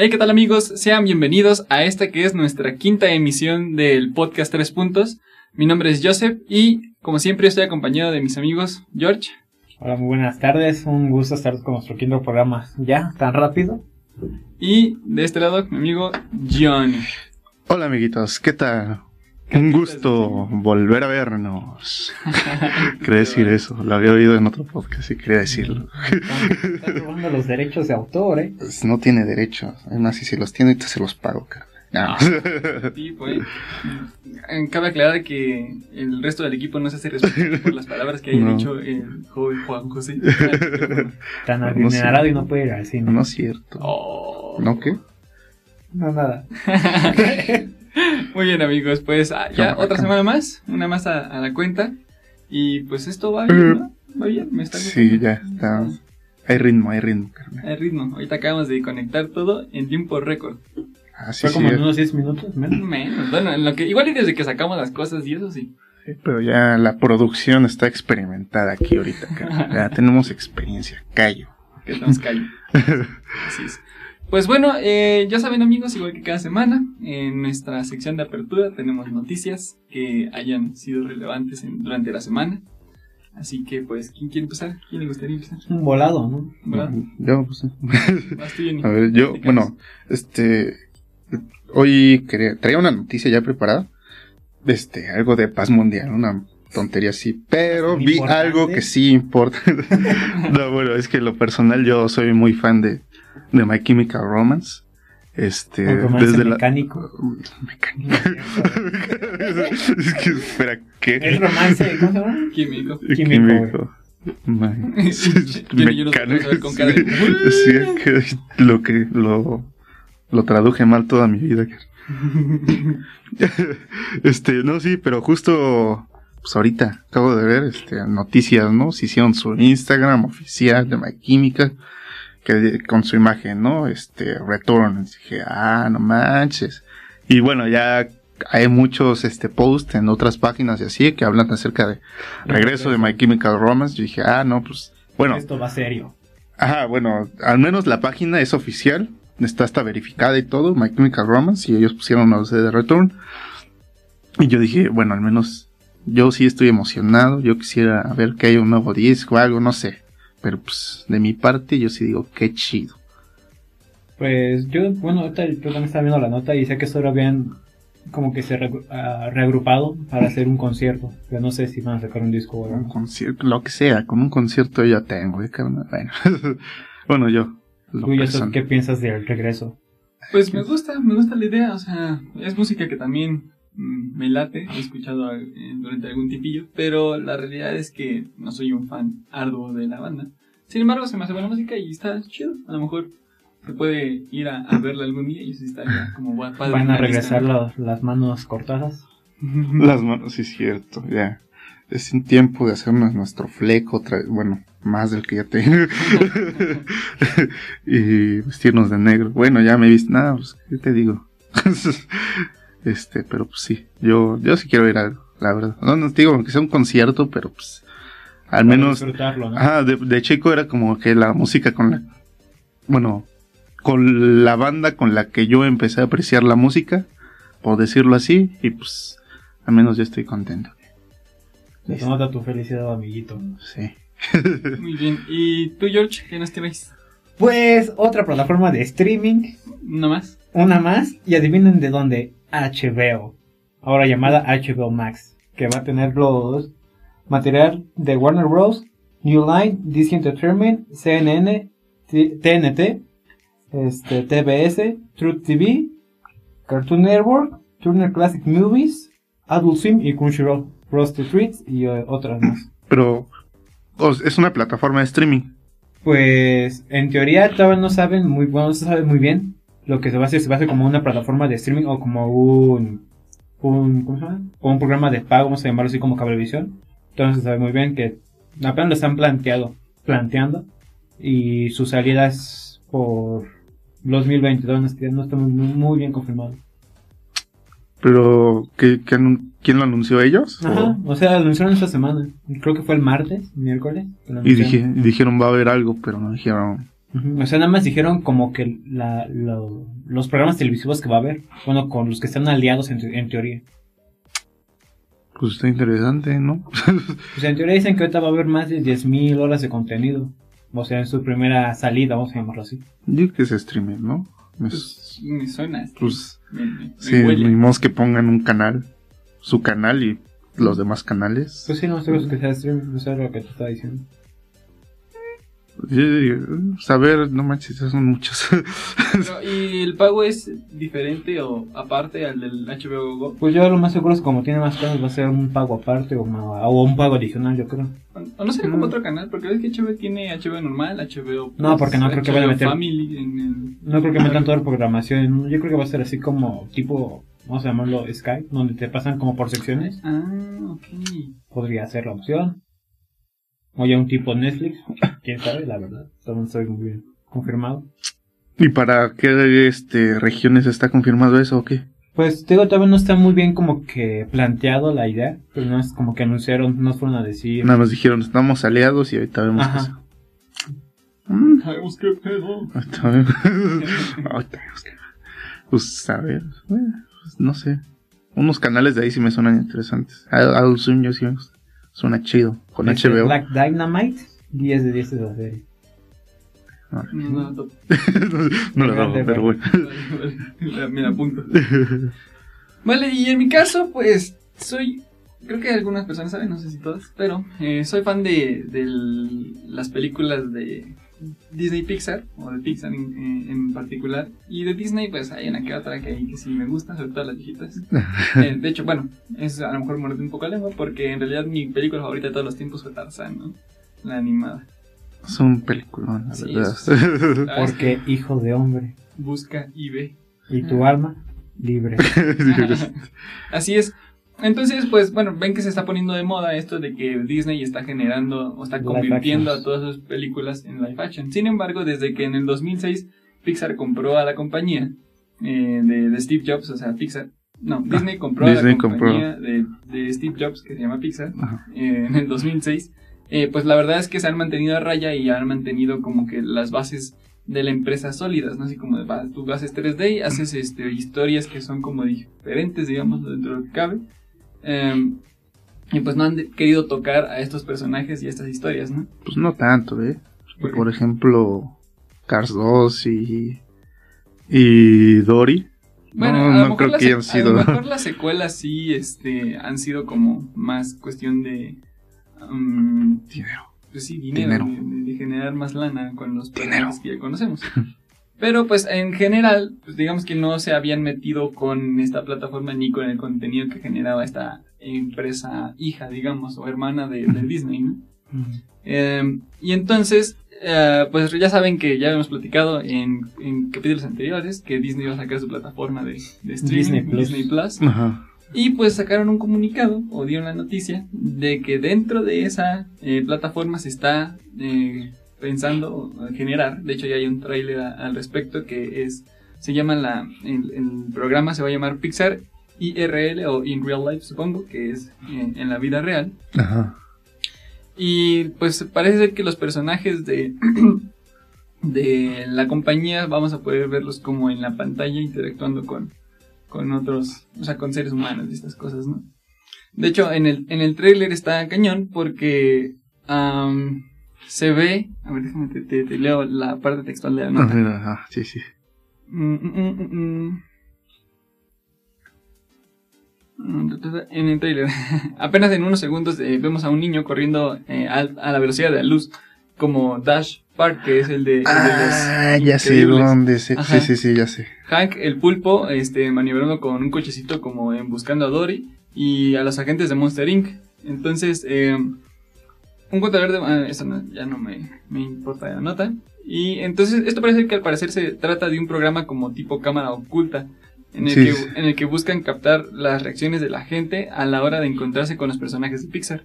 Hey, ¿qué tal amigos? Sean bienvenidos a esta que es nuestra quinta emisión del podcast Tres Puntos. Mi nombre es Joseph y como siempre estoy acompañado de mis amigos George. Hola, muy buenas tardes. Un gusto estar con nuestro quinto programa. ¿Ya? ¿Tan rápido? Y de este lado mi amigo Johnny. Hola amiguitos, ¿qué tal? Un gusto volver a vernos. quería decir eso, lo había oído en otro podcast y quería decirlo. Están robando los derechos de autor, ¿eh? Pues no tiene derechos, además si se los tiene ahorita se los pago, cara. Ah. Sí, pues. Cabe aclarar que el resto del equipo no se hace responsable por las palabras que haya No. dicho el joven Juan José. Tan No adinerado y no puede ir al cine. No es cierto. Oh. ¿No qué? No, nada. Muy bien amigos, pues ah, ya otra semana más, una más a, a la cuenta. Y pues esto va bien, ¿no? Va bien, me está Sí, gustando. ya está. Hay ritmo, hay ritmo, carnal. Hay ritmo, ahorita acabamos de conectar todo en tiempo récord. Así Fue sí, como en unos 10 minutos, menos. Menos, bueno, en lo que, igual y desde que sacamos las cosas y eso sí. sí, pero ya la producción está experimentada aquí ahorita, carnal. Ya tenemos experiencia, callo. que nos callo. Así es. Pues bueno, eh, ya saben amigos, igual que cada semana, en nuestra sección de apertura tenemos noticias que hayan sido relevantes en- durante la semana. Así que pues, ¿quién quiere empezar? ¿Quién le gustaría empezar? Un volado, ¿no? ¿Verdad? Yo, pues, sí. A ver, yo, bueno, este, hoy quería, traía una noticia ya preparada, este, algo de paz mundial, una tontería así, pero vi ¿Importante? algo que sí importa. no, bueno, es que lo personal yo soy muy fan de, de My Chemical Romance, este, desde la... mecánico. Es que, espera, Es ¿qué? romance, ¿cómo se llama? Químico. Químico, de- Sí, que lo que lo, lo traduje mal toda mi vida. este, no, sí, pero justo pues ahorita acabo de ver este noticias, ¿no? Se hicieron su Instagram oficial de My Química que con su imagen, ¿no? Este return. Dije, ah, no manches. Y bueno, ya hay muchos este posts en otras páginas y así que hablan acerca de regreso de My Chemical Romance. Yo dije, ah, no, pues bueno, Esto va serio. Ajá, bueno, al menos la página es oficial, está hasta verificada y todo, My Chemical Romance, y ellos pusieron los de Return. Y yo dije, bueno, al menos yo sí estoy emocionado, yo quisiera ver que hay un nuevo disco o algo, no sé. Pero pues de mi parte yo sí digo, qué chido. Pues yo, bueno, ahorita yo también estaba viendo la nota y sé que solo habían como que se re- ah, reagrupado para hacer un concierto. Pero no sé si van a sacar un disco o Un concierto, lo que sea, con un concierto yo ya tengo, ¿eh? Bueno, bueno yo. lo Tú, Joseph, personal. ¿qué piensas del regreso? Pues me gusta, me gusta la idea, o sea, es música que también me late, he escuchado eh, durante algún tipillo, pero la realidad es que no soy un fan arduo de la banda. Sin embargo, se me hace buena música y está chido, a lo mejor se puede ir a, a verla algún día y eso estaría como gua- padre ¿Van a regresar las manos cortadas? Las manos, sí, es cierto, ya. Es un tiempo de hacernos nuestro fleco, otra vez, bueno, más del que ya tengo. y vestirnos de negro. Bueno, ya me he visto, nada, pues, ¿qué te digo? este, pero pues sí, yo, yo sí quiero ir a algo, la verdad. No, no te digo que sea un concierto, pero pues, al Para menos, disfrutarlo, ¿no? ajá, de, de chico era como que la música con la, bueno, con la banda con la que yo empecé a apreciar la música, por decirlo así, y pues, al menos yo estoy contento. Se nota tu felicidad, amiguito. Sí. Muy bien, ¿y tú George, qué nos tienes? Pues otra plataforma de streaming, ¿No más? una más, y adivinen de dónde, HBO. Ahora llamada HBO Max, que va a tener los material de Warner Bros., New Line, DC Entertainment, CNN, TNT, este, TBS, Truth TV, Cartoon Network, Turner Classic Movies, Adult Swim y Crunchyroll, Frosted Treats y eh, otras más. Pero es una plataforma de streaming. Pues en teoría todavía no saben muy bueno, no se sabe muy bien lo que se va a hacer, se va a hacer como una plataforma de streaming o como un un ¿cómo se llama? O un programa de pago, vamos a llamarlo así como cablevisión. Entonces se sabe muy bien que apenas lo están planteado, planteando y su salida es por 2022, no está, no está muy, muy bien confirmado. Pero, ¿qué, ¿quién lo anunció ellos? Ajá, O- o sea, lo anunciaron esta semana. Creo que fue el martes, miércoles. y, dije- y dijeron va a haber algo, pero no dijeron O sea, nada más dijeron como que la, lo- los programas televisivos que va a haber, bueno, con los que están aliados en, te- en teoría. Pues está interesante, ¿no? Pues en teoría dicen que ahorita va a haber más de 10.000 horas de contenido. O sea, en su primera salida, vamos a llamarlo así. Yo que se streame, ¿no? Es- Pues me suena. Pues me, me- sí, huele. ni modo que pongan un canal, su canal y los demás canales. Pues sí, no sé que sea stream, no sé lo que te estaba diciendo. Saber, no manches, son muchos. Pero, ¿Y el pago es diferente o aparte al del HBO Go? Pues yo lo más seguro es que como tiene más cosas va a ser un pago aparte o, o un pago adicional, yo creo. O no será como Mm. otro canal, porque ves que HBO tiene HBO normal, HBO. No, porque no creo que vaya a HBO meter- Family en el. No creo que metan toda la programación, yo creo que va a ser así como tipo, vamos a llamarlo Skype, donde te pasan como por secciones. Ah, ok. Podría ser la opción. O ya un tipo Netflix, quién sabe, la verdad. No estoy muy bien confirmado. ¿Y para qué este, regiones está confirmado eso o qué? Pues digo, todavía no está muy bien como que planteado la idea, pero no es como que anunciaron, no fueron a decir. Nada más dijeron, estamos aliados y ahorita vemos qué Ajá. es. Mm, Sabemos qué pedo. ahorita vemos. Ahorita vemos qué- Pues a ver, eh, pues, no sé. Unos canales de ahí sí me suenan interesantes. Al Adult Swim yo sí me gusta. Suena chido. Con Este, HBO. Black Dynamite, 10 de 10 de la serie. No, no, no. no lo hago, pero bueno. Me la apunto. Vale, y en mi caso, pues soy. Creo que algunas personas saben, no sé si todas, pero eh, soy fan de, de las películas de Disney Pixar, o de Pixar en, en- en particular. Y de Disney, pues hay una que otra que, que sí me gusta, sobre todo las viejitas. Eh, de hecho, bueno, es a lo mejor muerde un poco la lengua, porque en realidad mi película favorita de todos los tiempos fue Tarzán, ¿no? La animada. Es un peliculón, la Sí, verdad. eso La verdad es Porque hijo de hombre. Busca y ve. Y tu alma, libre. Así es. Entonces, pues bueno, ven que se está poniendo de moda esto de que Disney está generando o está convirtiendo a todas sus películas en live action. Sin embargo, desde que en el 2006 Pixar compró a la compañía eh, de, de Steve Jobs, o sea, Pixar. No, Disney compró a Disney la compró. compañía de, de Steve Jobs, que se llama Pixar, eh, en el 2006. eh, pues la verdad es que se han mantenido a raya y han mantenido como que las bases de la empresa sólidas, ¿no? Así como tú haces 3D y haces este, historias que son como diferentes, digamos, dentro de lo que cabe. Em, y pues no han querido tocar a estos personajes y a estas historias, ¿no? Pues no tanto, ¿eh? ¿Por ejemplo, Cars 2 y. Y Dory. Bueno, no, a, lo no creo que hayan a sido. lo mejor las secuelas sí este, han sido como más cuestión de... um, Dinero. pues sí, dinero, Dinero. De, de generar más lana con los personajes que ya conocemos. Pero pues en general, pues digamos que no se habían metido con esta plataforma ni con el contenido que generaba esta empresa hija, digamos, o hermana de, de Disney, ¿no? Eh, y entonces, eh, pues ya saben que ya habíamos platicado en, en capítulos anteriores que Disney iba a sacar su plataforma de, de streaming, Disney Plus. Plus. Ajá. Y pues sacaron un comunicado o dieron la noticia de que dentro de esa eh, plataforma se está eh, pensando en generar, de hecho ya hay un tráiler al respecto que es, se llama la, el, el programa se va a llamar Pixar IRL o In Real Life supongo, que es en la vida real. Ajá. Y pues parece ser que los personajes de, de la compañía vamos a poder verlos como en la pantalla interactuando con, con otros, o sea, con seres humanos y estas cosas, ¿no? De hecho, en el, en el trailer está cañón porque am, se ve, a ver, déjame te, te- te leo la parte textual de la nota. ver, ajá, sí, sí. Mm, mm, mm, En el trailer, apenas en unos segundos eh, vemos a un niño corriendo eh, a, la velocidad de la luz, como Dash Park, que es el de, el de los Ah, ya sé dónde. Ajá. Sí, sí, sí, ya sé. Hank, el pulpo, este, maniobrando con un cochecito como en buscando a Dory y a los agentes de Monster Inc. Entonces, eh, un contador de... ah, eso no- ya no me, me importa la nota. Y entonces, esto parece que al parecer se trata de un programa como tipo cámara oculta, en el, Sí, que, en el que buscan captar las reacciones de la gente a la hora de encontrarse con los personajes de Pixar.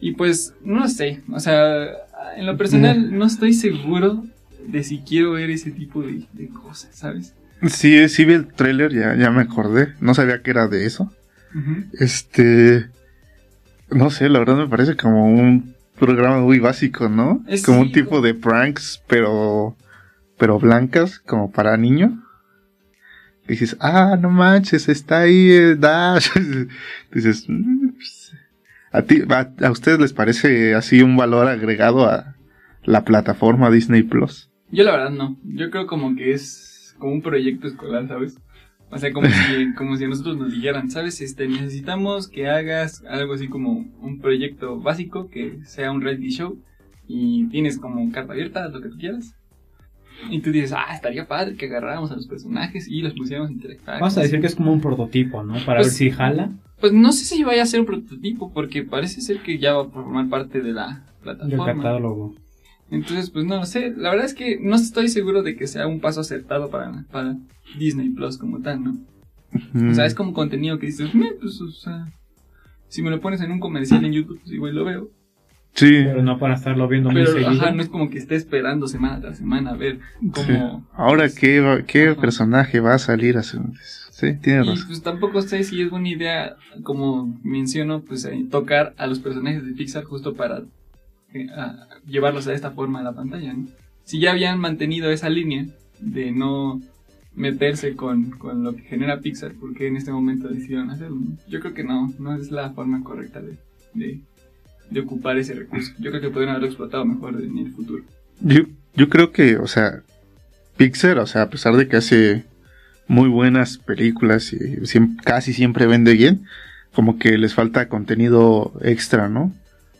Y pues, no sé, o sea, en lo personal no estoy seguro de si quiero ver ese tipo de, de cosas, ¿sabes? Sí, sí vi el tráiler, ya, ya me acordé. No sabía que era de eso. Este. No sé, la verdad me parece como un programa muy básico, ¿no? Eh, como sí, un tipo de pranks, pero pero blancas, como para niño. Y dices, ah, no manches, está ahí eh, Dash. dices, "Mm, pues, ¿a, ti, a, a ustedes les parece así un valor agregado a la plataforma Disney Plus? Yo la verdad no. Yo creo como que es como un proyecto escolar, ¿sabes? O sea, como si, como si a nosotros nos dijeran, ¿sabes? Este, necesitamos que hagas algo así como un proyecto básico, que sea un reality show, y tienes como carta abierta, lo que tú quieras. Y tú dices, ah, estaría padre que agarráramos a los personajes y los pusiéramos a interactuar. Vamos a decir que es como un prototipo, ¿no? Para Pues- ver si jala. Pues no sé si vaya a ser un prototipo, porque parece ser que ya va a formar parte de la Del plataforma. catálogo. Entonces, pues no lo sé. La verdad es que no estoy seguro de que sea un paso acertado para, para Disney Plus como tal, ¿no? O sea, es como contenido que dices, "Meh, pues, o sea, si me lo pones en un comercial en YouTube, pues igual lo veo. Sí, Pero no para estarlo viendo muy Pero, seguido. ajá, no es como que esté esperando semana tras semana a ver sí. cómo... Ahora, ¿qué, va- qué Ajá. personaje va a salir a su... Sí, tienes Y razón. pues tampoco sé si es buena idea, como menciono, pues eh, tocar a los personajes de Pixar justo para llevarlos a esta forma a la pantalla, ¿no? Si ya habían mantenido esa línea de no meterse con, con lo que genera Pixar, ¿por qué en este momento decidieron hacerlo? Yo creo que no, no es la forma correcta de, de, ocupar ese recurso. Yo creo que podrían haberlo explotado mejor en el futuro. Yo, yo creo que, o sea, Pixar, o sea, a pesar de que hace muy buenas películas y casi siempre vende bien, como que les falta contenido extra, ¿no?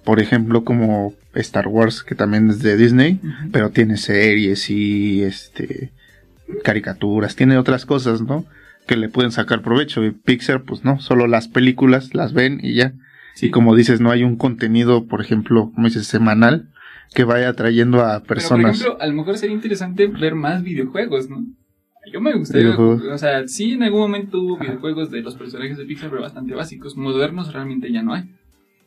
Por ejemplo, como Star Wars, que también es de Disney, pero tiene series y este caricaturas, tiene otras cosas, ¿no? Que le pueden sacar provecho. Y Pixar, pues no, solo las películas las ven y ya. Sí. Y como dices, no hay un contenido, por ejemplo, como dices, semanal, que vaya trayendo a Pero, personas. por ejemplo, a lo mejor sería interesante ver más videojuegos, ¿no? Yo me gustaría, o sea, sí en algún momento hubo videojuegos de los personajes de Pixar, pero bastante básicos. Modernos realmente ya no hay.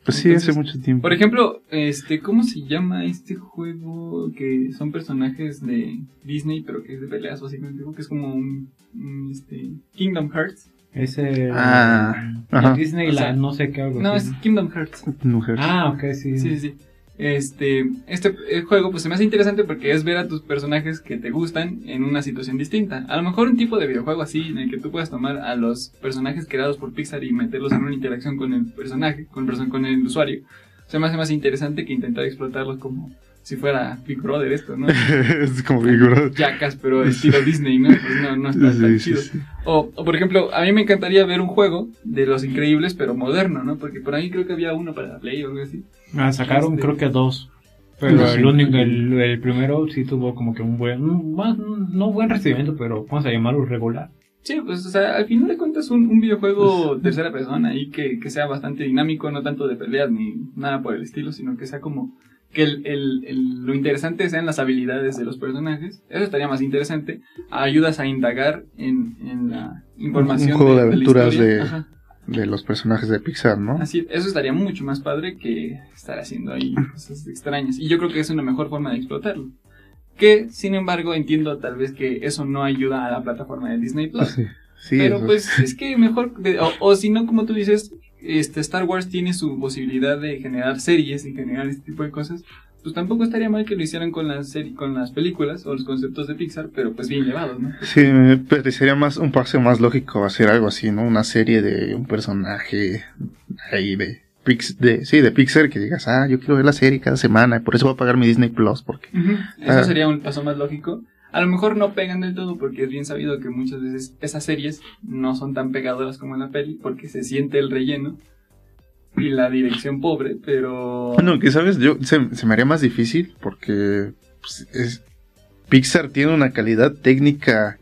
Pues sí, entonces, hace mucho tiempo. Por ejemplo, este, ¿cómo se llama este juego que son personajes de Disney, pero que es de peleas básicamente? Creo que es como un, un, este, Kingdom Hearts. Ese. Ah. Disney, O sea, la no sé qué algo. No, es. Kingdom Hearts. Mujer. Ah, ok, sí. Sí, sí, sí. Este, este eh, juego pues se me hace interesante porque es ver a tus personajes que te gustan en una situación distinta. A lo mejor un tipo de videojuego así en el que tú puedas tomar a los personajes creados por Pixar y meterlos en una interacción con el personaje, con el, con el usuario. Se me hace más interesante que intentar explotarlos como si fuera Big Brother esto, ¿no? es como figura. Jackass, pero estilo Disney, ¿no? Pues no, no está tan Sí, sí, chido. sí. O, o, por ejemplo, a mí me encantaría ver un juego de Los Increíbles, pero moderno, ¿no? Porque por ahí creo que había uno para la Play o algo así. Ah, sacaron Este- creo que dos. Pero Sí. el único, el, el primero sí tuvo como que un buen, más, no buen recibimiento, pero vamos a llamarlo regular. Sí, pues, o sea, al final de cuentas un, un videojuego tercera persona y que, que sea bastante dinámico, no tanto de peleas ni nada por el estilo, sino que sea como que el, el- el- lo interesante sean las habilidades de los personajes. Eso estaría más interesante. Ayudas a indagar en, en la información. Un juego de aventuras. De los personajes de Pixar, ¿no? Así, eso estaría mucho más padre que estar haciendo ahí cosas extrañas. Y yo creo que es una mejor forma de explotarlo. Que, sin embargo, entiendo tal vez que eso no ayuda a la plataforma de Disney Plus. Sí, sí, Pero eso- pues es que mejor, de- o, o si no, como tú dices, este Star Wars tiene su posibilidad de generar series y generar este tipo de cosas. Pues tampoco estaría mal que lo hicieran con las con las películas o los conceptos de Pixar, pero pues bien llevados, ¿no? Sí, me parecería más un paso más lógico hacer algo así, ¿no? Una serie de un personaje ahí de Pix, de sí, de Pixar que digas, "Ah, yo quiero ver la serie cada semana, y por eso voy a pagar mi Disney Plus porque Eso Ah. sería un paso más lógico. A lo mejor no pegan del todo porque es bien sabido que muchas veces esas series no son tan pegadoras como en la peli porque se siente el relleno y la dirección pobre, pero... Bueno, que sabes, yo se, se me haría más difícil porque pues, es, Pixar tiene una calidad técnica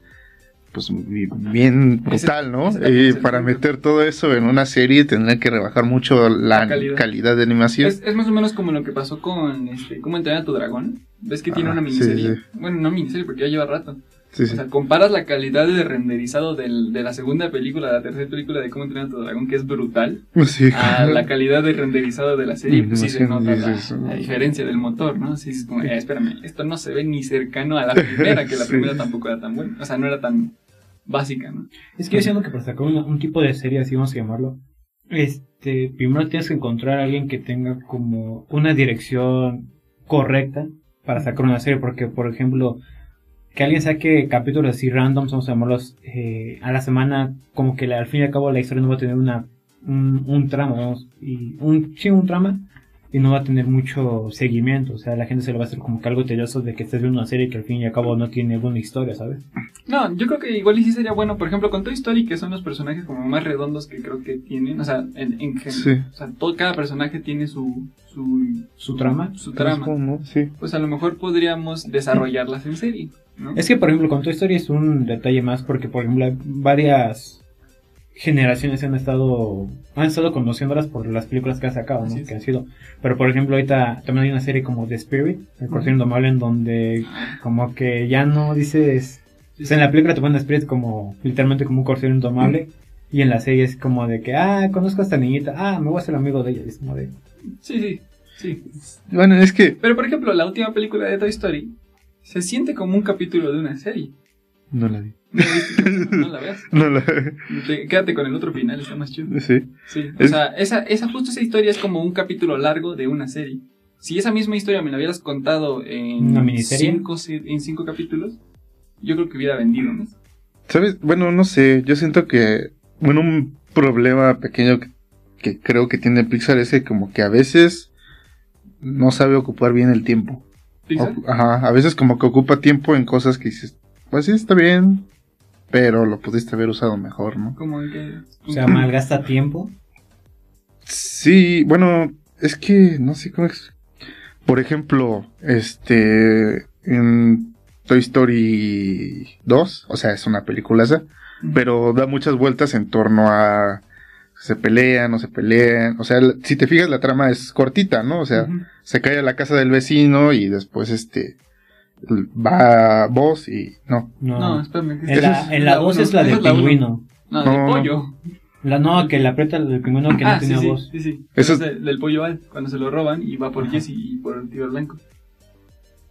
pues bi- bien brutal, ¿no? el para meter todo eso en una serie tendría que rebajar mucho la, La calidad. calidad. de animación. Es, es más o menos como lo que pasó con este, ¿Cómo entrenar a tu dragón? ¿Ves que tiene Ah, una sí, miniserie? sí. Bueno, no miniserie porque ya lleva rato. Sí, O sea, comparas la calidad de renderizado del- de la segunda película, la tercera película de Cómo entrenar a tu dragón, que es brutal, Sí. a la calidad de renderizado de la serie, pues sí se nota la, diferencia del motor, ¿no? Sí, es como, eh, espérame, esto no se ve ni cercano a la primera, que la Sí. primera tampoco era tan buena, o sea, no era tan básica, ¿no? Es que yo siento que para sacar un, un tipo de serie, así vamos a llamarlo, este, primero tienes que encontrar a alguien que tenga como una dirección correcta para sacar una serie, porque por ejemplo, que alguien saque capítulos así random, vamos a llamarlos, eh, a la semana, como que la- al fin y al cabo la historia no va a tener una un, un trama, vamos, y un, sí, un trama, y no va a tener mucho seguimiento, o sea, la gente se lo va a hacer como que algo tedioso de que estés viendo una serie que al fin y al cabo no tiene alguna historia, ¿sabes? No, yo creo que igual y sí sería bueno, por ejemplo, con Toy Story, que son los personajes como más redondos que creo que tienen, o sea, en, en Sí. o sea, todo, cada personaje tiene su, su, ¿Su trama? Su trama. ¿Cómo? Sí. Pues a lo mejor podríamos desarrollarlas en serie, ¿no? Es que, por ejemplo, con Toy Story es un detalle más porque, por ejemplo, varias generaciones han estado han estado conociéndolas por las películas que ha sacado, ¿no? Es. Que han sido. Pero, por ejemplo, ahorita también hay una serie como The Spirit, el corto indomable, en donde como que ya no dices... O sea, en la película te ponen Spirit como, literalmente como un corcel indomable, y en la serie es como de que, ah, conozco a esta niñita, ah, me voy a hacer amigo de ella, es como de... Sí, sí, sí. Bueno, es que. Pero por ejemplo, la última película de Toy Story se siente como un capítulo de una serie. No la vi. No, la viste, no la veas. No la Te- quédate con el otro final, está más chido. Sí. Sí, o Es- sea, esa, esa, justo esa historia es como un capítulo largo de una serie. Si esa misma historia me la hubieras contado en ¿Una miniserie? cinco, en cinco capítulos, yo creo que hubiera vendido más. ¿Sabes? Bueno, no sé. Yo siento que. Bueno, un problema pequeño que, que creo que tiene Pixar es que, como que a veces. No sabe ocupar bien el tiempo. Ajá, a veces como que ocupa tiempo en cosas que dices, pues sí, está bien, pero lo pudiste haber usado mejor, ¿no? Como que... O sea, malgasta tiempo. Sí, bueno, es que no sé cómo es. Por ejemplo, este, en Toy Story 2, o sea, es una película esa, pero da muchas vueltas en torno a se pelean o se pelean, o sea, la- si te fijas la trama es cortita, ¿no? O sea, se cae a la casa del vecino y después este va vos y no, No, No, espérame. en la, esa en la 2 uno, es la del pingüino. No, No, del pollo. La no, que la aprieta el pingüino que no ah, sí, tenía sí, voz. sí, sí. Eso es- del pollo Al, cuando se lo roban y va por Jesse y por el tío blanco.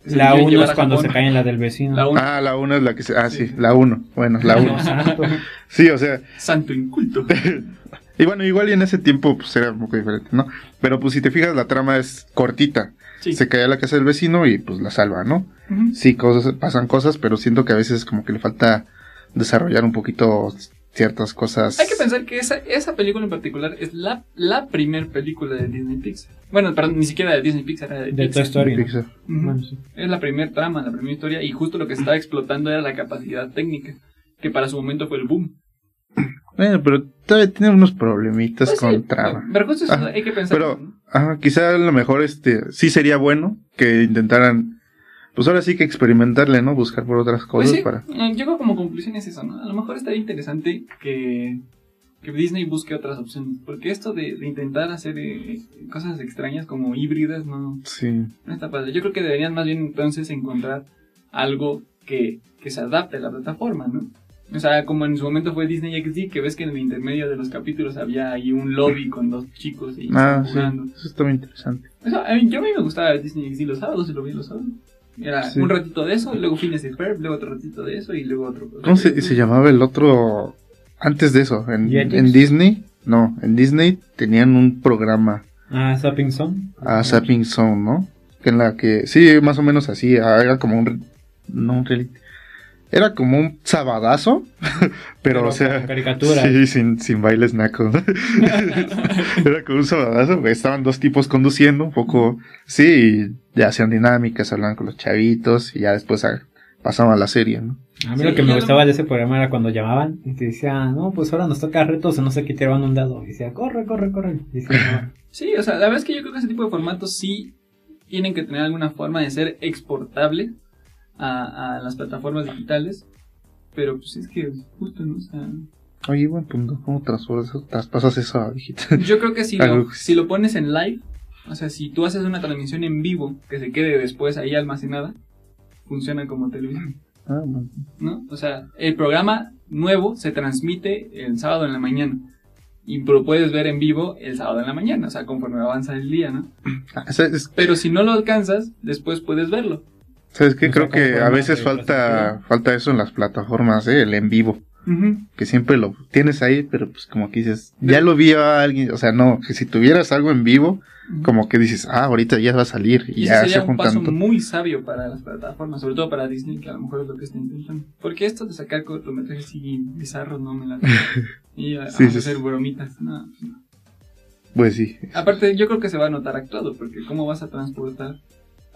Se La lo quieren 1 llevar es cuando Japón. se cae en la del vecino. La 1. Ah, la 1 es la que se ah, sí, Sí. la 1. Bueno, la 1. Santo. Sí, o sea, Santo inculto. y bueno, igual y en ese tiempo pues era un poco diferente, ¿no? Pero pues si te fijas la trama es cortita. Sí. Se cae a la casa del vecino y pues la salva, ¿no? Sí, cosas pasan cosas, pero siento que a veces como que le falta desarrollar un poquito ciertas cosas. Hay que pensar que esa, esa película en particular es la, la primer película de Disney Pixar. Bueno, perdón, ni siquiera de Disney Pixar, era de, De Toy Pixar. Story. ¿no? Pixar. Ujú. Bueno, sí. Es la primera trama, la primera historia, y justo lo que se estaba explotando era la capacidad técnica, que para su momento fue el boom. Bueno, pero todavía tiene unos problemitas Pues sí, con trama. Pero justo eso Ajá, hay que pensar. Pero, ¿no? ajá, quizá a lo mejor este sí sería bueno que intentaran, pues ahora sí que experimentarle, ¿no? Buscar por otras Pues cosas sí, para. eh, yo creo como conclusión es eso, ¿no? A lo mejor estaría interesante que, que Disney busque otras opciones, porque esto de, de intentar hacer eh, cosas extrañas como híbridas no, Sí. no está padre. Yo creo que deberían más bien entonces encontrar algo que, que se adapte a la plataforma, ¿no? O sea, como en su momento fue Disney XD, que ves que en el intermedio de los capítulos había ahí un lobby con dos chicos y Ah, sí. jugando. Eso está muy interesante. Eso, a mí, yo a mí me gustaba Disney XD los sábados y lo vi los sábados. Era Sí. un ratito de eso, luego fines de Ferb, luego otro ratito de eso y luego otro. ¿Cómo se, se llamaba el otro antes de eso? En, Disney, no, en Disney tenían un programa Ah, Sapping Zone. a Zapping Zone, ¿no? Que en la que, sí, más o menos así, ah, era como un, no un reality, era como un sabadazo, pero, Pero o sea, con caricaturas. sí, sin, sin bailes nacos, era como un sabadazo, estaban dos tipos conduciendo, un poco, sí, y ya hacían dinámicas, hablaban con los chavitos, y ya después ah, pasaban a la serie, ¿no? A mí Sí, lo que me no- gustaba de ese programa era cuando llamaban y te decían, no, pues ahora nos toca retos o no sé qué, te van un dado. Y decía, corre, corre, corre. Y decía, Sí, o sea, la verdad es que yo creo que ese tipo de formatos sí tienen que tener alguna forma de ser exportable a, a las plataformas digitales. Pero pues es que justo, ¿no? O sea, Oye, buen punto, ¿cómo traspasas, eso a digital? yo creo que si lo, si lo pones en live, o sea, si tú haces una transmisión en vivo que se quede después ahí almacenada, funciona como televisión, Ah, bueno. ¿no? O sea, el programa nuevo se transmite el sábado en la mañana. Y lo puedes ver en vivo el sábado en la mañana, o sea, conforme avanza el día, ¿no? Ah, es- Pero si no lo alcanzas, después puedes verlo. ¿Sabes qué? Sea, Creo que a veces falta falta eso en las plataformas, ¿eh? el en vivo. Que siempre lo tienes ahí, pero pues como que dices, ya lo vi a alguien, o sea, no, que si tuvieras algo en vivo, como que dices, ah, ahorita ya va a salir y, Y ya ese se sería un paso muy sabio para las plataformas, sobre todo para Disney, que a lo mejor es lo que está intentando. Porque esto de sacar cortometrajes así bizarros no me la Y a, Sí, sí, hacer sí. bromitas. No, pues no. Pues sí, Aparte, yo creo que se va a notar actuado, porque ¿cómo vas a transportar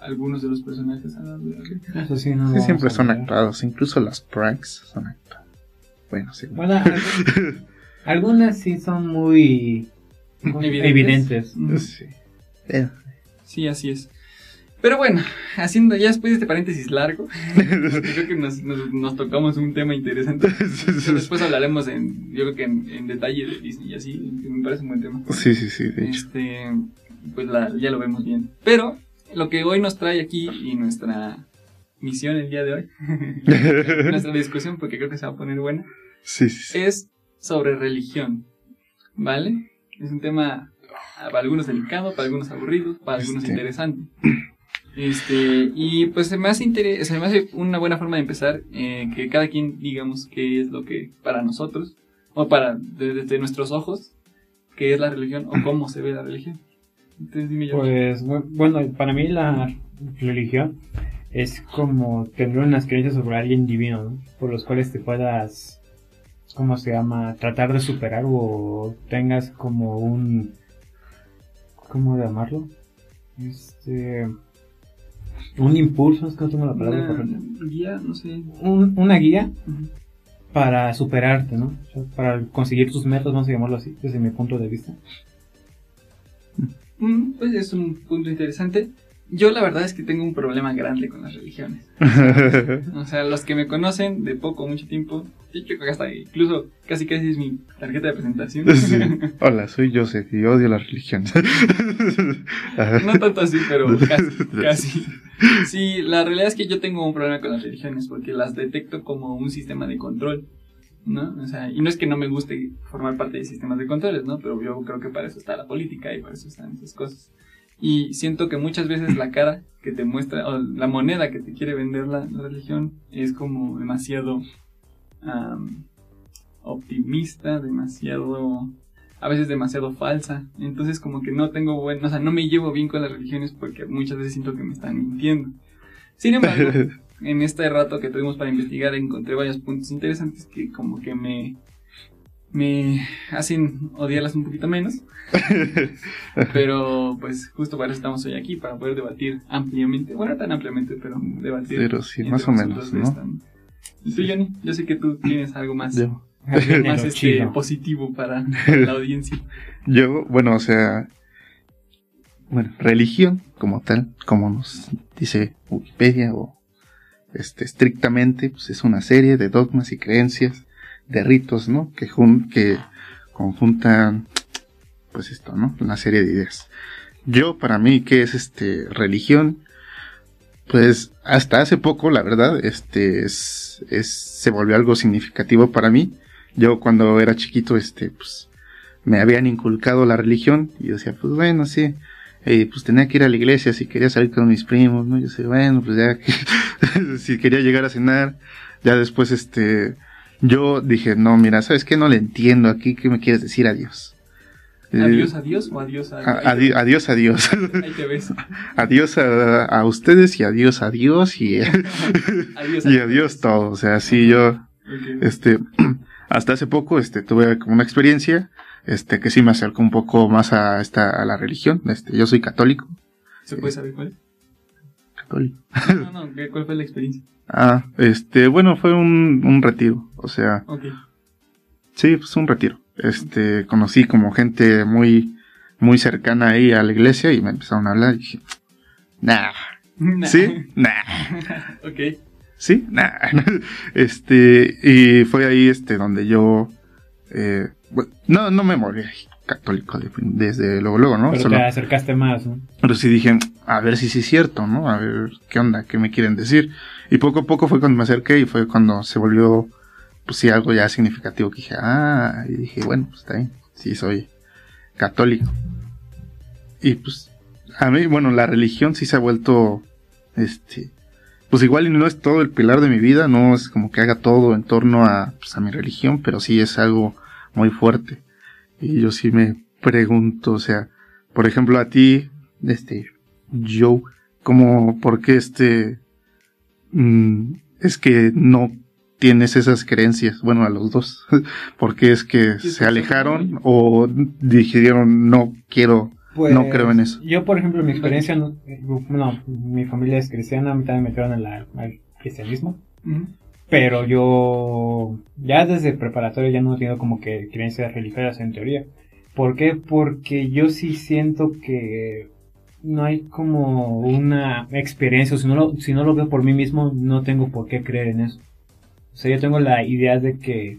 algunos de los personajes a la vida real? Eso sí, no siempre son actuados, incluso las pranks son actuados. Bueno, sí. Bueno, algunas sí son muy Evidentes. Sí. Sí, así es. Pero bueno, haciendo ya después de este paréntesis largo, creo que nos, nos, nos tocamos un tema interesante. Después hablaremos en, yo creo que en, en detalle de Disney y así, que me parece un buen tema. Sí, sí, sí, de hecho. Este, pues la- ya lo vemos bien. Pero lo que hoy nos trae aquí y nuestra misión el día de hoy, nuestra discusión, porque creo que se va a poner buena, sí, sí, sí. es sobre religión. ¿Vale? Es un tema para algunos delicado, para algunos aburrido, para algunos Este. interesante. Este, y pues se me hace, inter- se me hace una buena forma de empezar eh, que cada quien digamos qué es lo que para nosotros, o para de- desde nuestros ojos, qué es la religión o cómo se ve la religión. Entonces dime yo. Pues bu- bueno, para mí la religión es como tener unas creencias sobre alguien divino, ¿no? por los cuales te puedas, ¿cómo se llama? Tratar de superar o tengas como un, ¿cómo llamarlo? Este, un impulso, es que no tengo la palabra una correcta. guía, no sé. Un- una guía para superarte, ¿no? O sea, para conseguir tus metas, vamos a llamarlo así, desde mi punto de vista. Mm, Pues es un punto interesante. Yo la verdad es que tengo un problema grande con las religiones. O sea, los que me conocen de poco mucho tiempo, yo creo que hasta incluso casi casi es mi tarjeta de presentación. Sí. Hola, soy Joseph y odio las religiones. No tanto así, pero casi, casi. Sí, la realidad es que yo tengo un problema con las religiones porque las detecto como un sistema de control, ¿no? O sea, y no es que no me guste formar parte de sistemas de controles, ¿no? Pero yo creo que para eso está la política y para eso están esas cosas. Y siento que muchas veces la cara que te muestra, o la moneda que te quiere vender la, la religión, es como demasiado am, optimista, demasiado, a veces demasiado falsa. Entonces como que no tengo buen, o sea, no me llevo bien con las religiones porque muchas veces siento que me están mintiendo. Sin embargo, en este rato que tuvimos para investigar encontré varios puntos interesantes que como que me me hacen odiarlas un poquito menos. pero pues justo para eso estamos hoy aquí, para poder debatir ampliamente, bueno, no tan ampliamente, pero debatir. Pero sí, más o menos, ¿no? esta- Y tú, Johnny, yo sé que tú tienes algo más, Yo, más este, positivo para, para la audiencia. yo, bueno, o sea, bueno, religión como tal, como nos dice Wikipedia o este estrictamente, pues es una serie de dogmas y creencias, de ritos, ¿no? Que jun- que conjuntan, pues esto, ¿no? Una serie de ideas. Yo, para mí, ¿qué es este religión? Pues hasta hace poco, la verdad, este es, se volvió algo significativo para mí. Yo cuando era chiquito, este, pues, me habían inculcado la religión y yo decía, pues bueno, sí, eh, pues tenía que ir a la iglesia si quería salir con mis primos, ¿no? Yo decía, bueno, pues ya, que- si quería llegar a cenar, ya después, este, yo dije, no, mira, ¿sabes qué? No le entiendo aquí, ¿qué me quieres decir? Adiós. Eh, Adiós, adiós o adiós a, a- adi- adiós, adiós. Ahí te ves. adiós a, a ustedes y adiós, adiós y, Adiós. y adiós todo. O sea, sí, yo, este, hasta hace poco, este, tuve como una experiencia, este, que sí me acercó un poco más a esta, a la religión. Este, yo soy católico. ¿Se puede saber cuál? No, no, ¿qué- ¿cuál fue la experiencia? Ah, este, bueno, fue un, un retiro. O sea, Ok. sí, pues un retiro. Este, conocí como gente muy, muy cercana ahí a la iglesia y me empezaron a hablar y dije, nah, Nah. ¿sí? Nah. ok. Sí, nah. Este, y fue ahí este donde yo eh, bueno, no, no me morí católico de- desde luego, luego, ¿no? Pero Solo- te acercaste más, ¿no? pero sí dije, a ver si sí es cierto, ¿no? A ver qué onda, qué me quieren decir. Y poco a poco fue cuando me acerqué y fue cuando se volvió, pues sí, algo ya significativo que dije, ah, y dije, bueno, pues está bien, sí soy católico. Y pues, a mí, bueno, la religión sí se ha vuelto, este, pues igual no es todo el pilar de mi vida, no es como que haga todo en torno a, pues, a mi religión, pero sí es algo muy fuerte. Y yo sí me pregunto, o sea, por ejemplo a ti, este, Joe, como, ¿por qué este, mm, es que no tienes esas creencias? Bueno, a los dos, ¿por qué es que se alejaron o dijeron no quiero, no creo en eso? Pues, Yo, por ejemplo, mi experiencia, no, eh, no, mi familia es cristiana, a mí también me metieron la- al cristianismo. Pero yo ya desde preparatorio ya no he tenido como que creencias religiosas en teoría. ¿Por qué? Porque yo sí siento que no hay como una experiencia, o si no lo, si no lo veo por mí mismo, no tengo por qué creer en eso. O sea, yo tengo la idea de que,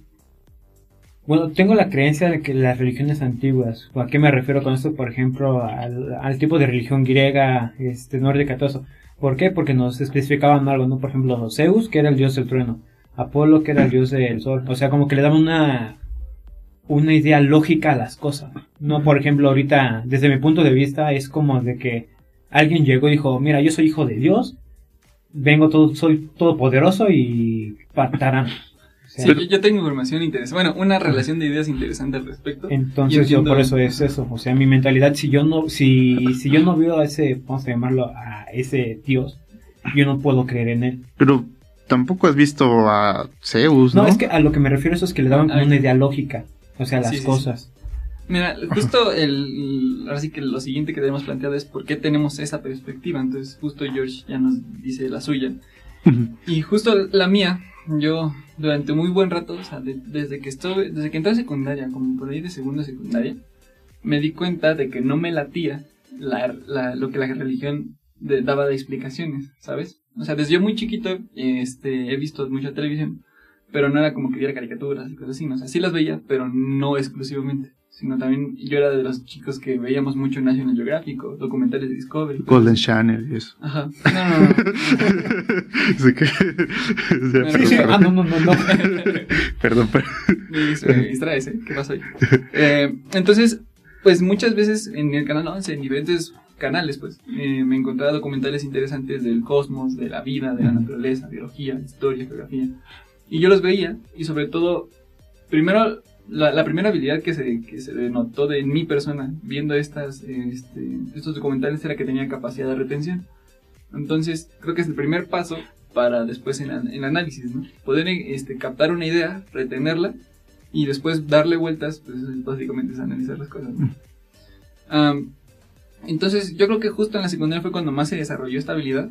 bueno, tengo la creencia de que las religiones antiguas, ¿a qué me refiero con esto? Por ejemplo, al, al tipo de religión griega, este, nórdica, todo eso. ¿Por qué? Porque nos especificaban algo, ¿no? Por ejemplo, Zeus, que era el dios del trueno, Apolo, que era el dios del sol. O sea, como que le daban una, una idea lógica a las cosas. No, por ejemplo, ahorita, desde mi punto de vista, es como de que alguien llegó y dijo, mira, yo soy hijo de Dios, vengo todo, soy todopoderoso y patarán. Sí, yo, yo tengo información interesante. Bueno, una relación de ideas interesante al respecto. Entonces yo por eso es eso, o sea, mi mentalidad si yo no si si yo no veo a ese vamos a llamarlo a ese dios, yo no puedo creer en él. Pero tampoco has visto a Zeus, ¿no? No, es que a lo que me refiero eso es que le daban como una idea lógica, o sea, las Sí, sí, sí. cosas. Mira, justo el, ahora sí que lo siguiente que tenemos planteado es por qué tenemos esa perspectiva. Entonces, justo George ya nos dice la suya. Y justo la mía, yo durante muy buen rato, o sea, de- desde que estuve, desde que entré a secundaria, como por ahí de segundo de secundaria, me di cuenta de que no me latía la, la- lo que la religión de- daba de explicaciones, ¿sabes? O sea, desde yo muy chiquito, este, he visto mucha televisión, pero no era como que viera caricaturas y cosas así, ¿no? o sea, sí las veía, pero no exclusivamente, sino también yo era de los chicos que veíamos mucho National Geographic, documentales de Discovery. Golden Channel y eso. Ajá. No, no, no. Ah, no, no, no, perdón, perdón. Me distraes, ¿eh? ¿Qué pasa ahí? Eh, entonces, pues muchas veces en el canal 11, en diferentes canales, pues, eh, me encontraba documentales interesantes del cosmos, de la vida, de la naturaleza, biología, historia, geografía. Y yo los veía, y sobre todo, primero, la, la primera habilidad que se, que se denotó de mi persona viendo estas, este, estos documentales era que tenía capacidad de retención. Entonces, creo que es el primer paso para después en, el análisis, ¿no? Poder este, captar una idea, retenerla y después darle vueltas, pues básicamente es analizar las cosas. ¿no? Am, entonces, yo creo que justo en la secundaria fue cuando más se desarrolló esta habilidad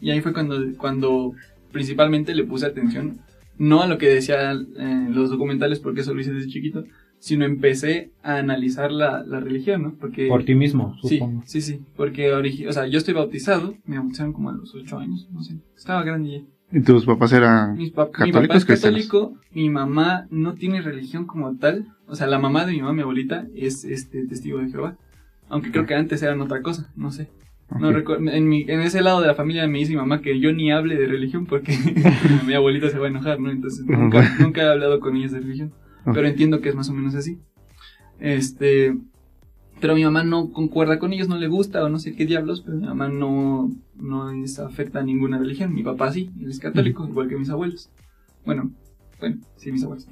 y ahí fue cuando, cuando principalmente le puse atención, no a lo que decían eh, los documentales, porque eso lo hice desde chiquito, sino empecé a analizar la, la religión, ¿no? Porque Por ti mismo, Sí, supongo. sí, sí, porque origi- o sea, yo estoy bautizado, me bautizaron como a los 8 años, no sé, estaba grande ya. ¿Y tus papás eran Mis pap- mi católicos papá es católico, mi mamá no tiene religión como tal, o sea, la mamá de mi mamá, mi abuelita, es este testigo de Jehová, aunque creo que antes eran otra cosa, no sé. No en, mi, en ese lado de la familia me dice mi mamá que yo ni hable de religión porque mi abuelita se va a enojar, ¿no? Entonces nunca, nunca he hablado con ellos de religión. Pero entiendo que es más o menos así. Este, pero mi mamá no concuerda con ellos, no le gusta o no sé qué diablos, pero mi mamá no, no es afecta a ninguna religión. Mi papá sí, él es católico, igual que mis abuelos. Bueno, bueno, sí, mis abuelos.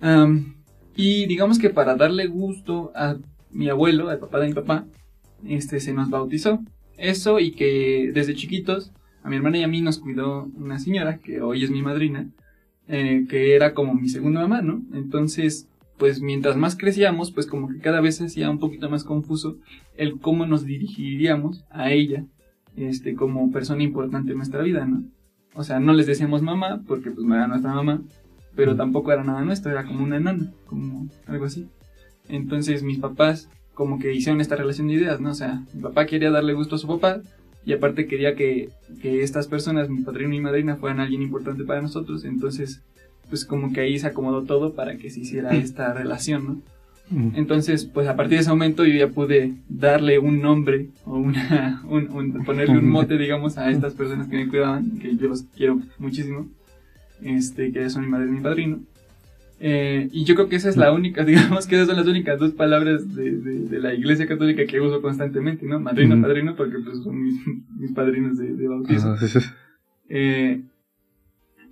Am, y digamos que para darle gusto a mi abuelo, al papá de mi papá, este se nos bautizó. Eso y que desde chiquitos a mi hermana y a mí nos cuidó una señora que hoy es mi madrina, eh, que era como mi segunda mamá, ¿no? Entonces, pues mientras más crecíamos, pues como que cada vez hacía un poquito más confuso el cómo nos dirigiríamos a ella, este, como persona importante en nuestra vida, ¿no? O sea, no les decíamos mamá, porque pues no era nuestra mamá, pero tampoco era nada nuestro, era como una enana, como algo así. Entonces mis papás como que hicieron esta relación de ideas, ¿no? O sea, mi papá quería darle gusto a su papá y aparte quería que, que estas personas, mi padrino y mi madrina, fueran alguien importante para nosotros. Entonces, pues como que ahí se acomodó todo para que se hiciera esta relación, ¿no? Mm. Entonces, pues a partir de ese momento yo ya pude darle un nombre o una, un, un- ponerle un mote, digamos, a estas personas que me cuidaban, que yo los quiero muchísimo, este, que son mi madre y mi padrino. Eh, y yo creo que esa es la única, digamos que esas son las únicas dos palabras de, de- de la iglesia católica que uso constantemente, ¿no? Madrino, padrino, porque pues son mis, mis padrinos de, de. Ah, sí. Eh,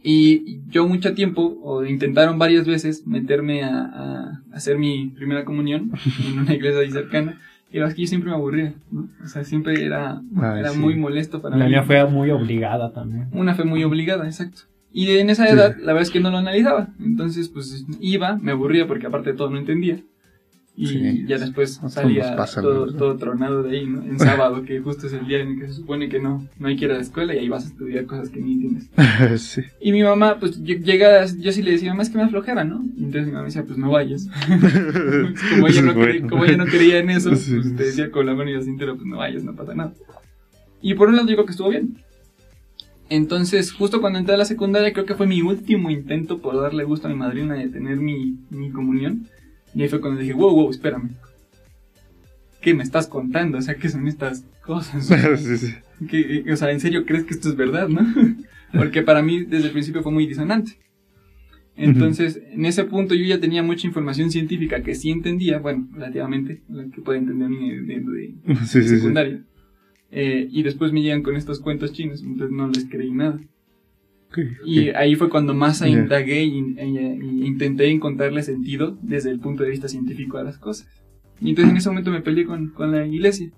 y yo mucho tiempo, o intentaron varias veces, meterme a, a hacer mi primera comunión en una iglesia ahí cercana. Y la que yo siempre me aburría, ¿no? O sea, siempre era, Ay, era sí. muy molesto para La mí. mía fue muy obligada también. Una fe muy obligada, exacto. Y en esa edad, la verdad es que no lo analizaba. Entonces, pues iba, me aburría porque aparte de todo no entendía. Y Sí, ya después salía pasa, todo, todo tronado de ahí, ¿no? En sábado, que justo es el día en el que se supone que no, no hay que ir a la escuela y ahí vas a estudiar cosas que ni entiendes. sí. Y mi mamá, pues lle- llega, yo sí le decía, mamá, es que me da flojera, ¿no? Y entonces mi mamá decía, pues no vayas. como, ella no Bueno. cre- como ella no creía en eso, Sí. pues te decía con la mano y la cintura, pues no vayas, no pasa nada. Y por un lado digo que estuvo bien. Entonces, justo cuando entré a la secundaria, creo que fue mi último intento por darle gusto a mi madrina de tener mi, mi comunión. Y ahí fue cuando dije, wow, wow, espérame. ¿Qué me estás contando? O sea, ¿qué son estas cosas? sí, o sea, ¿en serio crees que esto es verdad, no? Porque para mí desde el principio fue muy disonante. Entonces, en ese punto yo ya tenía mucha información científica que sí entendía, bueno, relativamente, la que puede entender niño de, de- sí. secundaria. Eh, y después me llegan con estos cuentos chinos, entonces no les creí nada. Ok, Y ok. ahí fue cuando más Ya. indagué y, y- y intenté encontrarle sentido desde el punto de vista científico a las cosas. Y entonces en ese momento me peleé con, con la iglesia.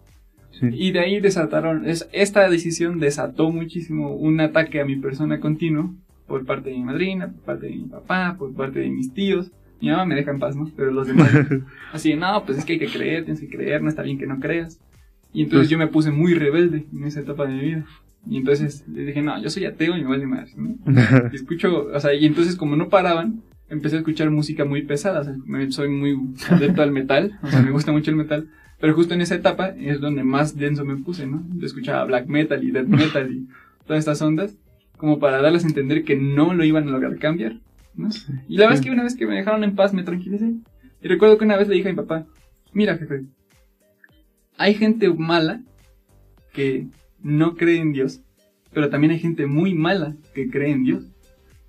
Sí. Y de ahí desataron, es, esta decisión desató muchísimo un ataque a mi persona continuo por parte de mi madrina, por parte de mi papá, por parte de mis tíos. Mi mamá me deja en paz, ¿no? Pero los demás, así no, pues es que hay que creer, tienes que creer, no está bien que no creas. Y entonces Pues- yo me puse muy rebelde en esa etapa de mi vida. Y entonces les dije, no, yo soy ateo y me vale más, ¿no? Y escucho, o sea, y entonces como no paraban, empecé a escuchar música muy pesada, o sea, me- soy muy adepto al metal, o sea, me gusta mucho el metal, pero justo en esa etapa es donde más denso me puse, ¿no? Yo escuchaba black metal y death metal y todas estas ondas, como para darles a entender que no lo iban a lograr cambiar, ¿no? Y la verdad es que una vez que me dejaron en paz me tranquilicé. Y recuerdo que una vez le dije a mi papá, mira jefe, hay gente mala que no cree en Dios, pero también hay gente muy mala que cree en Dios.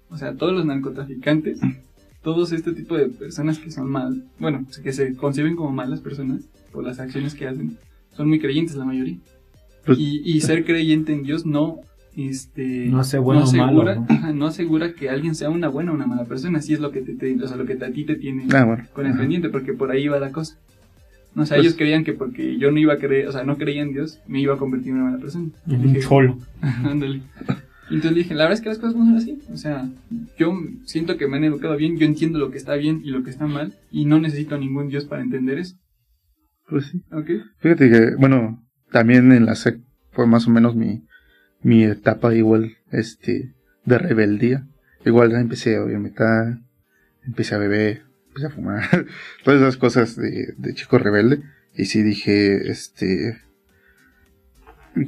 O sea, todos los narcotraficantes, todos este tipo de personas que son mal, bueno, que se conciben como malas personas por las acciones que hacen, son muy creyentes la mayoría. Pues- y, y ser creyente en Dios no, este, No hace bueno o asegura, malo, ¿no? no asegura que alguien sea una buena o una mala persona, si es lo que te, te- o sea, lo que a ti te tiene Ah, bueno. con el pendiente, porque por ahí va la cosa. O sea, Pues- ellos creían que porque yo no iba a creer, o sea, no creía en Dios, me iba a convertir en una mala persona. Un Dije, cholo. Ándale. Y entonces dije, la verdad es que las cosas no son así. O sea, yo siento que me han educado bien, yo entiendo lo que está bien y lo que está mal, y no necesito a ningún Dios para entender eso. Pues sí. ¿Ok? Fíjate que, bueno, también en la SEC fue más o menos mi, mi etapa igual, este, de rebeldía. Igual ya empecé a metal, empecé a beber, empecé a fumar, todas esas cosas de, de chico rebelde. Y sí dije, este,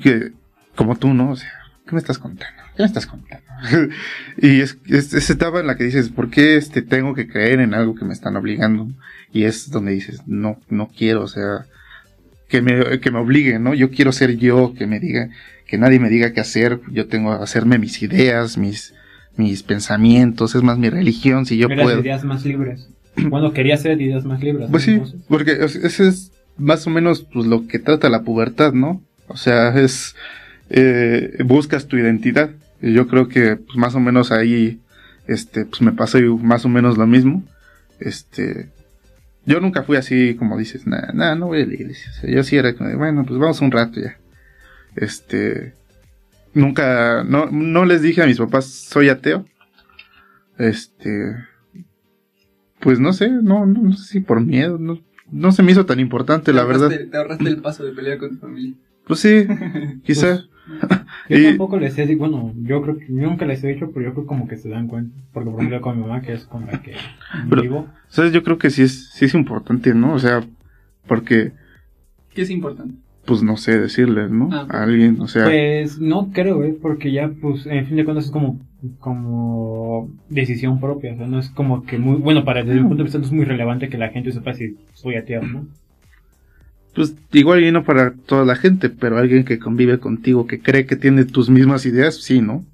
que, como tú, ¿no? O sea, ¿qué me estás contando? ¿Qué me estás contando? y es, es esa etapa en la que dices, ¿por qué este, tengo que creer en algo que me están obligando? Y es donde dices, no, no quiero, o sea, que me, que me obliguen, ¿no? Yo quiero ser yo, que me diga, que nadie me diga qué hacer, yo tengo que hacerme mis ideas, mis, mis pensamientos, es más mi religión, si yo Eras puedo. ideas más libres. Bueno, quería ser ideas más libres. ¿no? Pues sí, Entonces, porque ese es más o menos pues, lo que trata la pubertad, ¿no? O sea, es eh, buscas tu identidad. Y yo creo que pues, más o menos ahí, este, pues me pasó más o menos lo mismo. Este, yo nunca fui así como dices, nada, nada, no voy a la iglesia. O sea, yo sí era como, bueno, pues vamos un rato ya. Este, nunca, no, no les dije a mis papás, soy ateo. Este, pues no sé, no, no, no sé si por miedo, no, no se me hizo tan importante, la verdad. Te ahorraste el paso de pelear con tu familia. Pues sí, quizá. Yo Y- tampoco les he dicho, bueno, yo creo que yo nunca les he dicho, pero yo creo como que se dan cuenta. Porque por ejemplo con mi mamá, que es con la que Pero- vivo, ¿Sabes? Yo creo que sí es, sí es importante, ¿no? O sea, porque, ¿Qué es importante? pues no sé, decirles, ¿no? Ah, A alguien, o sea, pues no creo, ¿eh? Porque ya, pues, en fin de cuentas es como, como decisión propia. O sea, no es como que muy, bueno, para desde mi punto de vista no es muy relevante que la gente sepa si soy ateo, ¿no? pues igual y no para toda la gente, pero alguien que convive contigo, que cree que tiene tus mismas ideas, sí, ¿no?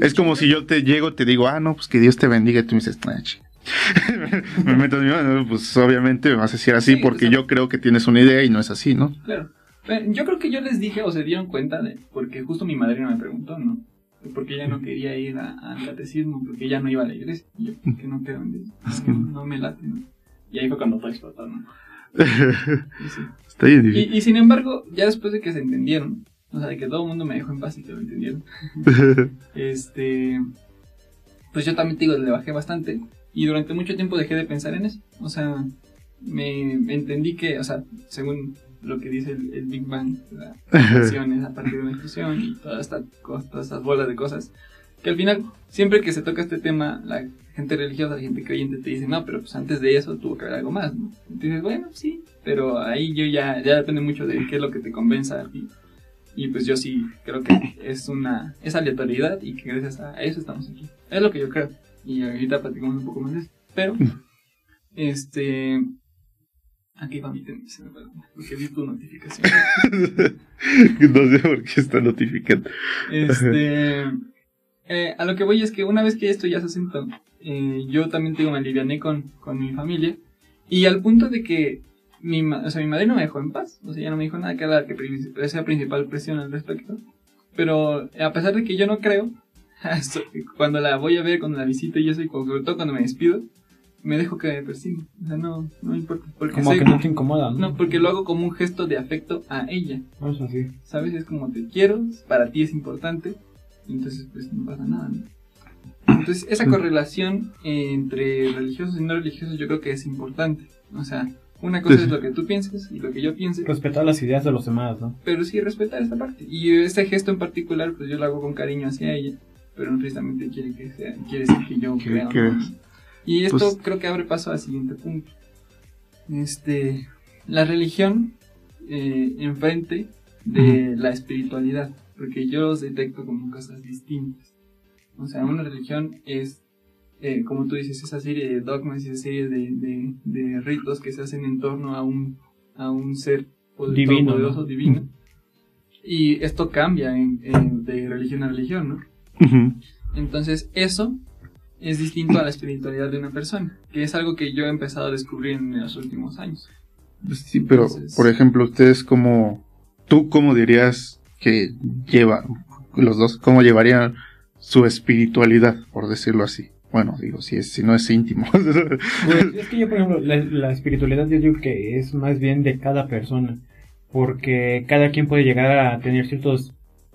Es como si yo te llego, te digo, ah, no, pues que Dios te bendiga, y tú me dices, nah, chinga". me meto en mi mano, pues obviamente me vas a decir así Sí, porque o sea- yo creo que tienes una idea y no es así, ¿no? Claro. Yo creo que yo les dije o se dieron cuenta de, porque justo mi madrina me preguntó, ¿no? Porque ella no quería ir al catecismo, porque ella no iba a la iglesia. Y yo, ¿por qué no creo en Dios? Que- No, no me late, ¿no? Y ahí fue cuando todo explotó, ¿no? Y sí. Está bien difícil. Y, y sin embargo, ya después de que se entendieron, o sea, de que todo el mundo me dejó en paz y que lo entendieron, este, pues yo también te digo, le bajé bastante y durante mucho tiempo dejé de pensar en eso. O sea, me entendí que, o sea, según lo que dice el, el Big Bang, la explosión es a partir de una explosión y toda esta cosa, todas estas bolas de cosas, que al final, siempre que se toca este tema, la gente religiosa, la gente creyente te dice, no, pero pues antes de eso tuvo que haber algo más, ¿no? Entonces, bueno, sí, pero ahí yo ya, ya depende mucho de qué es lo que te convenza ti. Y pues yo sí creo que es una es aleatoriedad y que gracias a eso estamos aquí. Es lo que yo creo. Y ahorita platicamos un poco más de eso. Pero, este... Aquí va mi fue, porque vi tu notificación. no sé por qué está notificando. Este... eh, a lo que voy es que una vez que esto ya se asentó, eh, yo también digo, me aliviané con, con mi familia. Y al punto de que mi, o sea, mi madre no me dejó en paz. O sea, ya no me dijo nada que era la esa principal presión al respecto. Pero a pesar de que yo no creo, cuando la voy a ver, cuando la visito y eso, y sobre todo cuando me despido, me dejo que me persiga. O sea, no, no me importa. Porque Como sé- que no te incomoda, ¿no? no, porque lo hago como un gesto de afecto a ella. Eso sí. ¿Sabes? Es como te quiero, para ti es importante, entonces pues no pasa nada, ¿no? Entonces esa correlación entre religiosos y no religiosos yo creo que es importante. O sea, una cosa es lo que tú pienses y lo que yo piense, Respetar las ideas de los demás, ¿no? pero sí respetar esta parte. Y este gesto en particular pues yo lo hago con cariño hacia ella, pero no precisamente quiere, que sea, quiere decir que yo creo. ¿no? Y esto Pues- creo que abre paso al siguiente punto. Este, la religión eh, enfrente de la espiritualidad, porque yo los detecto como cosas distintas. O sea, una religión es, eh, como tú dices, esa serie de dogmas y esa serie de, de- de ritos que se hacen en torno a un, a un ser Divino, todopoderoso, ¿no? divino. Y esto cambia en- en- de religión a religión, ¿no? Ujú. Entonces, eso es distinto a la espiritualidad de una persona, que es algo que yo he empezado a descubrir en los últimos años. Pues Sí, pero Entonces- por ejemplo, ustedes como tú cómo dirías que lleva los dos cómo llevarían su espiritualidad, por decirlo así. Bueno, digo, si es si no es íntimo. Pues es que yo, por ejemplo, la, la espiritualidad yo digo que es más bien de cada persona, porque cada quien puede llegar a tener ciertos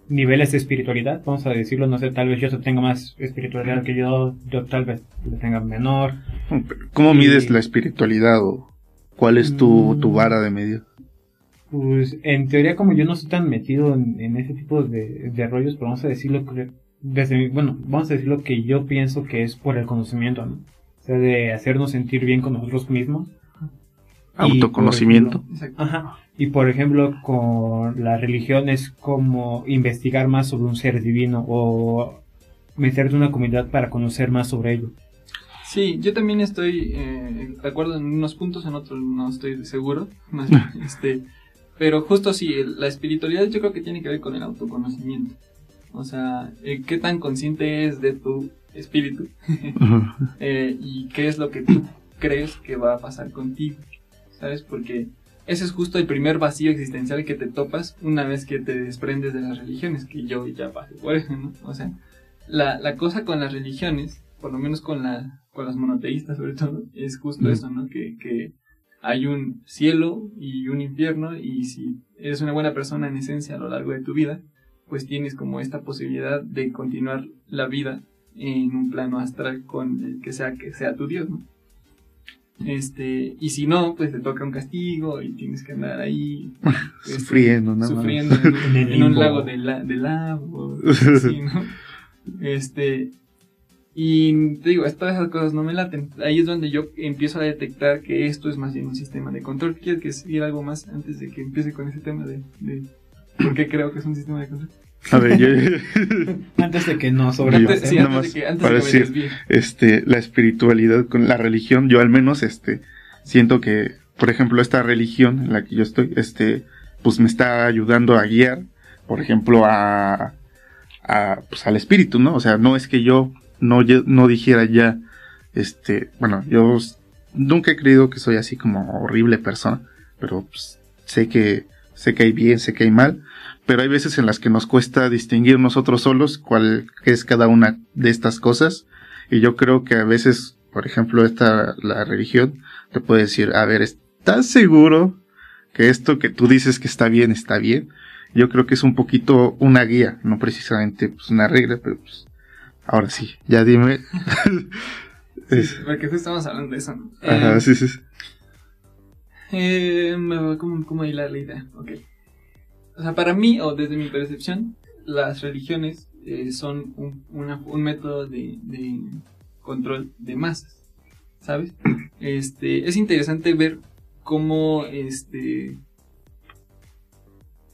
niveles de espiritualidad, vamos a decirlo, no sé, tal vez yo tenga más espiritualidad que yo, yo tal vez la tenga menor. ¿Cómo Y- mides la espiritualidad o cuál es tu, tu Mm. vara de medio? Pues en teoría como yo no estoy tan metido en, en ese tipo de, de rollos, pero vamos a decirlo que- desde mi- bueno, vamos a decir lo que yo pienso que es por el conocimiento, ¿no? O sea, de hacernos sentir bien con nosotros mismos. Autoconocimiento. por Exacto. Ajá. Y por ejemplo, con la religión es como investigar más sobre un ser divino o meterte en una comunidad para conocer más sobre ello. Sí, yo también estoy eh, de acuerdo en unos puntos, en otros no estoy seguro. Más bien, este, pero justo sí, la espiritualidad yo creo que tiene que ver con el autoconocimiento. O sea, eh, qué tan consciente es de tu espíritu eh, y qué es lo que tú crees que va a pasar contigo, ¿sabes? Porque ese es justo el primer vacío existencial que te topas una vez que te desprendes de las religiones, que yo ya pasé por eso, ¿no? O sea, la, la cosa con las religiones, por lo menos con, la, con las monoteístas sobre todo, es justo Mm. eso, ¿no? Que, que hay un cielo y un infierno y si eres una buena persona en esencia a lo largo de tu vida, pues tienes como esta posibilidad de continuar la vida en un plano astral con el que sea que sea tu Dios, ¿no? Este, y si no, pues te toca un castigo y tienes que andar ahí este, Sufriendo, nada más. sufriendo en, En el en un lago de, la, de lava, o así, ¿no? Este, y te digo, todas esas cosas no me laten. Ahí es donde yo empiezo a detectar que esto es más bien un sistema de control. ¿Quieres que decir algo más antes de que empiece con ese tema de, de por qué creo que es un sistema de control? A ver, yo, Antes de que Yo- sobrepasemos. Sí, nada antes más de que, antes para de que decir- este, la espiritualidad con la religión, yo al menos, este, siento que, por ejemplo, esta religión en la que yo estoy, este, pues me está ayudando a guiar, por ejemplo, a, a pues al espíritu, ¿no? O sea, no es que yo no, ye- no dijera ya, este, bueno, yo nunca he creído que soy así como horrible persona, pero pues, sé que sé que hay bien, sé que hay mal, pero hay veces en las que nos cuesta distinguir nosotros solos cuál es cada una de estas cosas. Y yo creo que a veces, por ejemplo, esta, la religión, te puede decir, a ver, ¿estás seguro que esto que tú dices que está bien, está bien? Yo creo que es un poquito una guía, no precisamente pues, una regla, pero pues, ahora sí, ya dime. Es- Porque justo estamos hablando de eso. ¿no? Ajá, Eh, sí, sí. sí. Eh, me va como, como hilar la idea. Ok. O sea, para mí, o desde mi percepción, las religiones eh, son un, una- un método de, de control de masas. ¿Sabes? Este, es interesante ver cómo, este,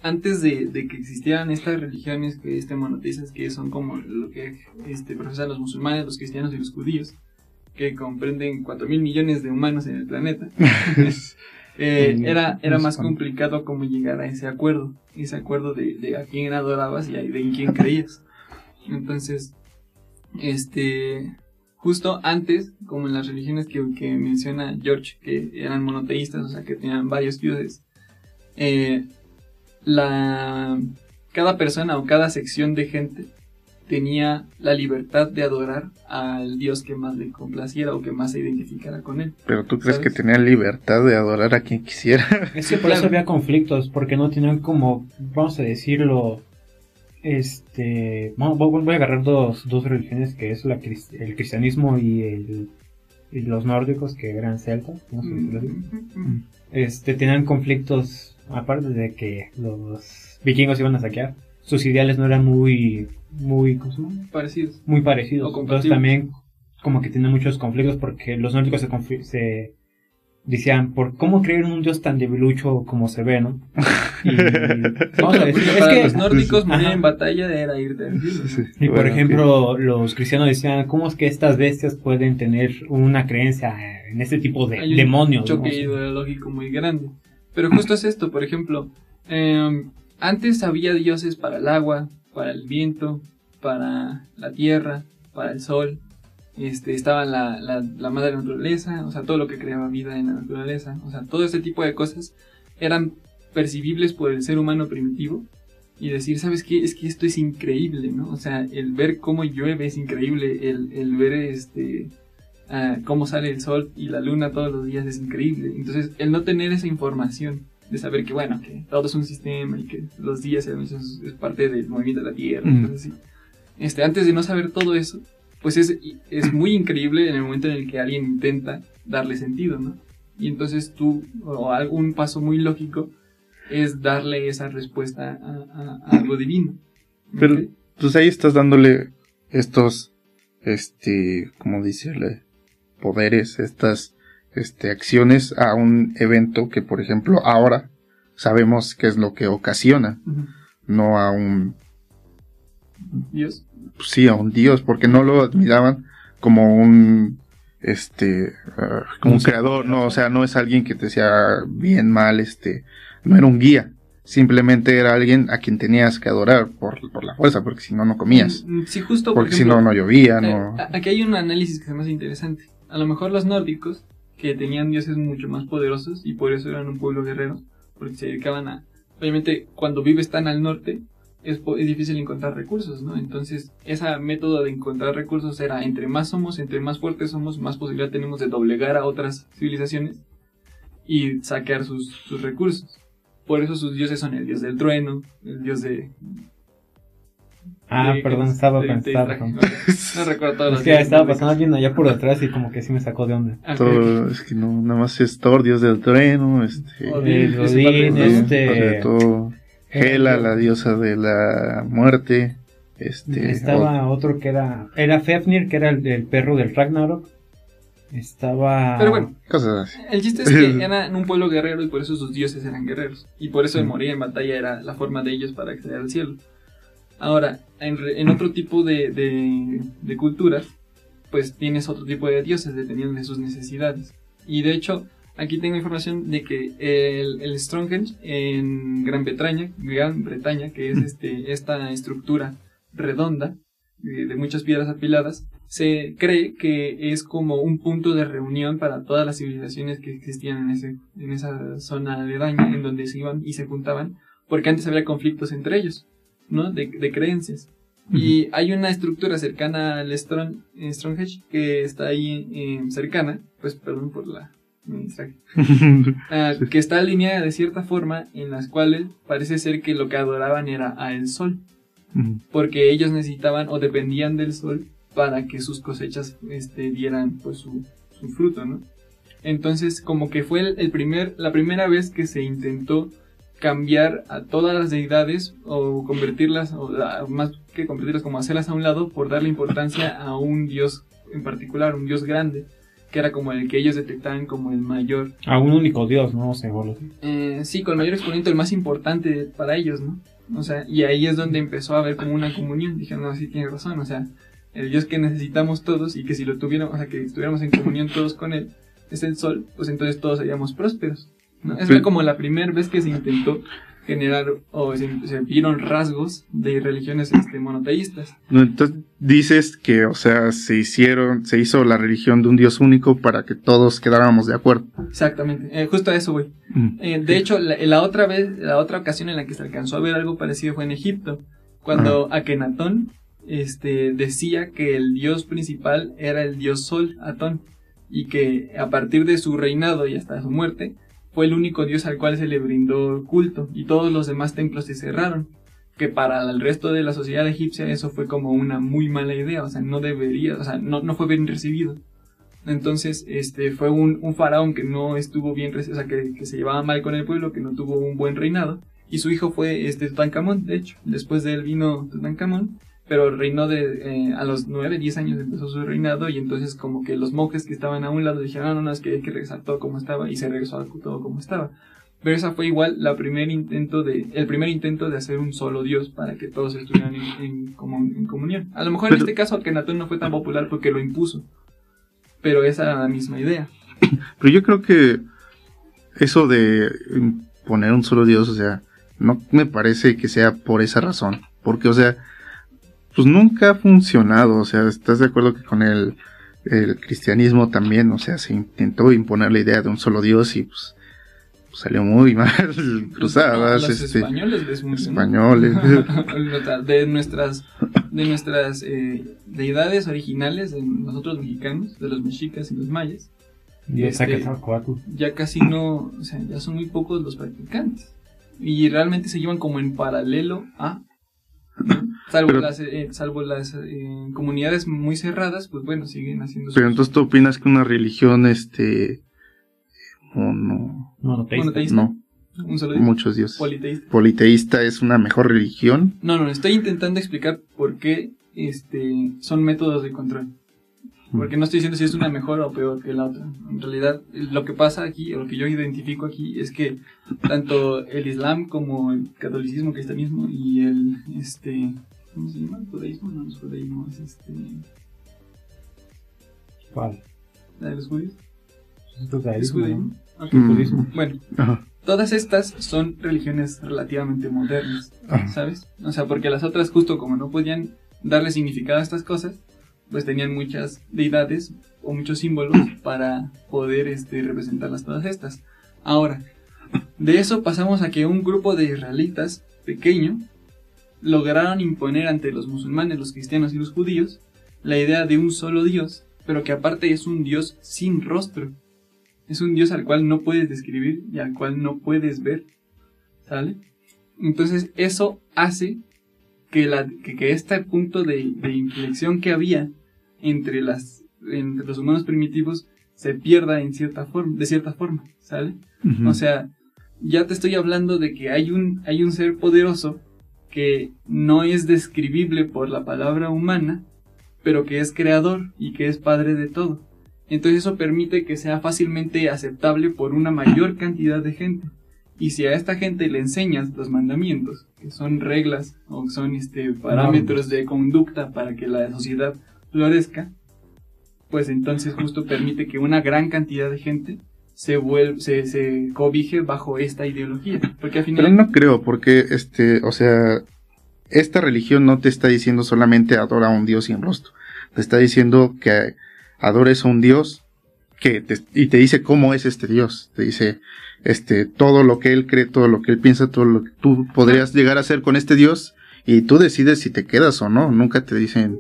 antes de, de que existieran estas religiones que este monoteístas que son como lo que este, profesan los musulmanes, los cristianos y los judíos, que comprenden 4 mil millones de humanos en el planeta, eh, era, era más complicado cómo llegar a ese acuerdo, ese acuerdo de, de a quién adorabas y a- de en quién creías. Entonces, este, justo antes, como en las religiones que, que menciona George, que eran monoteístas, o sea, que tenían varios dioses, eh, la, cada persona o cada sección de gente tenía la libertad de adorar al dios que más le complaciera o que más se identificara con él. Pero tú crees ¿Sabes? que tenían libertad de adorar a quien quisiera. Es que por Claro. eso había conflictos, porque no tenían como, vamos a decirlo, este, bueno, voy a agarrar dos, dos religiones que es la, el cristianismo y, el, y los nórdicos que eran celtas, no sé decirlo así. Este, tenían conflictos, aparte de que los vikingos iban a saquear, sus ideales no eran muy, muy. Parecidos. muy parecidos. Entonces también como que tienen muchos conflictos porque los nórdicos se, confi- se decían, ¿por cómo creer en un dios tan debilucho como se ve, no? Y, vamos a decir, es que- los nórdicos morir en batalla era irte al cielo, ¿no? y por Bueno, ejemplo, los cristianos decían, ¿cómo es que estas bestias pueden tener una creencia en este tipo de Hay un demonios? choque ¿no? ideológico muy grande. Pero justo es esto, por ejemplo, eh, antes había dioses para el agua, para el viento, para la tierra, para el sol. Este, estaba la, la, la madre naturaleza, o sea, todo lo que creaba vida en la naturaleza. O sea, todo ese tipo de cosas eran percibibles por el ser humano primitivo. Y decir, ¿sabes qué? Es que esto es increíble, ¿no? O sea, el ver cómo llueve es increíble, el, el ver este, ah, cómo sale el sol y la luna todos los días es increíble. Entonces, el no tener esa información de saber que, bueno, que todo es un sistema y que los días es, parte del movimiento de la Tierra, Mm. cosas así. Este, antes de no saber todo eso, pues es, es muy increíble en el momento en el que alguien intenta darle sentido, ¿no? Y entonces tú, o algún paso muy lógico, es darle esa respuesta a, a- a algo divino. Pero- ¿ok? Pues ahí estás dándole estos, este, como decirle, poderes, estas, este, acciones a un evento que, por ejemplo, ahora sabemos qué es lo que ocasiona, no a un, Dios. sí, a un dios, porque no lo admiraban como un, este, ah, como un creador, no, o sea, no es alguien que te decía bien, mal, este, no era un guía. Simplemente era alguien a quien tenías que adorar por, por la fuerza, porque si no, no comías. Mm, Sí, justo. por Porque si no, no llovía, Eh, no. aquí hay un análisis que se me hace interesante. A lo mejor los nórdicos, que tenían dioses mucho más poderosos y por eso eran un pueblo guerrero, porque se dedicaban a... Obviamente, cuando vives tan al norte, es, es difícil encontrar recursos, ¿no? Entonces, ese método de encontrar recursos era entre más somos, entre más fuertes somos, más posibilidad tenemos de doblegar a otras civilizaciones y saquear sus, sus recursos. Por eso sus dioses son el dios del trueno, el dios de... Ah, de- perdón, estaba de- pensando. No recuerdo todos Es los que dioses estaba pasando alguien allá por detrás y como que sí me sacó de onda. Todo, es que no, nada más es Thor, dios del trueno, este, Odín, este- todo, Hela, la diosa de la muerte, este, Estaba otro que era. Era Fefnir, que era el, el perro del Ragnarok. Estaba. Pero bueno, cosas así. el chiste es que eran un pueblo guerrero y por eso sus dioses eran guerreros. Y por eso el morir en batalla era la forma de ellos para acceder al cielo. Ahora, en, otro tipo de, de, de culturas, pues tienes otro tipo de dioses dependiendo de sus necesidades. Y de hecho, aquí tengo información de que el, el Stonehenge en Gran Bretaña, Gran Bretaña, que es este, esta estructura redonda de, de muchas piedras apiladas, se cree que es como un punto de reunión para todas las civilizaciones que existían en, ese, en esa zona aledaña, en donde se iban y se juntaban, porque antes había conflictos entre ellos, ¿no? De, de creencias. Y hay una estructura cercana al Strong, Stronghead que está ahí eh, cercana, pues perdón por la me distraje. Ah, que está alineada de cierta forma en las cuales parece ser que lo que adoraban era a el sol, porque ellos necesitaban o dependían del sol para que sus cosechas este, dieran pues su, su fruto, ¿no? Entonces como que fue el, el primer, la primera vez que se intentó cambiar a todas las deidades o convertirlas, o la- más que convertirlas como hacerlas a un lado por darle importancia a un dios en particular, un dios grande, que era como el que ellos detectaban como el mayor A un único dios, ¿no? Se voló. eh, sí, con el mayor exponente, el más importante para ellos, ¿no? O sea, y ahí es donde empezó a haber como una comunión. Dijeron, no, sí tiene razón, o sea, el Dios que necesitamos todos y que si lo tuviéramos, o sea, que estuviéramos en comunión todos con él, es el sol, pues entonces todos seríamos prósperos, fue como la primera vez que se intentó generar o se, se vieron rasgos de religiones este, monoteístas. No, Entonces dices que, o sea, se hicieron, se hizo la religión de un Dios único para que todos quedáramos de acuerdo. Exactamente, eh, justo a eso, güey. Mm. Eh, de hecho, la, la otra vez, la otra ocasión en la que se alcanzó a ver algo parecido fue en Egipto, cuando Akenatón este, decía que el dios principal era el dios Sol, Atón, y que a partir de su reinado y hasta su muerte, fue el único dios al cual se le brindó culto, y todos los demás templos se cerraron. Que para el resto de la sociedad egipcia eso fue como una muy mala idea, o sea, no debería, o sea, no, no fue bien recibido. Entonces, este, fue un, faraón que no estuvo bien, o sea, que, que se llevaba mal con el pueblo, que no tuvo un buen reinado. Y su hijo fue, este, Tutankamón, de hecho. Después de él vino Tutankamón, pero reinó de, eh, a los 9, 10 años empezó su reinado y entonces como que los monjes que estaban a un lado dijeron, no, no, no, es que hay que regresar todo como estaba y se regresó a todo como estaba. Pero esa fue igual la primer intento de, el primer intento de hacer un solo dios para que todos estuvieran en, en, comun- en comunión. A lo mejor en este caso Akhenaton no fue tan popular porque lo impuso. Pero esa era la misma idea. Pero yo creo que eso de poner un solo Dios, o sea, no me parece que sea por esa razón. Porque, o sea, pues nunca ha funcionado. O sea, ¿estás de acuerdo que con el, el cristianismo también, o sea, se intentó imponer la idea de un solo Dios y pues, pues salió muy mal, cruzadas, los este, españoles les españoles. de nuestras de nuestras eh, deidades originales de nosotros mexicanos, de los mexicas y los mayas, Este- ya casi no, o sea, ya son muy pocos los practicantes. Y realmente se llevan como en paralelo a ¿no? salvo Pero- las eh, salvo las eh, comunidades muy cerradas, pues bueno, siguen haciendo sus- Pero entonces tú opinas que una religión, este, mono, Monoteísta. monoteísta, no, un solo dios, muchos dioses. politeísta. politeísta es una mejor religión. No, no, estoy intentando explicar por qué este, son métodos de control. Porque no estoy diciendo si es una mejor o peor que la otra. En realidad, lo que pasa aquí, o lo que yo identifico aquí, es que tanto el Islam como el catolicismo, cristianismo y el, este, ¿cómo se llama? ¿El judaísmo? No, es judaísmo, es este, ¿Cuál? la de los judíos. Es ¿Es judaísmo, judaísmo? ¿no? Ok. Mm. Bueno, Ajá, todas estas son religiones relativamente modernas. ajá. ¿sabes? O sea, porque las otras justo como no podían darle significado a estas cosas, pues tenían muchas deidades o muchos símbolos para poder este, representarlas todas estas. Ahora, de eso pasamos a que un grupo de israelitas pequeño lograron imponer ante los musulmanes, los cristianos y los judíos la idea de un solo Dios, pero que aparte es un Dios sin rostro. Es un Dios al cual no puedes describir y al cual no puedes ver. ¿Sale? Entonces eso hace que, la, que, que este punto de, de inflexión que había entre, las, entre los humanos primitivos se pierda en cierta forma, de cierta forma, ¿sale? O sea, ya te estoy hablando de que hay un, hay un ser poderoso que no es describible por la palabra humana, pero que es creador y que es padre de todo. Entonces eso permite que sea fácilmente aceptable por una mayor cantidad de gente. Y si a esta gente le enseñas los mandamientos, que son reglas o son este, parámetros de conducta para que la sociedad florezca, pues entonces justo permite que una gran cantidad de gente se, vuelve, se, se cobije bajo esta ideología. Porque al final... Pero no creo, porque, este, o sea, esta religión no te está diciendo solamente adora a un Dios sin rostro. Te está diciendo que adores a un Dios que te, y te dice cómo es este Dios. Te dice este todo lo que él cree, todo lo que él piensa, todo lo que tú podrías llegar a hacer con este Dios y tú decides si te quedas o no. Nunca te dicen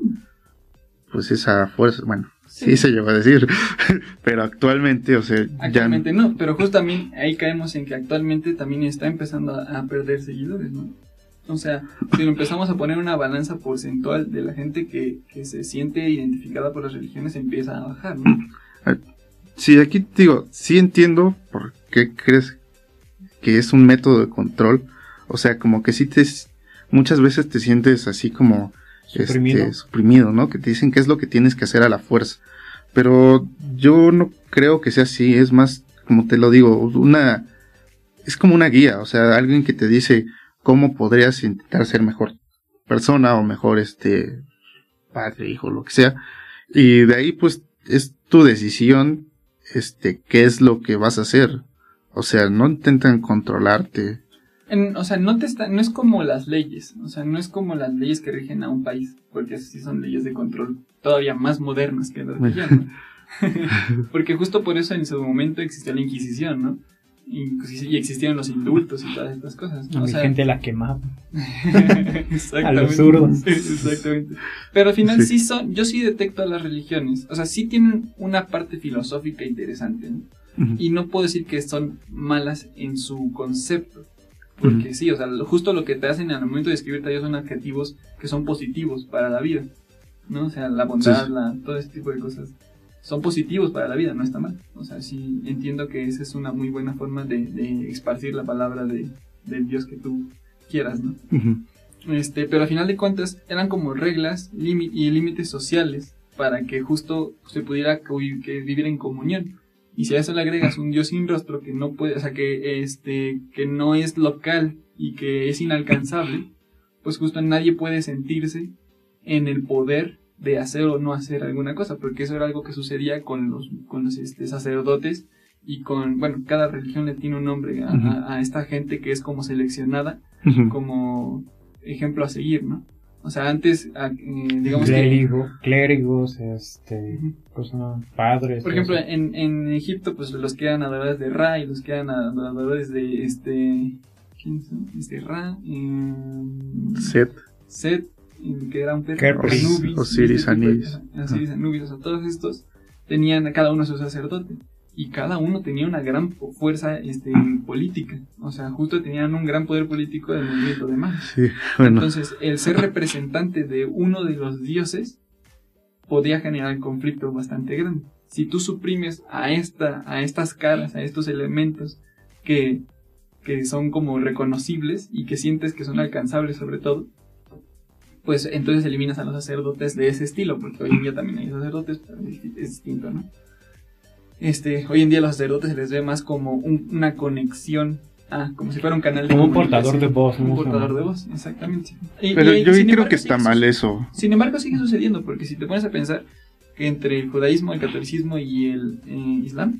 pues esa fuerza, bueno, sí, se lleva a decir, pero actualmente, o sea, actualmente no, pero justo también ahí caemos en que actualmente también está empezando a, a perder seguidores, ¿no? O sea, si lo empezamos a poner una balanza porcentual de la gente que, que se siente identificada por las religiones, empieza a bajar, ¿no? Sí, aquí te digo, sí entiendo por qué crees que es un método de control. O sea, como que sí te. Muchas veces te sientes así como. Suprimido. Este, suprimido, ¿no? Que te dicen qué es lo que tienes que hacer a la fuerza. Pero yo no creo que sea así. Es más, como te lo digo, una. Es como una guía. O sea, alguien que te dice cómo podrías intentar ser mejor persona o mejor este padre, hijo, lo que sea. Y de ahí, pues, es tu decisión este, qué es lo que vas a hacer. O sea, no intentan controlarte. En, o sea, no, te está, no es como las leyes, o sea, no es como las leyes que rigen a un país, porque sí son leyes de control todavía más modernas que la religión, ¿no? porque justo por eso en su momento existió la Inquisición, ¿no? Y, existieron los indultos y todas estas cosas. ¿no? O Mi sea, gente la quemaba. Exactamente. A los zurdos. Exactamente. Pero al final Sí. sí. son, yo sí detecto a las religiones, o sea, sí tienen una parte filosófica interesante, ¿no? Y no puedo decir que son malas en su concepto. Porque sí, o sea, justo lo que te hacen al momento de escribirte a Dios son adjetivos que son positivos para la vida. ¿No? O sea, la bondad, Sí, la, todo ese tipo de cosas. Son positivos para la vida, no está mal. O sea, sí entiendo que esa es una muy buena forma de, de esparcir la palabra de, del Dios que tú quieras, ¿no? Este, pero al final de cuentas eran como reglas y límites sociales para que justo se pudiera vivir en comunión. Y si a eso le agregas un Dios sin rostro que no puede, o sea, que este, que no es local y que es inalcanzable, pues justo nadie puede sentirse en el poder de hacer o no hacer alguna cosa, porque eso era algo que sucedía con los, con los este, sacerdotes y con, bueno, cada religión le tiene un nombre a, Ujú. a- a esta gente que es como seleccionada como ejemplo a seguir, ¿no? O sea, antes, a- eh, digamos que, Clérigo- clérigos, este, Ujú. pues, no, padres. por ejemplo, en, en Egipto, pues los que eran adoradores de Ra y los que eran adoradores de este, ¿quién son? Este Ra, eh, Set. Set, eh, que era un perro, Anubis, Osiris, Anubis. Anubis, o sea, todos estos tenían a cada uno su sacerdote y cada uno tenía una gran fuerza este, política, o sea, justo tenían un gran poder político del movimiento de más. Sí, bueno. Entonces, el ser representante de uno de los dioses podía generar conflicto bastante grande. Si tú suprimes a esta, a estas caras, a estos elementos que, que son como reconocibles y que sientes que son alcanzables sobre todo, pues entonces eliminas a los sacerdotes de ese estilo, porque hoy en día también hay sacerdotes, pero es distinto, ¿no? Este, hoy en día a los sacerdotes se les ve más como un- una conexión, ah, como si fuera un canal de Como un portador de voz, Un ¿no? portador de voz, exactamente. Y- Pero y- yo creo embargo, que está mal eso. Sin embargo, sigue sucediendo, porque si te pones a pensar que entre el judaísmo, el catolicismo y el eh, islam,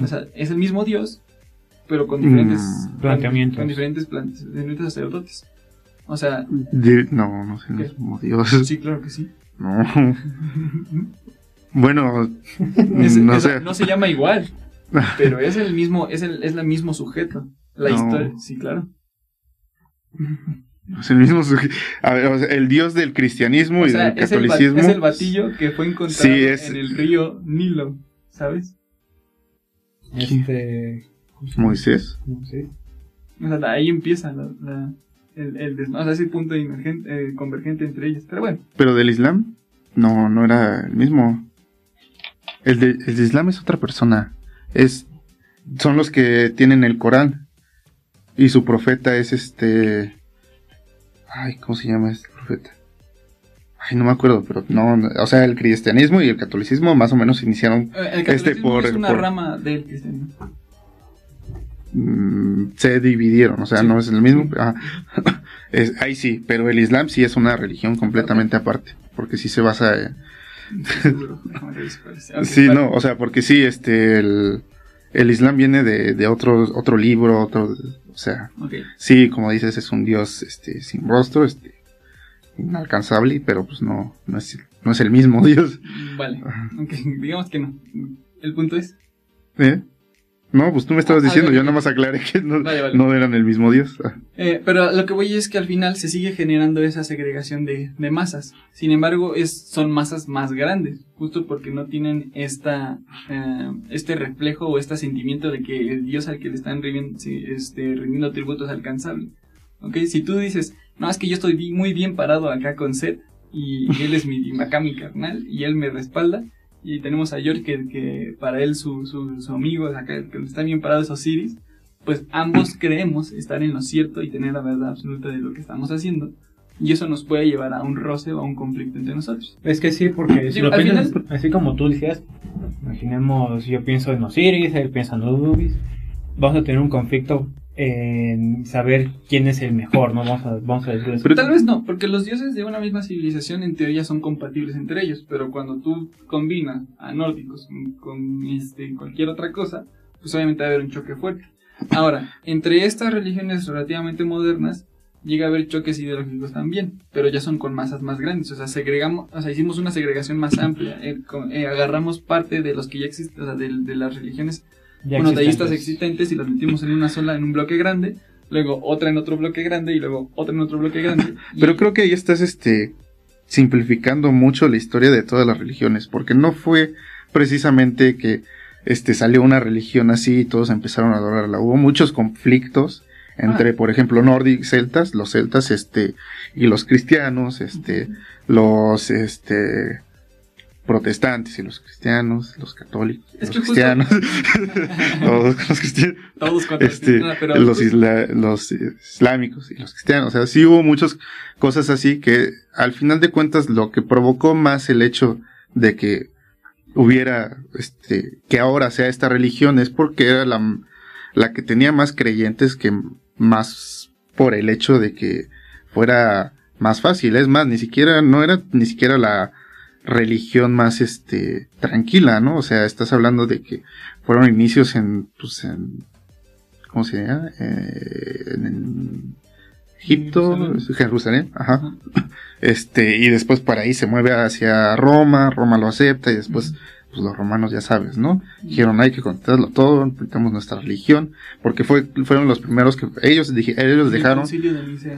o sea, es el mismo Dios, pero con diferentes Mm. Planteamientos. Con, diferentes, plan- diferentes sacerdotes. O sea, No, no es como Dios. sí, claro que sí. No. Bueno, Es- no es- sé. no se llama igual, pero es el mismo, es el, es el mismo sujeto. La No. historia, sí, claro. Es el mismo a ver, o sea, el dios del cristianismo O y sea, del es el, ba- catolicismo. es el batillo que fue encontrado Sí, es- en el río Nilo, ¿sabes? Este. Moisés. No sé. O sea, ahí empieza la, la- el, el desma- o sea, ese punto emergente, eh, convergente entre ellas. Pero bueno, Pero del Islam, no, no era el mismo. El de, el de Islam es otra persona. Es, son los que tienen el Corán. Y su profeta es este. Ay, ¿cómo se llama este profeta? Ay, no me acuerdo, pero no, no, o sea, el cristianismo y el catolicismo más o menos iniciaron, eh, el catolicismo Este, por- es una por- rama del cristianismo. mm, se dividieron, o sea, Sí. no es el mismo. Es- ahí sí, pero el Islam sí es una religión completamente aparte, porque sí se basa en, Sí, vale. no, o sea, porque sí, este, el, el Islam viene de, de otro, otro libro, otro, o sea, Ok. sí, como dices, es un dios este, sin rostro, este, inalcanzable, pero pues no, no es, no es el mismo dios. Vale. Ok, digamos que no. El punto es. ¿Eh? No, pues tú me estabas Ah, diciendo, yo nada más aclaré que no, Vale, vale. no eran el mismo dios. Ah, Eh, pero lo que voy es que al final se sigue generando esa segregación de, de masas. Sin embargo, es, son masas más grandes, justo porque no tienen esta, eh, este reflejo o este sentimiento de que el Dios al que le están rindiendo, este, rindiendo tributo es alcanzable. ¿Ok? Si tú dices, no, es que yo estoy muy bien parado acá con Seth y él es mi, acá mi carnal y él me respalda. Y tenemos a George que, que para él su, su, su amigo acá que está bien parado es Osiris pues ambos creemos estar en lo cierto y tener la verdad absoluta de lo que estamos haciendo. Y eso nos puede llevar a un roce o a un conflicto entre nosotros. Es que sí, porque si Digo, lo piensas, final- así como tú decías, imaginemos, yo pienso en Osiris, él piensa en Anubis, vamos a tener un conflicto saber quién es el mejor. Vamos vamos a. Pero- Tal vez no, porque los dioses de una misma civilización en teoría son compatibles entre ellos, pero cuando tú combinas a nórdicos con, este, cualquier otra cosa, pues obviamente va a haber un choque fuerte. Ahora, entre estas religiones relativamente modernas, llega a haber choques ideológicos también, pero ya son con masas más grandes, o sea, segregamos, o sea, hicimos una segregación más amplia, eh, eh, agarramos parte de los que ya existen, o sea, de las religiones Ya monoteístas existentes. existentes y las metimos en una sola, en un bloque grande, luego otra en otro bloque grande y luego otra en otro bloque grande. y- Pero creo que ahí estás este simplificando mucho la historia de todas las religiones, porque no fue precisamente que este salió una religión así y todos empezaron a adorarla. Hubo muchos conflictos entre, Ah. por ejemplo, nórdicos, celtas, los celtas, este, y los cristianos, este, los, este, protestantes y los cristianos, los católicos, Es los cristianos, todos los cristianos, todos este, no, pero los, isla- los islámicos y los cristianos. O sea, sí hubo muchas cosas así que al final de cuentas lo que provocó más el hecho de que hubiera, este, que ahora sea esta religión es porque era la, la que tenía más creyentes que más por el hecho de que fuera más fácil. Es más, ni siquiera, no era ni siquiera la religión más, este, tranquila, ¿no? O sea, estás hablando de que fueron inicios en, pues, en, ¿cómo se llama? Eh, en, Egipto, Jerusalén. Jerusalén, ajá. Este, y después para ahí se mueve hacia Roma, Roma lo acepta y después, pues los romanos ya sabes, ¿no? Dijeron, hay que contarlo todo, aplicamos nuestra religión, porque fue, fueron los primeros que, ellos, dije- ellos el dejaron,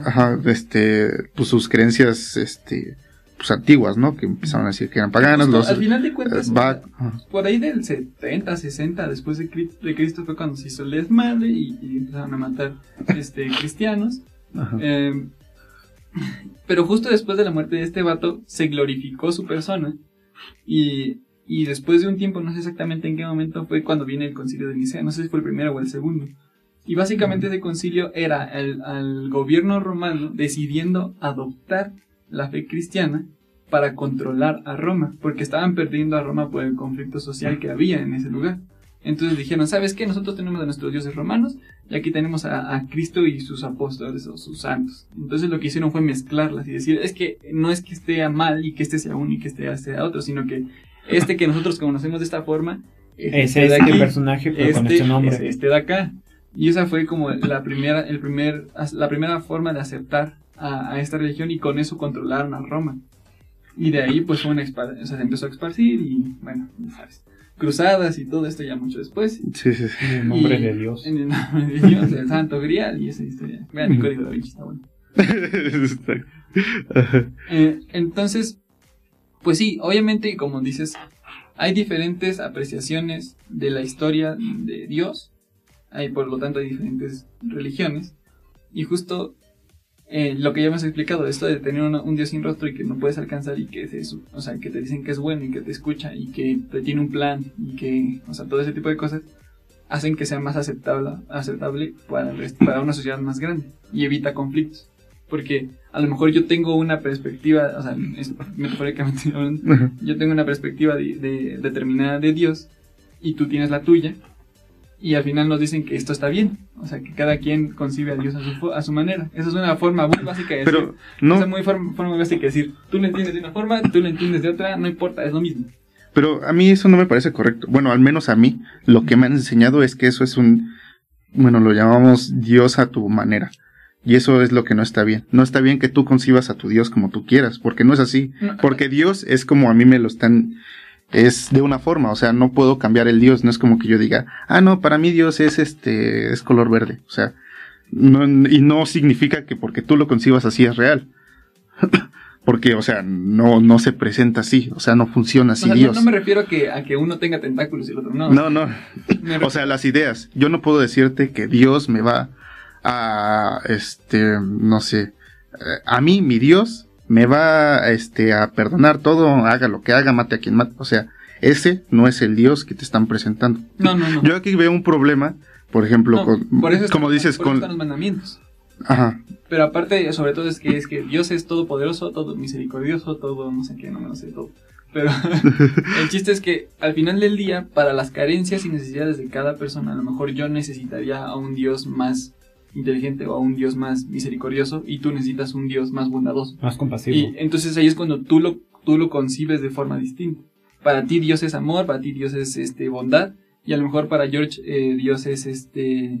ajá, este, pues sus creencias, este, pues antiguas, ¿no? Que empezaron a decir que eran paganas, Justo, los, al final de cuentas, ajá. por ahí del 70, 60 después de Cristo, de Cristo fue cuando se hizo el desmadre y, y empezaron a matar este, cristianos. Ajá. Eh, pero justo después de la muerte de este vato, se glorificó su persona. Y, y después de un tiempo, no sé exactamente en qué momento, fue cuando viene el concilio de Nicea. No sé si fue el primero o el segundo. Y básicamente ese concilio era el, al gobierno romano decidiendo adoptar la fe cristiana para controlar a Roma, porque estaban perdiendo a Roma por el conflicto social que había en ese lugar. Entonces dijeron, ¿sabes qué? Nosotros tenemos a nuestros dioses romanos y aquí tenemos a, a Cristo y sus apóstoles o sus santos. Entonces lo que hicieron fue mezclarlas y decir, es que no es que esté mal y que este sea uno y que este sea otro, sino que este que nosotros conocemos de esta forma Es este de este aquí, personaje, pero con este este nombre. es este de acá. Y esa fue como la primera, el primer, la primera forma de aceptar a, a esta religión y con eso controlaron a Roma. Y de ahí pues fue una o sea, se empezó a esparcir y bueno, sabes, cruzadas y todo esto ya mucho después. Sí, sí, sí. En el nombre Y- de Dios. En el nombre de Dios, el Santo Grial y esa historia. Vean el código de Vinci, está bueno. Eh, entonces, pues sí, obviamente, como dices, hay diferentes apreciaciones de la historia de Dios. Hay, por lo tanto, hay diferentes religiones. Y justo eh, lo que ya hemos explicado, esto de tener una- un Dios sin rostro y que no puedes alcanzar y que es eso, o sea, que te dicen que es bueno y que te escucha y que te tiene un plan y que, o sea, todo ese tipo de cosas hacen que sea más aceptable, aceptable para, el rest- para una sociedad más grande y evita conflictos. Porque a lo mejor yo tengo una perspectiva, o sea, es- metafóricamente hablando, yo tengo una perspectiva de, de- determinada de Dios y tú tienes la tuya y al final nos dicen que esto está bien, o sea, que cada quien concibe a Dios a su, a su manera. Esa es una forma muy básica de decir, Pero no, esa es muy forma, forma básica de decir, tú lo entiendes de una forma, tú lo entiendes de otra, no importa, es lo mismo. Pero a mí eso no me parece correcto. Bueno, al menos a mí, lo que me han enseñado es que eso es un, bueno, lo llamamos Dios a tu manera. Y eso es lo que no está bien. No está bien que tú concibas a tu Dios como tú quieras, porque no es así. No. Porque Dios es como a mí me lo están, es de una forma, o sea, no puedo cambiar el Dios, no es como que yo diga, ah, no, para mí Dios es este, es color verde, o sea, no, y no significa que porque tú lo concibas así es real. porque, o sea, no, no se presenta así, o sea, no funciona así O sea, no, Dios. no me refiero a que, a que uno tenga tentáculos y el otro no. No, no, o sea, las ideas. Yo no puedo decirte que Dios me va a, este, no sé, eh, a mí, mi Dios, me va, este, a perdonar todo, haga lo que haga, mate a quien mate. O sea, ese no es el Dios que te están presentando. no, no. no. Yo aquí veo un problema, por ejemplo, No, con, por eso como dices, por con, están los mandamientos. ajá, Pero aparte, sobre todo, es que, es que Dios es todopoderoso, todo misericordioso, todo no sé qué, no me lo sé todo. Pero el chiste es que al final del día, para las carencias y necesidades de cada persona, a lo mejor yo necesitaría a un Dios más inteligente o a un Dios más misericordioso y tú necesitas un Dios más bondadoso. Más compasivo. Y entonces ahí es cuando tú lo, tú lo concibes de forma distinta. Para ti Dios es amor, para ti Dios es este bondad, y a lo mejor para George eh, Dios es este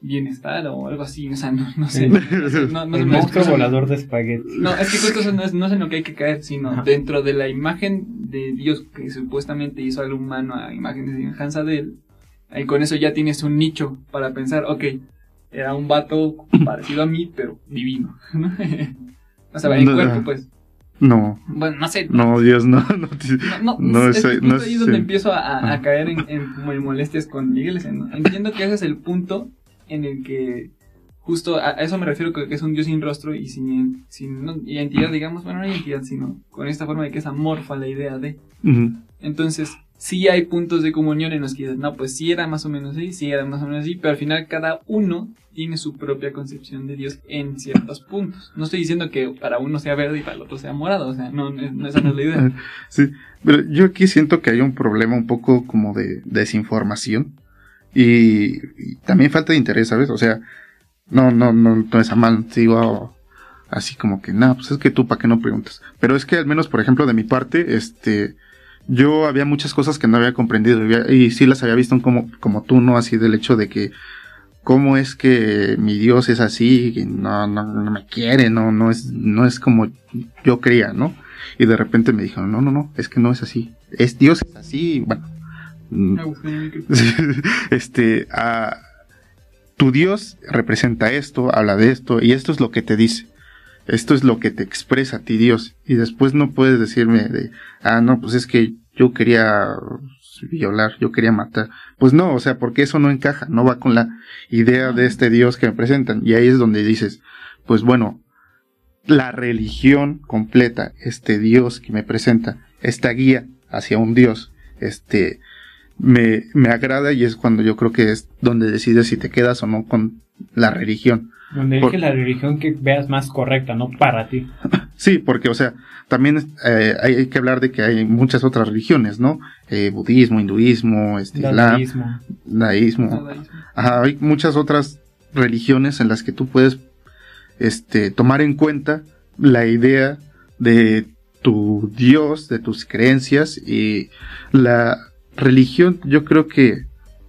bienestar o algo así, o sea, no, no sé. No, no el monstruo volador de espagueti. No, es que eso no es, no es en lo que hay que caer, sino Ajá. dentro de la imagen de Dios que supuestamente hizo al humano a imagen de semejanza de él. Ahí con eso ya tienes un nicho para pensar, ok, era un vato parecido a mí, pero divino. ¿no? o sea, en No, cuerpo, pues. no, Bueno, no sé. no, Dios, no, no, No, no, No, es, es no justo ahí es donde empiezo a, Ah. caer en, molestias con. ¿no? Entiendo que ese es el punto en el que justo a, eso me refiero que, es un Dios sin rostro y sin, sin no, identidad, digamos, bueno, no identidad, sino con esta forma de que es amorfa la idea de. Entonces, sí hay puntos de comunión en los que dices, no, pues sí era más o menos así, sí era más o menos así, pero al final cada uno tiene su propia concepción de Dios en ciertos puntos. No estoy diciendo que para uno sea verde y para el otro sea morado, o sea, no, no esa no es la idea. Sí, pero yo aquí siento que hay un problema un poco como de desinformación y, también falta de interés, ¿sabes? O sea, no, no, no, no es a mal, digo así como que, nada, pues es que tú para qué no preguntas. Pero es que al menos, por ejemplo, de mi parte, este, yo había muchas cosas que no había comprendido y, sí las había visto como, como tú, ¿no? Así del hecho de que, ¿cómo es que mi Dios es así? No, no, no me quiere, no, no es, no es como yo creía, ¿no? Y de repente me dijeron, no, no, no, es que no es así. Es Dios es así, bueno. mm, este, ah, tu Dios representa esto, habla de esto, y esto es lo que te dice. Esto es lo que te expresa a ti Dios. Y después no puedes decirme de, ah, no, pues es que yo quería violar, yo quería matar. Pues no, o sea, porque eso no encaja, no va con la idea de este Dios que me presentan. Y ahí es donde dices, pues bueno, la religión completa, este Dios que me presenta, esta guía hacia un Dios, este, me, me agrada y es cuando yo creo que es donde decides si te quedas o no con la religión. Donde Por- elige la religión que veas más correcta, no para ti. Sí, porque, o sea, también eh, hay, que hablar de que hay muchas otras religiones, ¿no? Eh, budismo, hinduismo, este, islam, Dadaísmo. daísmo. Ajá, hay muchas otras religiones en las que tú puedes este, tomar en cuenta la idea de tu Dios, de tus creencias y la religión yo creo que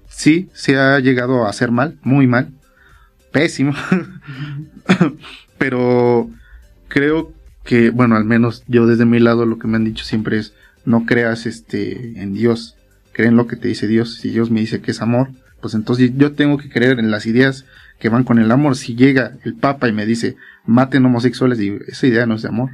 sí se ha llegado a hacer mal, muy mal, pésimo, pero creo que, bueno, al menos yo desde mi lado lo que me han dicho siempre es no creas este en Dios, cree en lo que te dice Dios, si Dios me dice que es amor, pues entonces yo tengo que creer en las ideas que van con el amor. Si llega el Papa y me dice maten homosexuales, digo, esa idea no es de amor.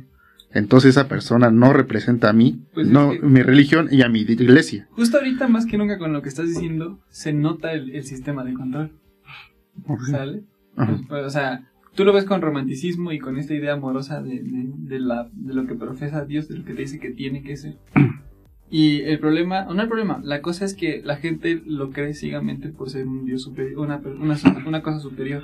Entonces esa persona no representa a mí, Pues es no que- mi religión y a mi iglesia. Justo ahorita, más que nunca con lo que estás diciendo, se nota el, el sistema de control. ¿Sale? Ajá. Pues, o sea, tú lo ves con romanticismo y con esta idea amorosa de, de, de la, de lo que profesa Dios, de lo que te dice que tiene que ser. Y el problema, o no el problema, la cosa es que la gente lo cree ciegamente por ser un Dios superior, una, una, una cosa superior.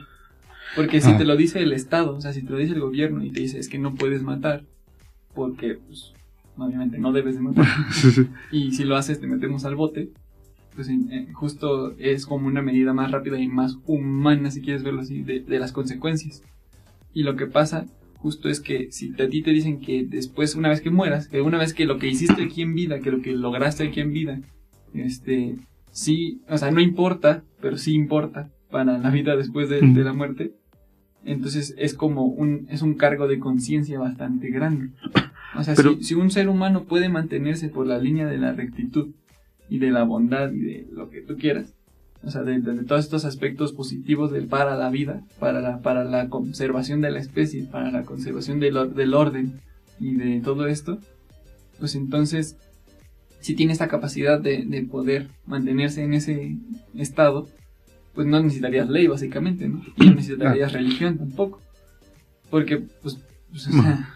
Porque si Ah. te lo dice el Estado, o sea, si te lo dice el gobierno y te dice es que no puedes matar, porque, pues, obviamente no debes de matar, y si lo haces te metemos al bote, pues justo es como una medida más rápida y más humana, si quieres verlo así, de, de las consecuencias. Y lo que pasa justo es que si a ti te dicen que después, una vez que mueras, que una vez que lo que hiciste aquí en vida, que lo que lograste aquí en vida, este, sí, o sea, no importa, pero sí importa para la vida después de, de la muerte. Entonces es como un, es un cargo de conciencia bastante grande. O sea, si, si un ser humano puede mantenerse por la línea de la rectitud y de la bondad y de lo que tú quieras, o sea, de, todos estos aspectos positivos del, para la vida, para la, para la conservación de la especie, para la conservación del, del orden y de todo esto, pues entonces, si tiene esta capacidad de, de poder mantenerse en ese estado, pues no necesitarías ley básicamente, ¿no? Y no necesitarías religión tampoco. Porque, pues, pues o sea,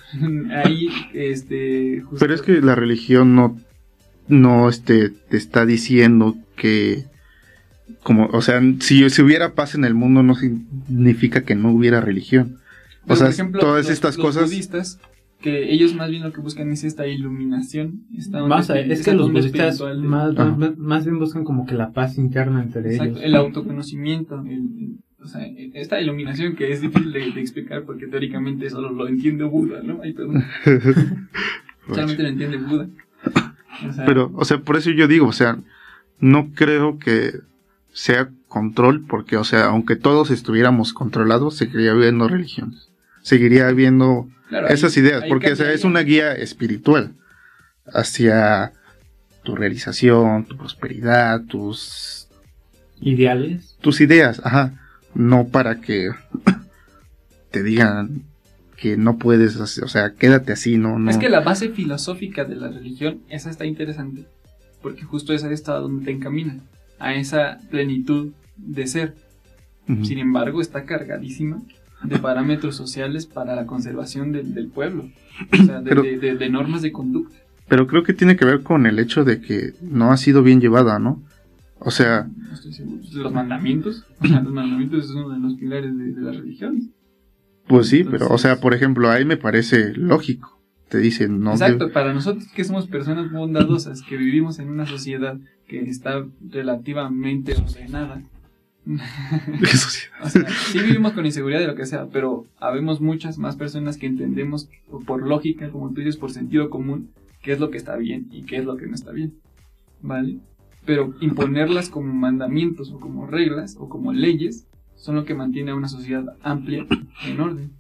ahí, este... Pero es que la religión no, no, este, te está diciendo que como, o sea, si, si hubiera paz en el mundo no significa que no hubiera religión. o sea, todas estas cosas... Budistas, que ellos más bien lo que buscan es esta iluminación. más, es que los budistas más, bien buscan como que la paz interna entre ellos. El autoconocimiento, o sea, esta iluminación que es difícil de, explicar porque teóricamente solo lo entiende Buda, ¿no? Ay, perdón. Solamente lo entiende Buda. Pero, o sea, por eso yo digo, o sea, no creo que sea control, porque, o sea, aunque todos estuviéramos controlados, seguiría habiendo religiones, seguiría habiendo esas ideas, porque, o sea, es una guía espiritual hacia tu realización, tu prosperidad, tus ideales, tus ideas, ajá, no para que te digan que no puedes, o sea, quédate así, no, no. Es que la base filosófica de la religión, esa está interesante, porque justo esa está donde te encamina a esa plenitud de ser. Sin embargo, está cargadísima de parámetros sociales para la conservación del, pueblo, o sea, de, normas de conducta. Pero creo que tiene que ver con el hecho de que no ha sido bien llevada, ¿no? O sea... Los mandamientos, los mandamientos es uno de los pilares de, la religión. Pues sí, pero, o sea, por ejemplo, ahí me parece lógico. Te dicen, no. Exacto, para nosotros que somos personas bondadosas, que vivimos en una sociedad que está relativamente ordenada. o sea, sí vivimos con inseguridad de lo que sea, pero habemos muchas más personas que entendemos por, lógica, como tú dices, por sentido común, qué es lo que está bien y qué es lo que no está bien. ¿Vale? Pero imponerlas como mandamientos o como reglas o como leyes son lo que mantiene a una sociedad amplia en orden.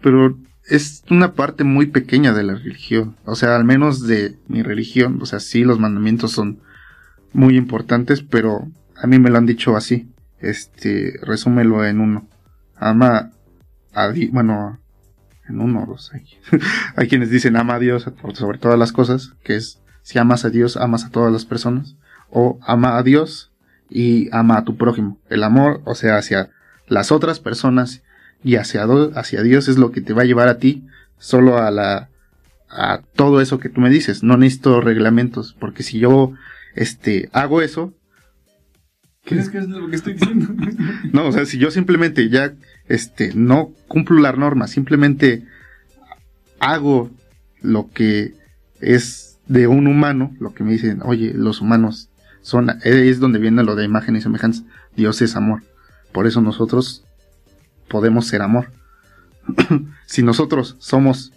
Pero es una parte muy pequeña de la religión. O sea, al menos de mi religión. O sea, sí, los mandamientos son muy importantes, pero a mí me lo han dicho así. Este, resúmelo en uno. Ama a Dios, bueno, en uno. Hay, hay quienes dicen ama a Dios sobre todas las cosas, que es si amas a Dios, amas a todas las personas. O ama a Dios y ama a tu prójimo. El amor, o sea, hacia las otras personas y hacia, hacia Dios es lo que te va a llevar a ti solo a la a todo eso que tú me dices. No necesito reglamentos, porque si yo este, hago eso. ¿Crees que es lo que estoy diciendo? no, o sea, si yo simplemente ya, este, no cumplo la norma, simplemente hago lo que es de un humano, lo que me dicen, oye, los humanos son, es donde viene lo de imagen y semejanza. Dios es amor. Por eso nosotros podemos ser amor. si nosotros somos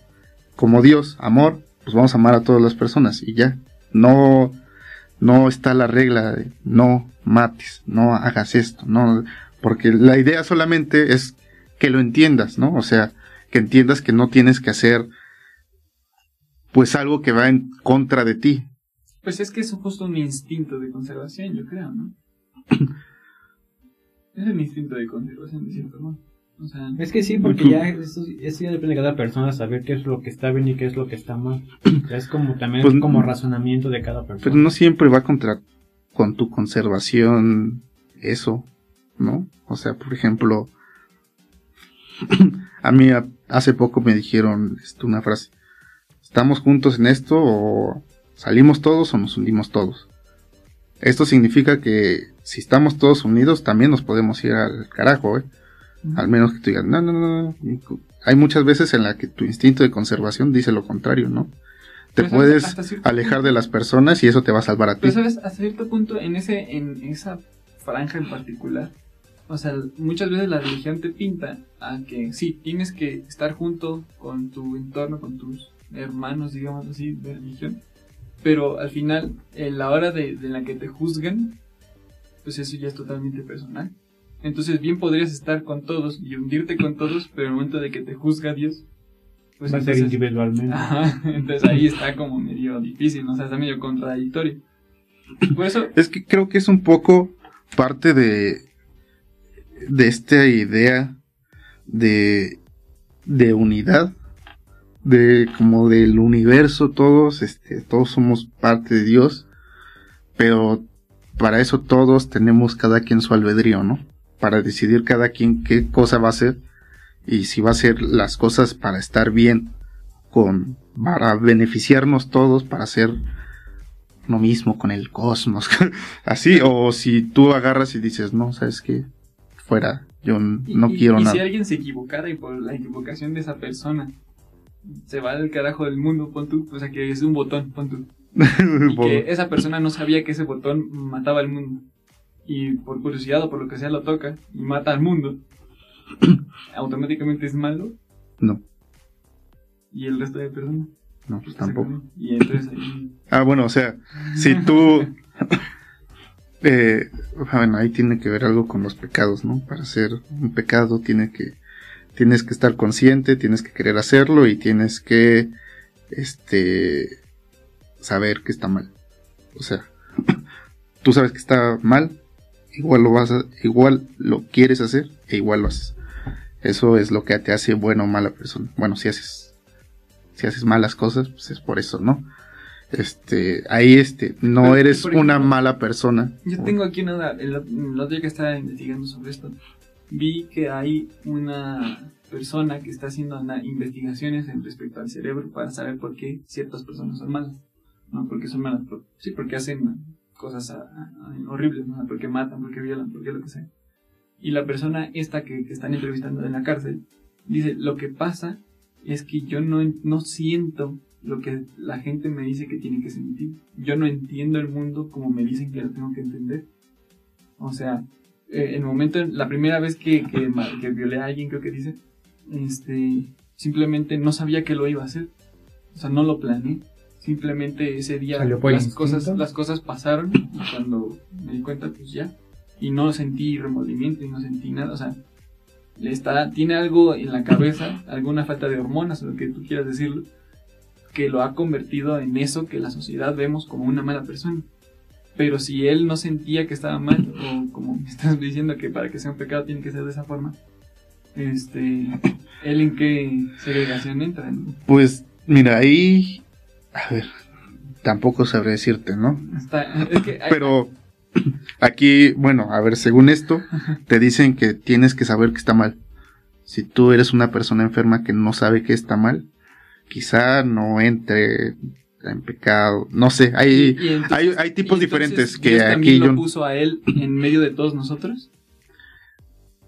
como Dios, amor, pues vamos a amar a todas las personas y ya. No no está la regla de no mates, no hagas esto, no, porque la idea solamente es que lo entiendas, ¿no? O sea, que entiendas que no tienes que hacer pues algo que va en contra de ti. Pues es que es justo un instinto de conservación, yo creo, ¿no? es el instinto de conservación, de cierto modo es que sí, porque ya eso, ya depende de cada persona saber qué es lo que está bien y qué es lo que está mal. es como también pues, como razonamiento de cada persona. Pero no siempre va contra con tu conservación eso, ¿no? O sea, por ejemplo, a mí hace poco me dijeron esto, una frase, ¿estamos juntos en esto o salimos todos o nos hundimos todos? Esto significa que si estamos todos unidos también nos podemos ir al carajo, ¿eh? Al menos que tú digas, no, no, no. Hay muchas veces en la que tu instinto de conservación dice lo contrario, ¿no? Te puedes alejar de las personas y eso te va a salvar a ti. Pero sabes, hasta cierto punto, en ese, en esa franja en particular, o sea, muchas veces la religión te pinta a que sí, tienes que estar junto con tu entorno, con tus hermanos, digamos así, de religión, pero al final, en la hora de, de la que te juzgan, pues eso ya es totalmente personal. Entonces bien podrías estar con todos y hundirte con todos, pero en el momento de que te juzga Dios, pues Va a ser entonces- individualmente. Ajá, entonces ahí está como medio difícil, ¿no? o sea, está medio contradictorio. Por eso, Es que creo que es un poco parte de, de esta idea de, de unidad, de como del universo, todos, este, todos somos parte de Dios, pero para eso todos tenemos cada quien su albedrío, ¿no? Para decidir cada quien qué cosa va a hacer y si va a hacer las cosas para estar bien con, para beneficiarnos todos, para hacer lo mismo con el cosmos. Así, o si tú agarras y dices, no, ¿sabes qué? Fuera, yo y- no y- quiero y nada. si alguien se equivocara y por la equivocación de esa persona se va del carajo del mundo, pon tú, o sea, que es un botón, pon tú. Y que esa persona no sabía que ese botón mataba al mundo. Y por curiosidad o por lo que sea lo toca y mata al mundo. automáticamente es malo No, y el resto de personas. no, pues tampoco. Y entonces ahí. Ah, bueno, o sea, si tú... eh, bueno, ahí tiene que ver algo con los pecados, ¿no? Para hacer un pecado tiene que... Tienes que estar consciente, tienes que querer hacerlo y tienes que... Este... Saber que está mal. O sea, tú sabes que está mal, igual lo vas a... Igual lo quieres hacer e igual lo haces. Eso es lo que te hace buena o mala persona. Bueno, si haces... Si haces malas cosas, pues es por eso, ¿no? este ahí este no Pero, eres una mala persona Yo tengo aquí una. El, el otro día que estaba investigando sobre esto, vi que hay una persona que está haciendo investigaciones en respecto al cerebro para saber por qué ciertas personas son malas. No porque son malas, por- sí, porque hacen cosas a- a- horribles, ¿no? porque matan, porque violan, porque lo que sea. Y la persona esta que, que están entrevistando en la cárcel dice: Lo que pasa es que yo no, no siento lo que la gente me dice que tiene que sentir. Yo no entiendo el mundo como me dicen que lo tengo que entender. O sea, eh, el momento, la primera vez que, que, violé a alguien, creo que dice, este, simplemente no sabía que lo iba a hacer. O sea, no lo planeé. Simplemente ese día las cosas, las cosas pasaron y cuando me di cuenta, pues ya. Y no sentí remordimiento y no sentí nada. O sea, le está, tiene algo en la cabeza, alguna falta de hormonas o lo que tú quieras decirlo, que lo ha convertido en eso que la sociedad vemos como una mala persona. Pero si él no sentía que estaba mal, o como me estás diciendo que para que sea un pecado tiene que ser de esa forma, este, ¿él en qué segregación entra? no? pues mira ahí a ver tampoco sabré decirte no Está- es que hay- pero aquí bueno a ver según esto te dicen que tienes que saber que está mal si tú eres una persona enferma que no sabe que está mal quizá no entre en pecado no sé hay y entonces- hay, hay tipos y diferentes que Dios aquí también yo lo puso a él en medio de todos nosotros.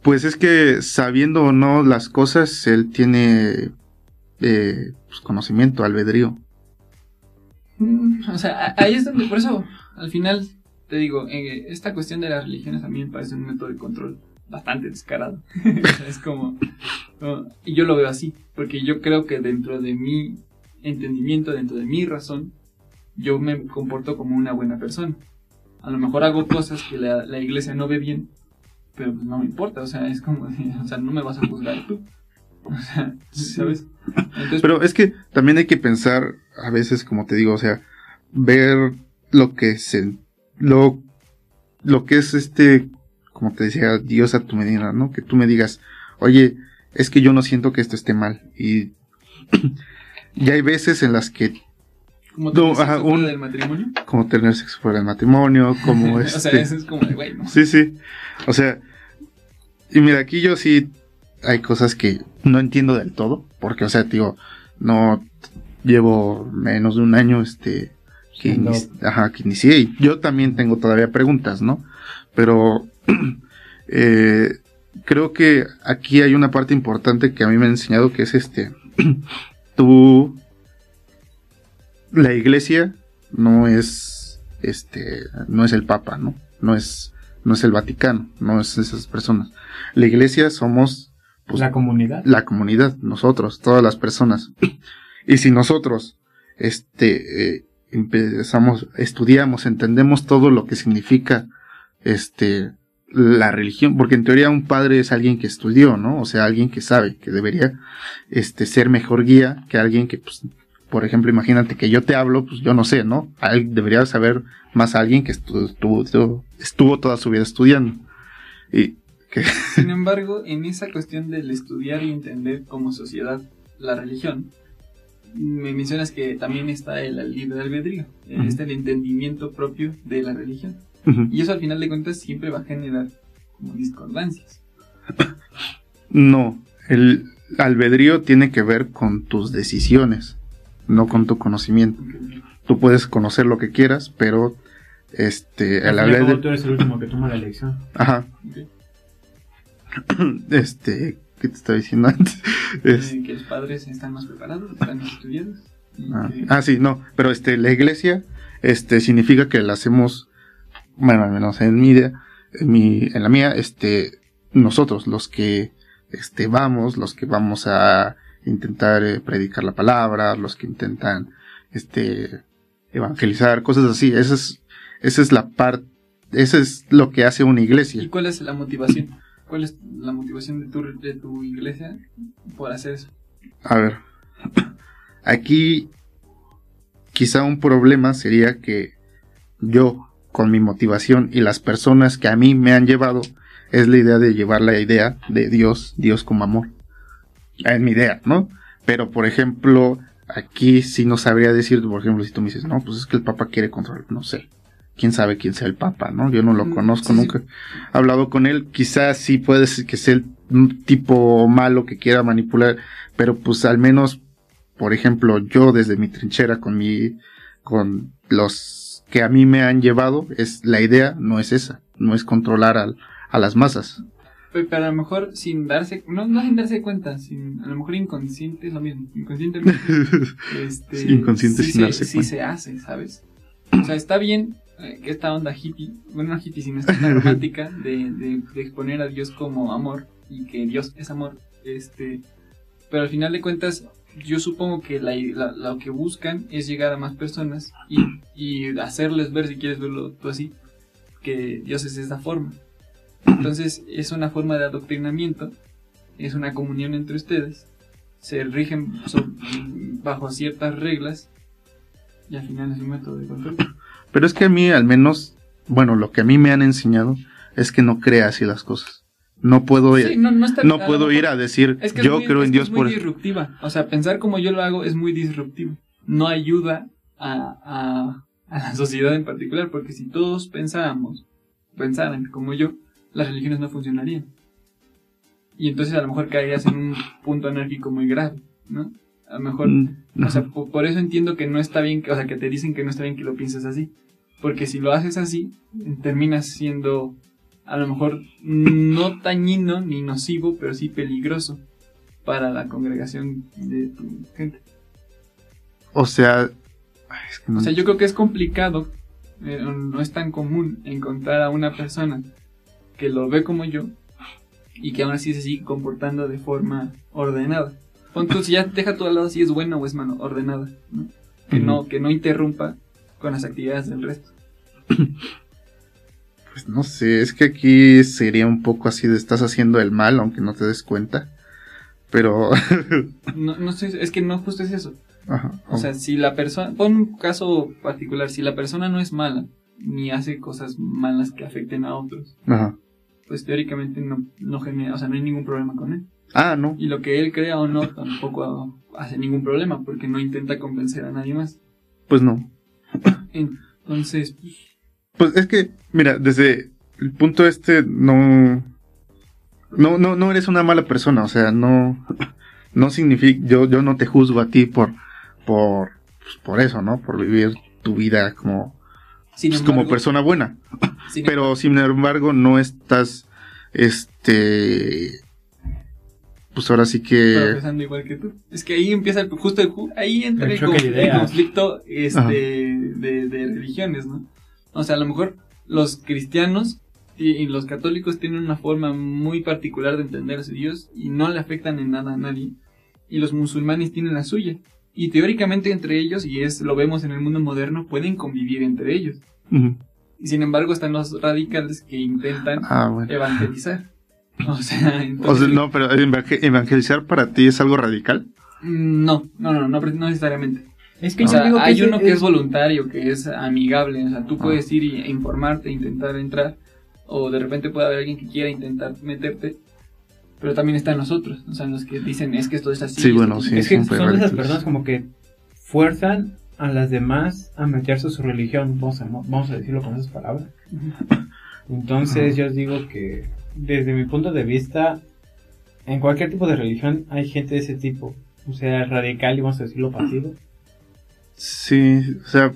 Pues es que sabiendo o no las cosas, él tiene eh, pues, conocimiento, albedrío. Mm, O sea, ahí es donde, por eso, al final, te digo, eh, esta cuestión de las religiones a mí me parece un método de control bastante descarado. Es como, y yo lo veo así, porque yo creo que dentro de mi entendimiento, dentro de mi razón, yo me comporto como una buena persona. A lo mejor hago cosas que la, la iglesia no ve bien, pero pues no me importa, o sea, es como, o sea, no me vas a juzgar tú. O sea, ¿sabes? Entonces, Pero es que también hay que pensar, a veces, como te digo, o sea, ver lo que se, lo, lo que es este, como te decía, Dios a tu medida, ¿no? Que tú me digas, oye, es que yo no siento que esto esté mal. Y, y hay veces en las que, como no, te ajá, fuera un- del matrimonio. como tener sexo fuera del matrimonio, como o este. sea, eso es como de, güey, ¿no? Sí, sí. O sea, y mira, aquí yo sí hay cosas que no entiendo del todo, porque, o sea, digo, no llevo menos de un año, este, que, ajá, que inicié, y yo también tengo todavía preguntas, ¿no? Pero, eh, creo que aquí hay una parte importante que a mí me han enseñado, que es este, tú, la iglesia no es, este, no es el papa, ¿no? No es no es el Vaticano, no es esas personas. La iglesia somos pues, la comunidad. la comunidad, nosotros, todas las personas. Y si nosotros, este, eh, empezamos, estudiamos, entendemos todo lo que significa, este, la religión, porque en teoría un padre es alguien que estudió, ¿no? O sea, alguien que sabe, que debería, este, ser mejor guía que alguien que, pues, por ejemplo, imagínate que yo te hablo, pues yo no sé, ¿no? Al- Debería saber más alguien que estu- estuvo, estuvo, estuvo toda su vida estudiando. Y que, Sin embargo, en esa cuestión del estudiar y entender como sociedad la religión, me mencionas que también está el libre albedrío, Ujú. está el entendimiento propio de la religión. Ujú. Y eso al final de cuentas siempre va a generar como discordancias. No, el albedrío tiene que ver con tus decisiones, no con tu conocimiento. Tú puedes conocer lo que quieras, pero este el Al cabo, albedrío, tú eres el último que toma la elección. ajá, Ok. este, ¿qué te estaba diciendo antes? Es- que los padres están más preparados, están más estudiados. ah, que- ah, sí, no, pero este la iglesia, este significa que la hacemos, bueno, al menos en mi en mi, en la mía, este, nosotros los que este vamos, los que vamos a intentar eh, predicar la palabra, los que intentan este evangelizar, cosas así. Esa es, esa es la parte, eso es lo que hace una ¿Y iglesia. cuál es la motivación? ¿Cuál es la motivación de tu, de tu iglesia por hacer eso? A ver, aquí quizá un problema sería que yo, con mi motivación y las personas que a mí me han llevado, es la idea de llevar la idea de Dios, Dios como amor. Es mi idea, ¿no? Pero, por ejemplo, aquí sí no sabría decir, por ejemplo, si tú me dices, no, pues es que el Papa quiere controlar, no sé. Quién sabe quién sea el Papa, ¿no? Yo no lo Mm, conozco, sí, sí. nunca he hablado con él. Quizás sí puede ser que sea el un tipo malo que quiera manipular, pero pues al menos, por ejemplo, yo desde mi trinchera con mi, con los que a mí me han llevado, es la idea no es esa, no es controlar al, a las masas. Pe- Pero a lo mejor sin darse, no, no sin darse cuenta, sin, a lo mejor inconsciente es lo mismo, inconscientemente. este, Sí, inconsciente sí sin se, darse sí cuenta. se hace, ¿sabes? O sea, está bien eh, que esta onda hippie, bueno, no hippie, sino esta onda romántica de, de, de exponer a Dios como amor y que Dios es amor, este, pero al final de cuentas, yo supongo que la, la- lo que buscan es llegar a más personas y, y hacerles ver, si quieres verlo tú así, que Dios es de esta forma. Entonces es una forma de adoctrinamiento, es una comunión entre ustedes, se rigen bajo ciertas reglas y al final es un método de control. Pero es que a mí al menos, bueno, lo que a mí me han enseñado es que no crea así las cosas. No puedo, Sí, no, no está- no a lo puedo ir a decir, es que es yo muy- creo en Dios es muy por... disruptiva. O sea, pensar como yo lo hago es muy disruptivo. No ayuda a, a, a la sociedad en particular, porque si todos pensáramos, pensaran como yo, las religiones no funcionarían. Y entonces a lo mejor caerías en un punto anárquico muy grave, ¿no? A lo mejor, Mm, o sea, po- por, eso entiendo que no está bien, que- o sea, que te dicen que no está bien que lo pienses así. Porque si lo haces así, terminas siendo a lo mejor no dañino ni nocivo, pero sí peligroso para la congregación de tu gente. O sea, ay, es que no- O sea, yo creo que es complicado, eh, no es tan común encontrar a una persona que lo ve como yo y que aún así se sigue comportando de forma ordenada. Si ya deja todo al lado si es bueno o es malo, ordenada, ¿no? Que, no, que no interrumpa con las actividades del resto. pues no sé, es que aquí sería un poco así de estás haciendo el mal aunque no te des cuenta. Pero, No, no sé, es que no justo es eso. ajá, O sea, si la persona, pon un caso particular, si la persona no es mala, ni hace cosas malas que afecten a otros, ajá. pues teóricamente no, no genera, o sea, no hay ningún problema con él. Ah, no. Y lo que él crea o no tampoco hace ningún problema, porque no intenta convencer a nadie más. Pues no. Entonces, pues, Pues es que, mira, desde el punto este, no. No, no, no eres una mala persona, o sea, no. No significa. Yo, yo no te juzgo a ti por. Por. pues, por eso, ¿no? Por vivir tu vida como. sin pues, como persona buena. sin- Pero sin embargo, no estás. Este. Pues ahora sí que. profesando igual que tú. Es que ahí empieza el, justo el, ahí entra El el, conflicto este, de, de religiones, ¿no? O sea, a lo mejor los cristianos Y, los católicos tienen una forma muy particular de entender a su Dios y no le afectan en nada a nadie. Y los musulmanes tienen la suya. Y teóricamente entre ellos, y es lo vemos en el mundo moderno, pueden convivir entre ellos. Y sin embargo están los radicales que intentan Ah, bueno. evangelizar. O sea, O entonces, sea, no, pero evangel- evangelizar para ti es algo radical. no, no, no, no, no necesariamente. Es que O yo sea, digo que hay ese uno que es voluntario, que es amigable. O sea, tú Ah. puedes ir y- e informarte, intentar entrar. O de repente puede haber alguien que quiera intentar meterte. Pero también están nosotros. O sea, los que dicen es que esto es así. Sí, bueno, es sí. es que son de esas personas como que fuerzan a las demás a meterse a su religión, vamos a, vamos a decirlo con esas palabras. Entonces yo digo que desde mi punto de vista, en cualquier tipo de religión hay gente de ese tipo, o sea, radical y vamos a decirlo pasivo. Sí, o sea,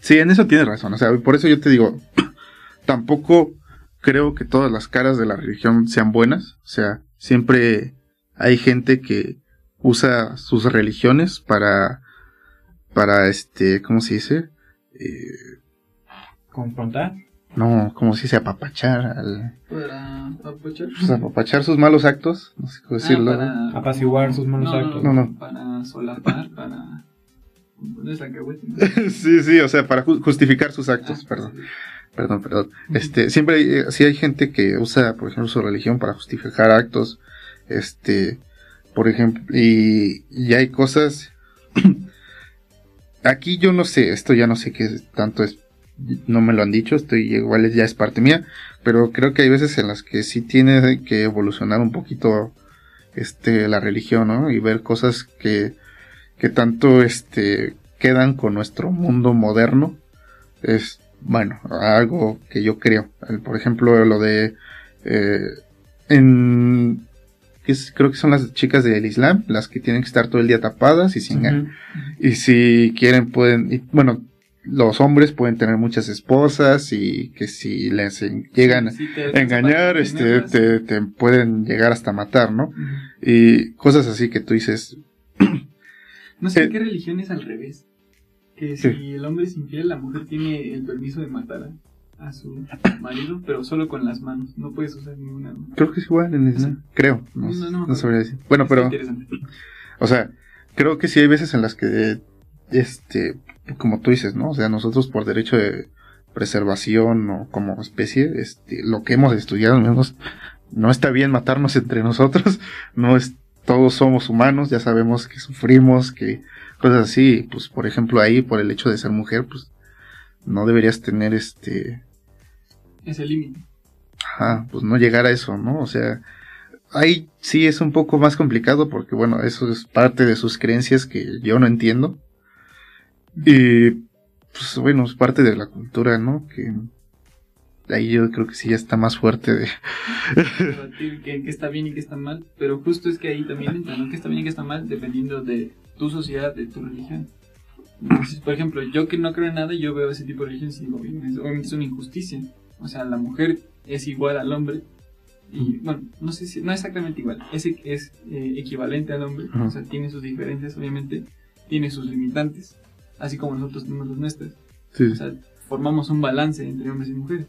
sí, en eso tienes razón. O sea, por eso yo te digo, tampoco creo que todas las caras de la religión sean buenas. O sea, siempre hay gente que usa sus religiones para, para este, ¿cómo se dice? Eh, Confrontar. no, ¿cómo se dice? Apapachar, al, Para aprovechar. pues, apapachar sus malos actos, no sé cómo decirlo. Ah, ¿no? para- Apaciguar sus malos no, actos. No, no. Para solapar, para. sí, sí, o sea, para ju- justificar sus actos, Ah, perdón. sí. Perdón, perdón. Este, siempre hay, eh, sí hay gente que usa, por ejemplo, su religión para justificar actos. Este, por ejemplo, y, y hay cosas. Aquí yo no sé, esto ya no sé qué tanto es, no me lo han dicho, estoy igual ya es parte mía, pero creo que hay veces en las que sí tiene que evolucionar un poquito, este, la religión, ¿no? Y ver cosas que, que tanto, este, quedan con nuestro mundo moderno. Es, bueno, algo que yo creo. El- Por ejemplo, lo de, eh, en, que es- creo que son las chicas del Islam, las que tienen que estar todo el día tapadas y sin, Ujú. y si quieren pueden, y, bueno, los hombres pueden tener muchas esposas y que si les llegan Sí, te a engañar, este, te, te pueden llegar hasta matar, ¿no? Y cosas así que tú dices, No sé Eh, qué religión es al revés. Que Sí. si el hombre es infiel, la mujer tiene el permiso de matar a, su marido, pero solo con las manos. No puedes usar ninguna. arma. creo que es igual en Islam, creo, no, No, no, no sabría decir. Bueno, pero, o sea, creo que sí hay veces en las que, este, como tú dices, ¿no? O sea, nosotros por derecho de preservación o como especie, este, lo que hemos estudiado, menos, no está bien matarnos entre nosotros, no es, todos somos humanos, ya sabemos que sufrimos, que cosas así, pues por ejemplo ahí, por el hecho de ser mujer, pues no deberías tener este, Es el límite. Ajá, pues no llegar a eso, ¿no? O sea, ahí sí es un poco más complicado porque, bueno, eso es parte de sus creencias que yo no entiendo. Y, pues bueno, es parte de la cultura, ¿no? Que ahí yo creo que sí ya está más fuerte de... qué, qué está bien y qué está mal, pero justo es que ahí también entra, ¿no? ¿Qué está bien y qué está mal dependiendo de tu sociedad, de tu religión? Entonces, por ejemplo, yo que no creo en nada, yo veo ese tipo de religión y digo, "Oye, es- obviamente es una injusticia. O sea, la mujer es igual al hombre. Y bueno, no sé si, no exactamente igual, es, es eh, equivalente al hombre, Ajá. o sea, tiene sus diferencias, obviamente, tiene sus limitantes, así como nosotros tenemos las nuestras. Sí, O sea, formamos un balance entre hombres y mujeres.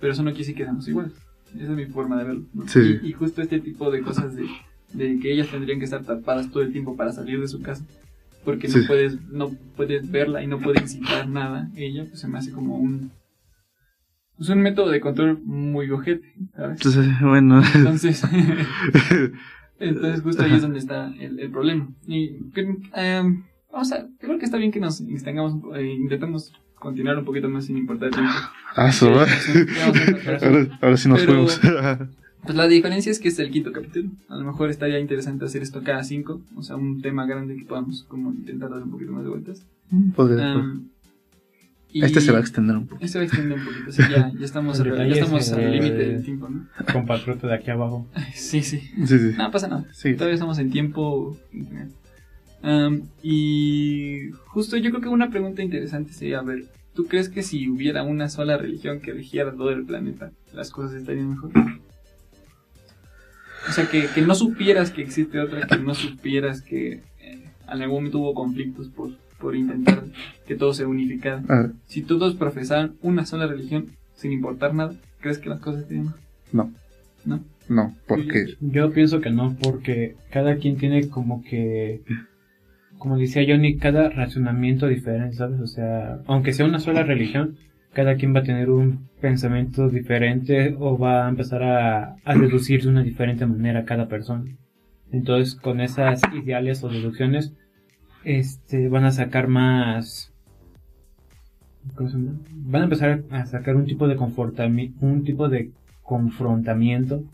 Pero eso no quiere decir que seamos iguales. Esa es mi forma de verlo. ¿no? Sí. Y, y justo este tipo de cosas de, de que ellas tendrían que estar tapadas todo el tiempo para salir de su casa. Porque no Sí. puedes no puedes verla y no puede incitar nada. Ella pues se me hace como un... Es un método de control muy ojete, ¿sabes? Entonces, bueno. Entonces... Entonces justo ahí es donde está el, el problema. Y em, vamos a, creo que está bien que nos tengamos, eh, intentamos continuar un poquito más sin importar el tiempo. ah. Sí, ahora, ahora sí nos Pero- fuimos. Pues la diferencia es que es el quinto capítulo. A lo mejor estaría interesante hacer esto cada cinco, o sea, un tema grande que podamos como intentar dar un poquito más de vueltas. Podría- Em, y este se va a extender un poco. Este va a extender un poquito, sí, ya, ya estamos, El al- ya detalle estamos es, al límite del tiempo, ¿no? Compatriota de aquí abajo. Sí, sí. Sí, sí. No pasa nada. Sí. Todavía estamos en tiempo. Y justo yo creo que una pregunta interesante sería, a ver, ¿tú crees que si hubiera una sola religión que regiera todo el planeta, las cosas estarían mejor? O sea, que, que no supieras que existe otra, que no supieras que eh, en algún momento hubo conflictos por, por intentar que todo se unificara. Si todos profesaran una sola religión, sin importar nada, ¿Crees que las cosas tienen más? No. ¿No? No, porque Yo pienso que no, porque cada quien tiene como que, como decía Johnny, cada razonamiento diferente, ¿sabes? O sea, aunque sea una sola religión, cada quien va a tener un pensamiento diferente o va a empezar a, deducir de una diferente manera cada persona. Entonces, con esas ideales o deducciones, este, van a sacar más, ¿cómo? Van a empezar a sacar un tipo de un tipo de confrontamiento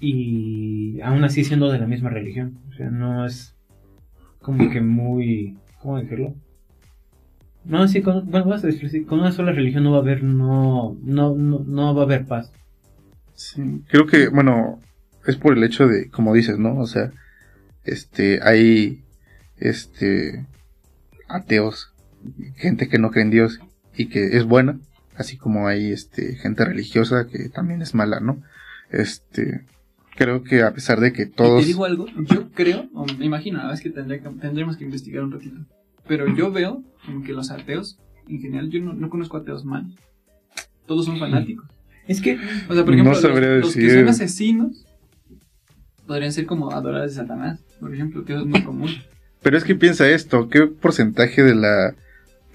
y aún así siendo de la misma religión. O sea, no es como que muy... ¿Cómo decirlo? No, sí, con, bueno, vas a decir, sí, con una sola religión no va a haber, no, no, no, no va a haber paz. Sí, creo que, bueno, es por el hecho de, como dices, ¿no? O sea, este, hay, este, ateos, gente que no cree en Dios y que es buena, así como hay, este, gente religiosa que también es mala, ¿no? Este, creo que a pesar de que Y todos, te digo algo, yo creo, o me imagino, la verdad es que, tendré que- tendremos que investigar un ratito. Pero yo veo como que los ateos, en general, yo no, no conozco ateos mal. Todos son fanáticos. Es que, O sea, por No ejemplo, los- que son asesinos podrían ser como adoradores de Satanás, por ejemplo, que eso es muy común. pero es que piensa esto, ¿qué porcentaje de la,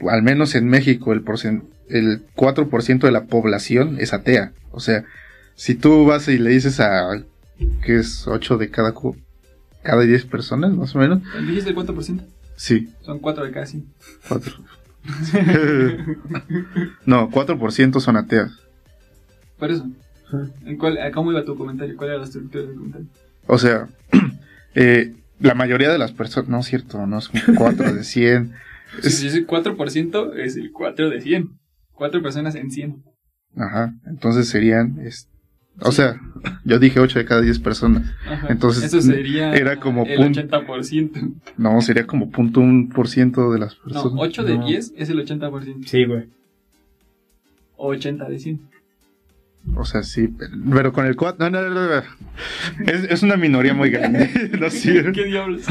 al menos en México, el porcen, el 4% de la población es atea? O sea, si tú vas y le dices a, que es 8 de cada, cada 10 personas, más o menos, ¿Dijiste el 4%? sí, Son 4 de cada 100. 4. no, 4% son ateas. Por eso. ¿En cuál, ¿Cómo iba tu comentario? ¿Cuál era la estructura del comentario? O sea, eh, la mayoría de las personas, no es cierto, no es un 4 de 100. Si Es- es el 4%, es el 4 de 100. 4 personas en 100. Ajá, entonces serían, es- o sea, yo dije 8 de cada 10 personas. Ajá. Entonces, Eso sería era como el punto- 80%. No, sería como punto un por ciento de las No, personas. 8 de No. 10 es el 80%. sí, güey. O 80 de 100. O sea, sí, pero, con el 4, no, no, no, no. Es, es una minoría muy grande. no es cierto. ¿Qué diablos?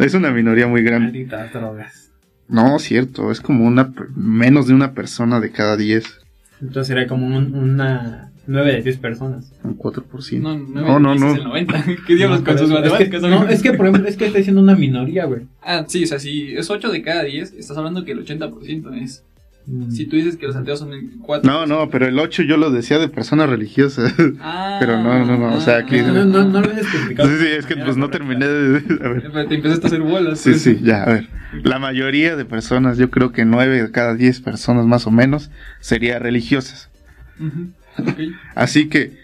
Es una minoría muy grande. Malditas drogas. No, cierto, es como una menos de una persona de cada 10, Entonces sería como un- una 9 de 10 personas. un 4%. No, no, no. Es el 90. ¿Qué diablos No, con sus matemáticas? Es que, no, es que por ejemplo, es que está diciendo una minoría, güey. Ah, sí, o sea, si es 8 de cada 10, estás hablando que el 80% es. Mm. Si tú dices que los ateos son el 4. No, no, pero el 8 yo lo decía de personas religiosas. Ah, pero no, no, no, o sea, aquí- No, no, no, no lo he especificado. Sí, sí, es que pues no terminé de... A ver. Te empezaste a hacer bolas. Sí, pues. sí, ya, a ver. La mayoría de personas, yo creo que 9 de cada 10 personas más o menos, serían religiosas. Ujú, Así que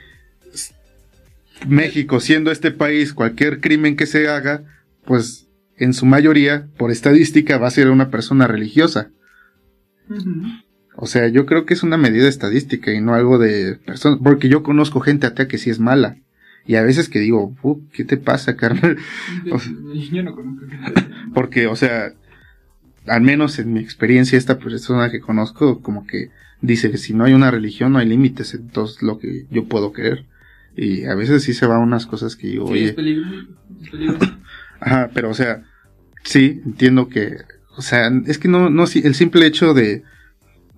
México, siendo este país, cualquier crimen que se haga, pues en su mayoría, por estadística, va a ser una persona religiosa. O sea, yo creo que es una medida estadística y no algo de personas, porque yo conozco gente atea que sí es mala. Y a veces que digo, "Uh, ¿qué te pasa, carnal? Yo no conozco. Porque, o sea, al menos en mi experiencia, esta persona que conozco, como que dice que si no hay una religión, no hay límites en todo lo que yo puedo creer. Y a veces sí se va a unas cosas que digo, Sí, oye, es peligroso. Es peligroso. ajá, pero o sea, sí, entiendo que, o sea, es que no, no, el simple hecho de,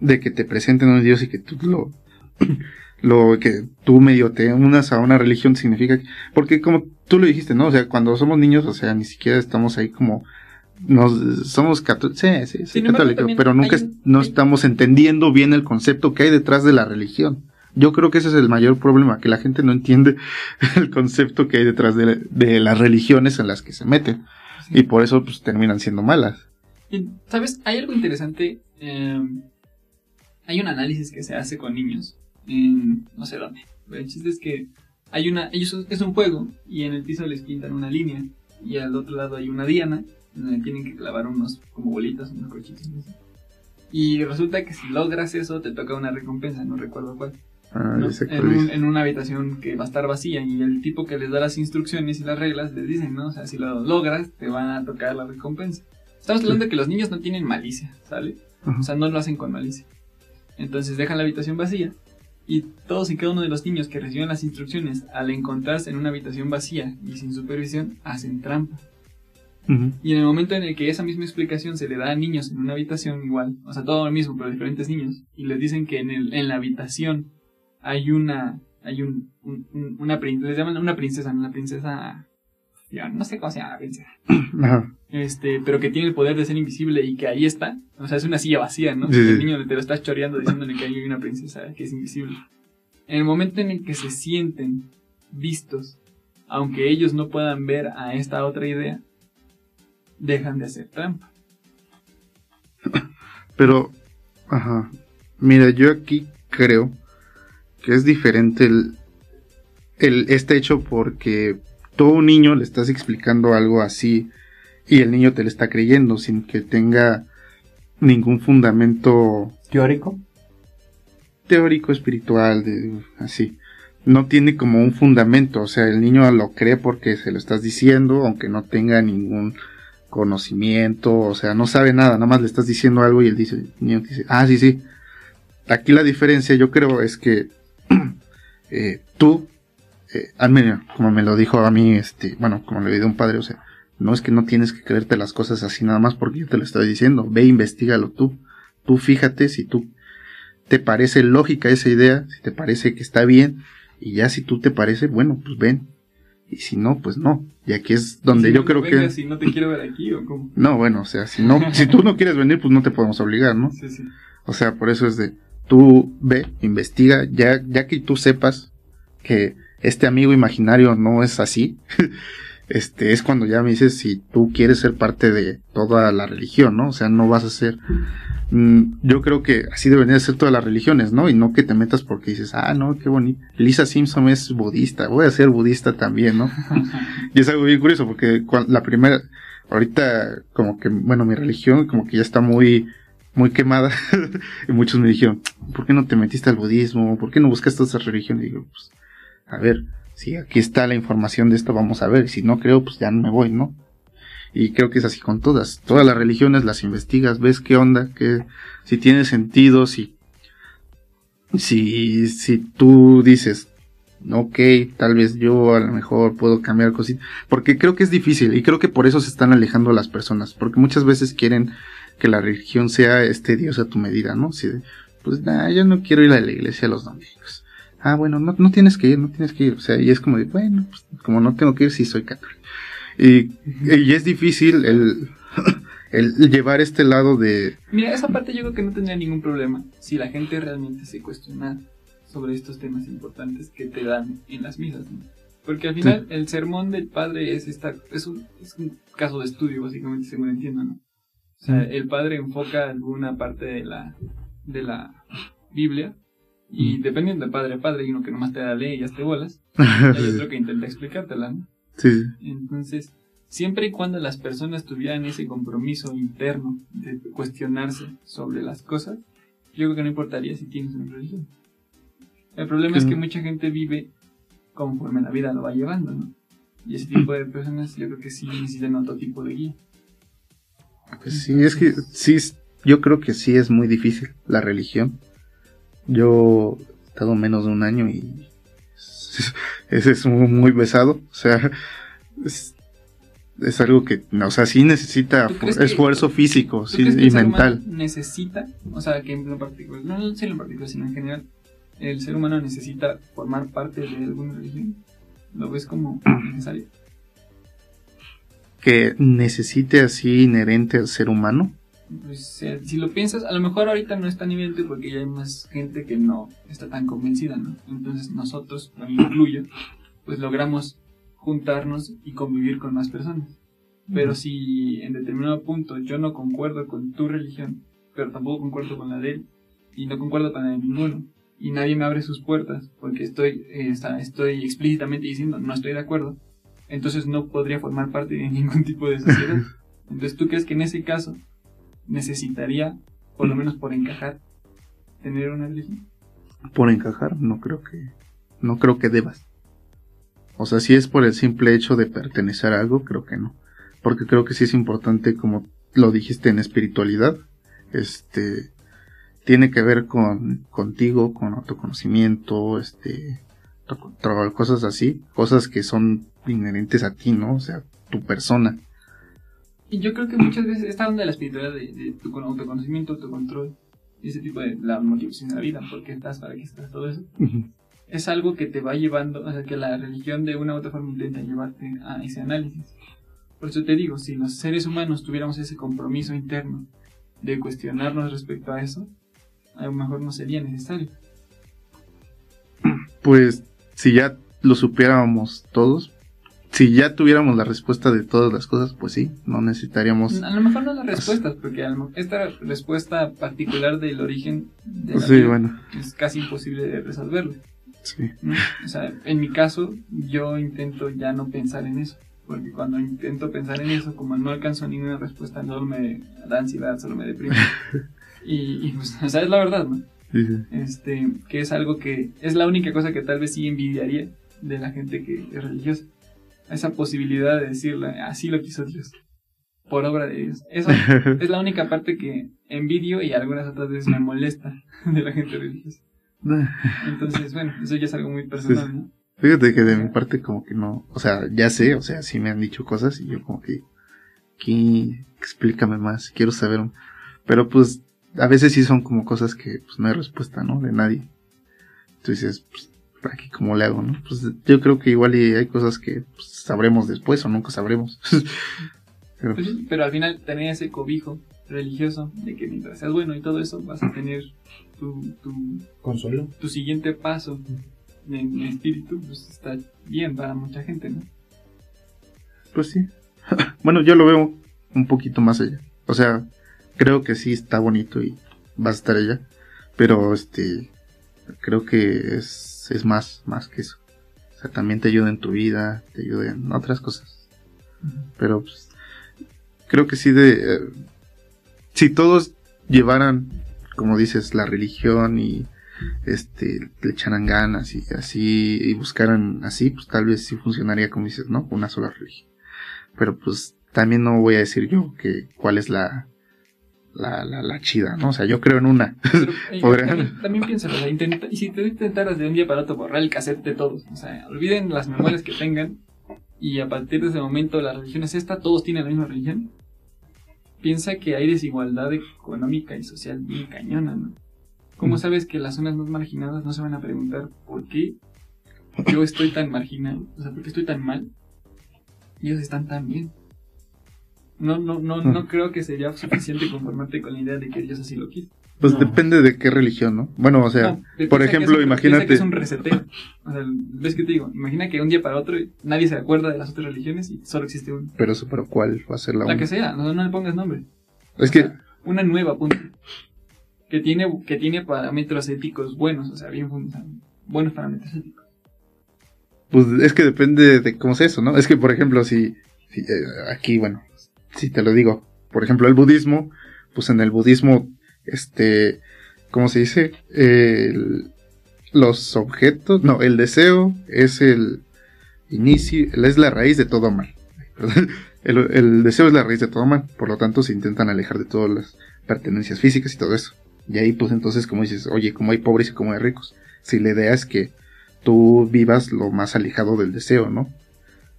de que te presenten a un Dios y que tú lo, lo que tú medio te unas a una religión significa que, porque como tú lo dijiste, ¿no? O sea, cuando somos niños, o sea, ni siquiera estamos ahí como nos somos católicos, sí, sí, católico, pero nunca un- no estamos entendiendo bien el concepto que hay detrás de la religión. Yo creo que ese es el mayor problema, que la gente no entiende el concepto que hay detrás de, de las religiones en las que se meten. Y por eso pues terminan siendo malas. ¿Sabes? Hay algo interesante. eh, hay un análisis que se hace con niños. En no sé dónde. Pero el chiste es que hay una. Ellos es un juego. Y en el piso les pintan una línea. Y al otro lado hay una diana. Donde tienen que clavar unos como bolitas, unos no sé. Y resulta que si logras eso, te toca una recompensa. No recuerdo cuál. Ah, ¿no? en, un- una habitación que va a estar vacía y el tipo que les da las instrucciones y las reglas les dicen, ¿no? O sea, si lo logras, te van a tocar la recompensa. Estamos hablando de que los niños no tienen malicia, ¿sale? Ajá. O sea, no lo hacen con malicia. Entonces dejan la habitación vacía y todos y cada uno de los niños que reciben las instrucciones al encontrarse en una habitación vacía y sin supervisión hacen trampa. Y en el momento en el que esa misma explicación se le da a niños en una habitación igual, o sea, todo lo mismo, pero diferentes niños, y les dicen que en, el, en la habitación hay una, hay un, un- un- una princesa, les llaman una princesa, ¿no? una princesa, no sé cómo se llama la princesa, este, pero que tiene el poder de ser invisible y que ahí está, o sea, es una silla vacía, ¿no? Sí, el niño te lo está choreando diciéndole que hay una princesa que es invisible. En el momento en el que se sienten vistos, aunque ellos no puedan ver a esta otra idea, dejan de hacer trampa. Pero, ajá. Mira, yo aquí creo que es diferente el, el este hecho porque un niño le estás explicando algo así y el niño te lo está creyendo sin que tenga ningún fundamento Teórico. teórico espiritual de así no tiene como un fundamento o sea el niño lo cree porque se lo estás diciendo aunque no tenga ningún conocimiento o sea no sabe nada nada más le estás diciendo algo y él dice ah sí sí aquí la diferencia yo creo es que eh, tú eh, como me lo dijo a mí este bueno como le dijo un padre o sea no es que no tienes que creerte las cosas así nada más porque yo te lo estoy diciendo ve investigalo tú tú fíjate si tú te parece lógica esa idea, si te parece que está bien, y ya si tú te parece, bueno, pues ven. Y si no, pues no. Y aquí es donde Si yo no creo que... y no te quiero ver aquí o cómo. No, bueno, o sea, si no, si tú no quieres venir, pues no te podemos obligar, ¿no? Sí, sí. O sea, por eso es de, tú ve, investiga, ya, ya que tú sepas que este amigo imaginario no es así, este, es cuando ya me dices si tú quieres ser parte de toda la religión, ¿no? O sea, no vas a ser, mm, yo creo que así deberían ser todas las religiones, ¿no? Y no que te metas porque dices, ah, no, qué bonito. Lisa Simpson es budista, voy a ser budista también, ¿no? y es algo bien curioso porque la primera, ahorita como que, bueno, mi religión como que ya está muy, muy quemada. y muchos me dijeron, ¿por qué no te metiste al budismo? ¿Por qué no buscaste otras religiones? Y digo, pues, a ver, si aquí está la información de esto, vamos a ver. Si no creo, pues ya no me voy, ¿no? Y creo que es así con todas. Todas las religiones las investigas, ves qué onda, que si tiene sentido, si, si, si tú dices, ok, tal vez yo a lo mejor puedo cambiar cositas. Porque creo que es difícil y creo que por eso se están alejando las personas. Porque muchas veces quieren que la religión sea este Dios a tu medida, ¿no? Si, pues nah, yo no quiero ir a la iglesia los domingos. Ah, bueno, no, no tienes que ir, no tienes que ir. O sea, y es como de, bueno, pues como no tengo que ir, sí soy católico. Y, y es difícil el, el llevar este lado de, Mira, esa parte yo creo que no tendría ningún problema si la gente realmente se cuestionara sobre estos temas importantes que te dan en las misas. ¿no? Porque al final el sermón del padre es, esta, es, un, es un caso de estudio, básicamente, según entiendo, ¿no? O sea, el padre enfoca alguna parte de la, de la Biblia y dependiendo de padre a padre, hay uno que nomás te da ley y ya te bolas, y hay otro que intenta explicártela, ¿no? Sí. Entonces, siempre y cuando las personas tuvieran ese compromiso interno de cuestionarse sobre las cosas, yo creo que no importaría si tienes una religión. El problema es que mucha gente vive conforme la vida lo va llevando, ¿no? Y ese tipo de personas yo creo que sí necesitan otro tipo de guía. Pues sí, es que sí, yo creo que sí es muy difícil la religión. Yo he estado menos de un año y ese es muy, pesado. O sea, es, es algo que, o sea, sí necesita ¿Tú crees que- esfuerzo físico ¿Tú sí, crees que y el ser mental. necesita, o sea, que en lo particular, no, no solo en particular, sino en general, el ser humano necesita formar parte de alguna religión? ¿Lo ves como necesario? Que necesite así inherente al ser humano. Pues, si lo piensas, a lo mejor ahorita no es tan evidente porque ya hay más gente que no está tan convencida, ¿no? Entonces nosotros, me incluyo, pues logramos juntarnos y convivir con más personas. Pero si en determinado punto yo no concuerdo con tu religión, pero tampoco concuerdo con la de él, y no concuerdo con la de ninguno, y nadie me abre sus puertas porque estoy, eh, está- estoy explícitamente diciendo no estoy de acuerdo, entonces no podría formar parte de ningún tipo de sociedad. Entonces, ¿tú crees que en ese caso necesitaría, por lo menos por encajar, tener una religión? Por encajar, no creo que, no creo que debas. O sea, si es por el simple hecho de pertenecer a algo, creo que no. Porque creo que sí es importante, como lo dijiste en espiritualidad, este, tiene que ver con contigo, con autoconocimiento, este, cosas así, cosas que son inherentes a ti, ¿no? O sea, tu persona. Y yo creo que muchas veces esta onda de la espiritualidad, de, de tu con- autoconocimiento, autocontrol, ese tipo de la motivación de la vida, por qué estás, para qué estás, todo eso, es algo que te va llevando, o sea, que la religión de una u otra forma intenta llevarte a ese análisis. Por eso te digo, si los seres humanos tuviéramos ese compromiso interno de cuestionarnos respecto a eso, a lo mejor no sería necesario. Pues si ya lo supiéramos todos, si ya tuviéramos la respuesta de todas las cosas, pues sí, no necesitaríamos... A lo mejor no las respuestas, porque a lo mejor esta respuesta particular del origen de la Sí, vida bueno, es casi imposible de resolverlo. sí. ¿no? O sea, en mi caso, yo intento ya no pensar en eso. Porque cuando intento pensar en eso, como no alcanzo ninguna respuesta, solo me da ansiedad, solo me deprime. y, y, pues, o sea, es la verdad, ¿no? sí, sí. Este, que es algo que es la única cosa que tal vez sí envidiaría de la gente que es religiosa. Esa posibilidad de decirle, así lo quiso Dios, por obra de Dios. Eso es la única parte que envidio y algunas otras veces me molesta de la gente religiosa. Entonces, bueno, eso ya es algo muy personal, ¿no? Fíjate que de mi parte como que no, o sea, ya sé, o sea, sí me han dicho cosas y yo como que, aquí, explícame más, quiero saber, pero pues a veces sí son como cosas que pues no hay respuesta, ¿no? De nadie. Entonces, pues, aquí cómo le hago, ¿no? Pues yo creo que igual y hay cosas que pues, sabremos después o nunca sabremos. pero Pues sí, pero al final tener ese cobijo religioso de que mientras seas bueno y todo eso, vas a tener tu, tu, Consuelo. tu siguiente paso en espíritu, pues está bien para mucha gente, ¿no? pues sí. bueno, yo lo veo un poquito más allá. O sea, creo que sí está bonito y va a estar allá. Pero este, creo que es, es más, más que eso. O sea, también te ayuda en tu vida, te ayuda en otras cosas. Pero pues, creo que sí de... eh, si todos llevaran, como dices, la religión y este le echaran ganas y así y buscaran así, pues tal vez sí funcionaría como dices, ¿no? Una sola religión. Pero pues también no voy a decir yo que cuál es la la, la, la chida, ¿no? O sea, yo creo en una. Podrían. también, también piénsalo, o sea, intenta- y si te intentaras de un día para otro borrar el cassette de todos, o sea, olviden las memorias que tengan y a partir de ese momento la religión es esta, todos tienen la misma religión. Piensa que hay desigualdad económica y social bien cañona, ¿no? ¿Cómo Mm. sabes que las zonas más marginadas no se van a preguntar por qué yo estoy tan marginal? O sea, ¿por qué estoy tan mal? Y ellos están tan bien. No, no, no, no creo que sería suficiente conformarte con la idea de que Dios así lo quiso. Pues No. depende de qué religión, ¿no? Bueno, o sea, No, por que ejemplo, es un- imagínate- que es un reseteo. O sea, ¿ves qué te digo? Imagina que un día para otro nadie se acuerda de las otras religiones y solo existe una. pero eso, pero ¿cuál va a ser la, La una? que sea, no, no le pongas nombre. Es O que, sea, una nueva, punto. Que tiene, que tiene parámetros éticos buenos, o sea, bien fundados. Buenos parámetros éticos. pues es que depende de cómo sea eso, ¿no? Es que, por ejemplo, si, si, eh, aquí, bueno, si te lo digo, por ejemplo, el budismo, pues en el budismo, este, ¿cómo se dice? Los objetos, no, el deseo es el inicio, es la raíz de todo mal. El, el deseo es la raíz de todo mal, por lo tanto se intentan alejar de todas las pertenencias físicas y todo eso. Y ahí pues entonces como dices, oye, como hay pobres y como hay ricos. Si la idea es que tú vivas lo más alejado del deseo, ¿no?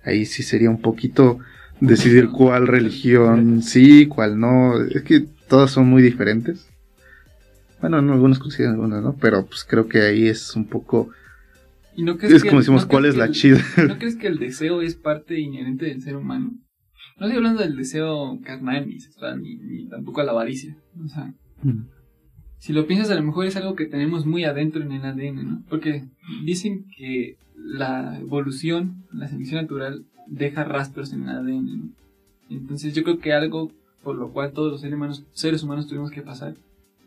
Ahí sí sería un poquito decidir cuál religión sí, cuál no. Es que todas son muy diferentes. Bueno, no, algunos consideran algunas, ¿no? Pero pues creo que ahí es un poco... ¿Y no crees Es que- como decimos, no ¿cuál es la el- chida? ¿No crees que el deseo es parte inherente del ser humano? No estoy hablando del deseo carnal, ni sexual, ni, ni tampoco a la avaricia. O sea, si lo piensas, a lo mejor es algo que tenemos muy adentro en el ADN, ¿no? Porque dicen que la evolución, la selección natural, deja rastros en el ADN, ¿no? Entonces yo creo que algo por lo cual todos los seres humanos, seres humanos tuvimos que pasar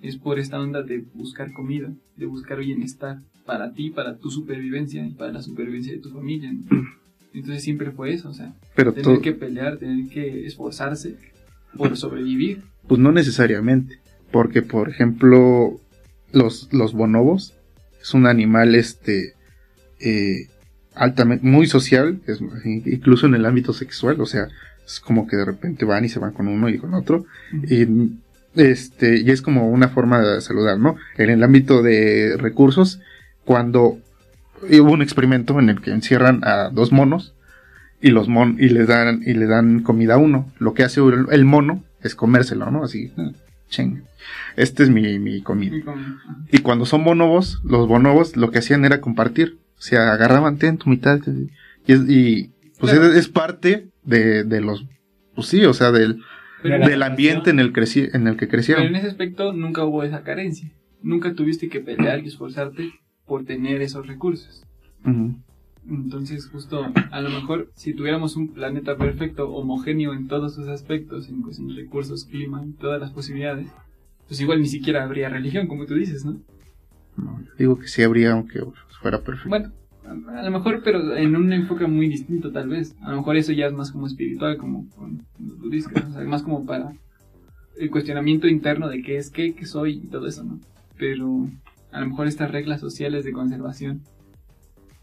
es por esta onda de buscar comida, de buscar bienestar para ti, para tu supervivencia y para la supervivencia de tu familia. ¿no? Entonces siempre fue eso, o sea, Pero tener que pelear, tener que esforzarse por sobrevivir. pues no necesariamente. Porque, por ejemplo, los, los bonobos es un animal este eh, altamente, muy social, es- incluso en el ámbito sexual, o sea, es como que de repente van y se van con uno y con otro. Y, este, y es como una forma de saludar, ¿no? En el ámbito de recursos, cuando hubo un experimento en el que encierran a dos monos y los mon y le dan y le dan comida a uno, lo que hace el, mono es comérselo, ¿no? Así, ching, este es mi, mi comida. Y cuando son bonobos, los bonobos lo que hacían era compartir. O sea, agarraban tu mitad. Y, es- y, pues Claro. es, es parte de, de los, pues sí, o sea, del, Pero, del ambiente en el, creci- en el que pero crecieron. en ese aspecto nunca hubo esa carencia. Nunca tuviste que pelear y esforzarte por tener esos recursos. Entonces, justo, a lo mejor, si tuviéramos un planeta perfecto, homogéneo en todos sus aspectos, en de recursos, clima, y todas las posibilidades, pues igual ni siquiera habría religión, como tú dices, ¿no? No, yo digo que sí habría, aunque fuera perfecto. Bueno, a lo mejor, pero en un enfoque muy distinto, tal vez. A lo mejor eso ya es más como espiritual, como con los budistas, o sea, más como para el cuestionamiento interno de qué es qué, qué soy y todo eso, ¿no? Pero a lo mejor estas reglas sociales de conservación,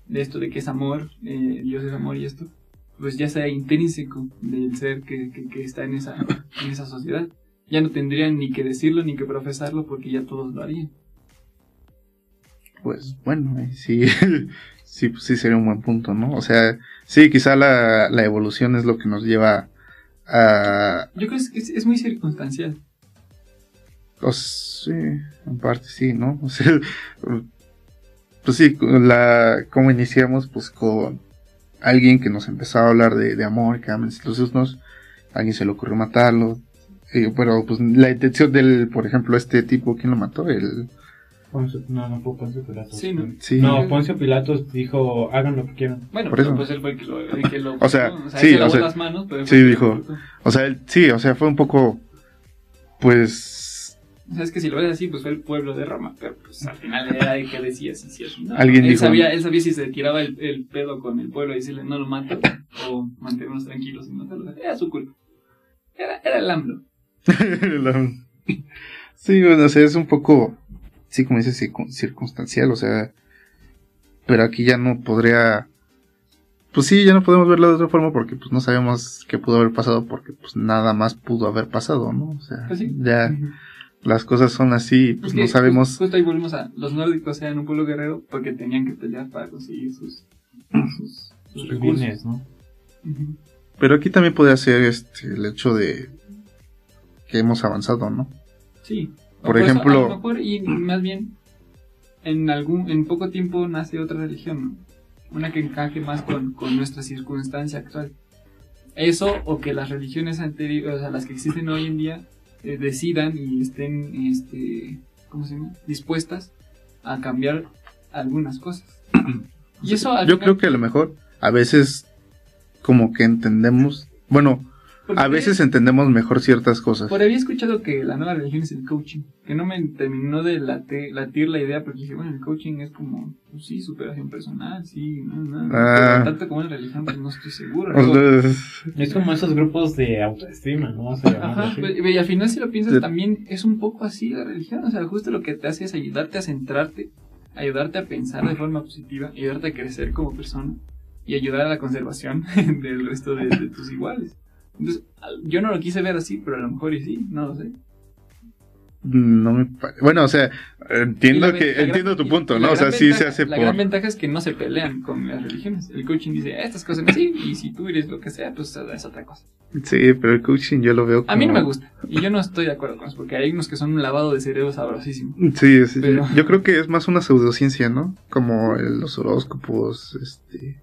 de esto de que es amor, eh, Dios es amor y esto, pues ya sea intrínseco del ser que, que, que está en esa, en esa sociedad. Ya no tendrían ni que decirlo ni que profesarlo porque ya todos lo harían. Pues bueno, sí, sí, pues sí sería un buen punto, ¿no? O sea, sí, quizá la, la evolución es lo que nos lleva a... Yo creo que es, es muy circunstancial. Pues sí, en parte sí, ¿no? O sea, pues sí, la, ¿cómo iniciamos? Pues con alguien que nos empezaba a hablar de, de amor, que amen los unos, alguien se le ocurrió matarlo, eh, pero pues la intención del, por ejemplo, este tipo, ¿quién lo mató? El, Poncio- no, no fue Poncio Pilatos. Sí, ¿no? sí, No, Poncio Pilatos dijo, hagan lo que quieran. Bueno, Por pero eso. pues él fue el que lo, el que lo O sea, sí, él se lavó o sea, las manos, pero él sí, el dijo. o sea, él- sí, o sea, fue un poco, pues, O sea, es que si lo ves así, pues fue el pueblo de Roma, pero pues al final era el que decía si sí no. Alguien él dijo- Sabía, él sabía si se tiraba el, el pedo con el pueblo y decirle no lo mato, o mantenernos tranquilos y matarlo. Era su culpa. Era, era el AMLO. La- sí, bueno, o sea, es un poco, sí, como dices, circun- circunstancial, o sea, pero aquí ya no podría, pues sí, ya no podemos verlo de otra forma porque pues no sabemos qué pudo haber pasado porque pues nada más pudo haber pasado, ¿no? O sea, Pues sí. ya Ujú. las cosas son así, pues Es que no sabemos, Justo, justo ahí volvimos a. Los nórdicos eran un pueblo guerrero porque tenían que pelear para conseguir sus, sus, sus Sus recursos. bienes, ¿no? Ujú. pero aquí también podría ser este, el hecho de que hemos avanzado, ¿no? Sí. Por eso, ejemplo- a lo mejor, y más bien, en algún en poco tiempo nace otra religión, ¿no? Una que encaje más con, con nuestra circunstancia actual. Eso o que las religiones anteriores, o sea, las que existen hoy en día, eh, decidan y estén, este, ¿cómo se llama? Dispuestas a cambiar algunas cosas. Y eso al Yo final- creo que a lo mejor a veces como que entendemos, bueno, porque a veces entendemos mejor ciertas cosas. Por ahí había escuchado que la nueva religión es el coaching, que no me terminó de late- latir la idea porque dije, bueno, el coaching es como, pues sí, superación personal, sí, no, no, no, Ah. pero tanto como una religión, pues no estoy seguro. Es como esos grupos de autoestima, ¿no? O sea, Ajá, pues, y al final si lo piensas también es un poco así la religión, o sea, justo lo que te hace es ayudarte a centrarte, ayudarte a pensar de forma positiva, ayudarte a crecer como persona y ayudar a la conservación del resto de, de tus iguales. Entonces, yo no lo quise ver así, pero a lo mejor y sí, no lo sé. no me bueno, o sea, entiendo que entiendo tu punto, ¿no? O sea, sí se hace La por gran ventaja es que no se pelean con las religiones. El coaching dice, estas cosas así, y si tú eres lo que sea, pues es otra cosa. Sí, pero el coaching yo lo veo como A mí no me gusta, y yo no estoy de acuerdo con eso, porque hay unos que son un lavado de cerebro sabrosísimo. Sí, sí, Pero- yo creo que es más una pseudociencia, ¿no? Como los horóscopos, este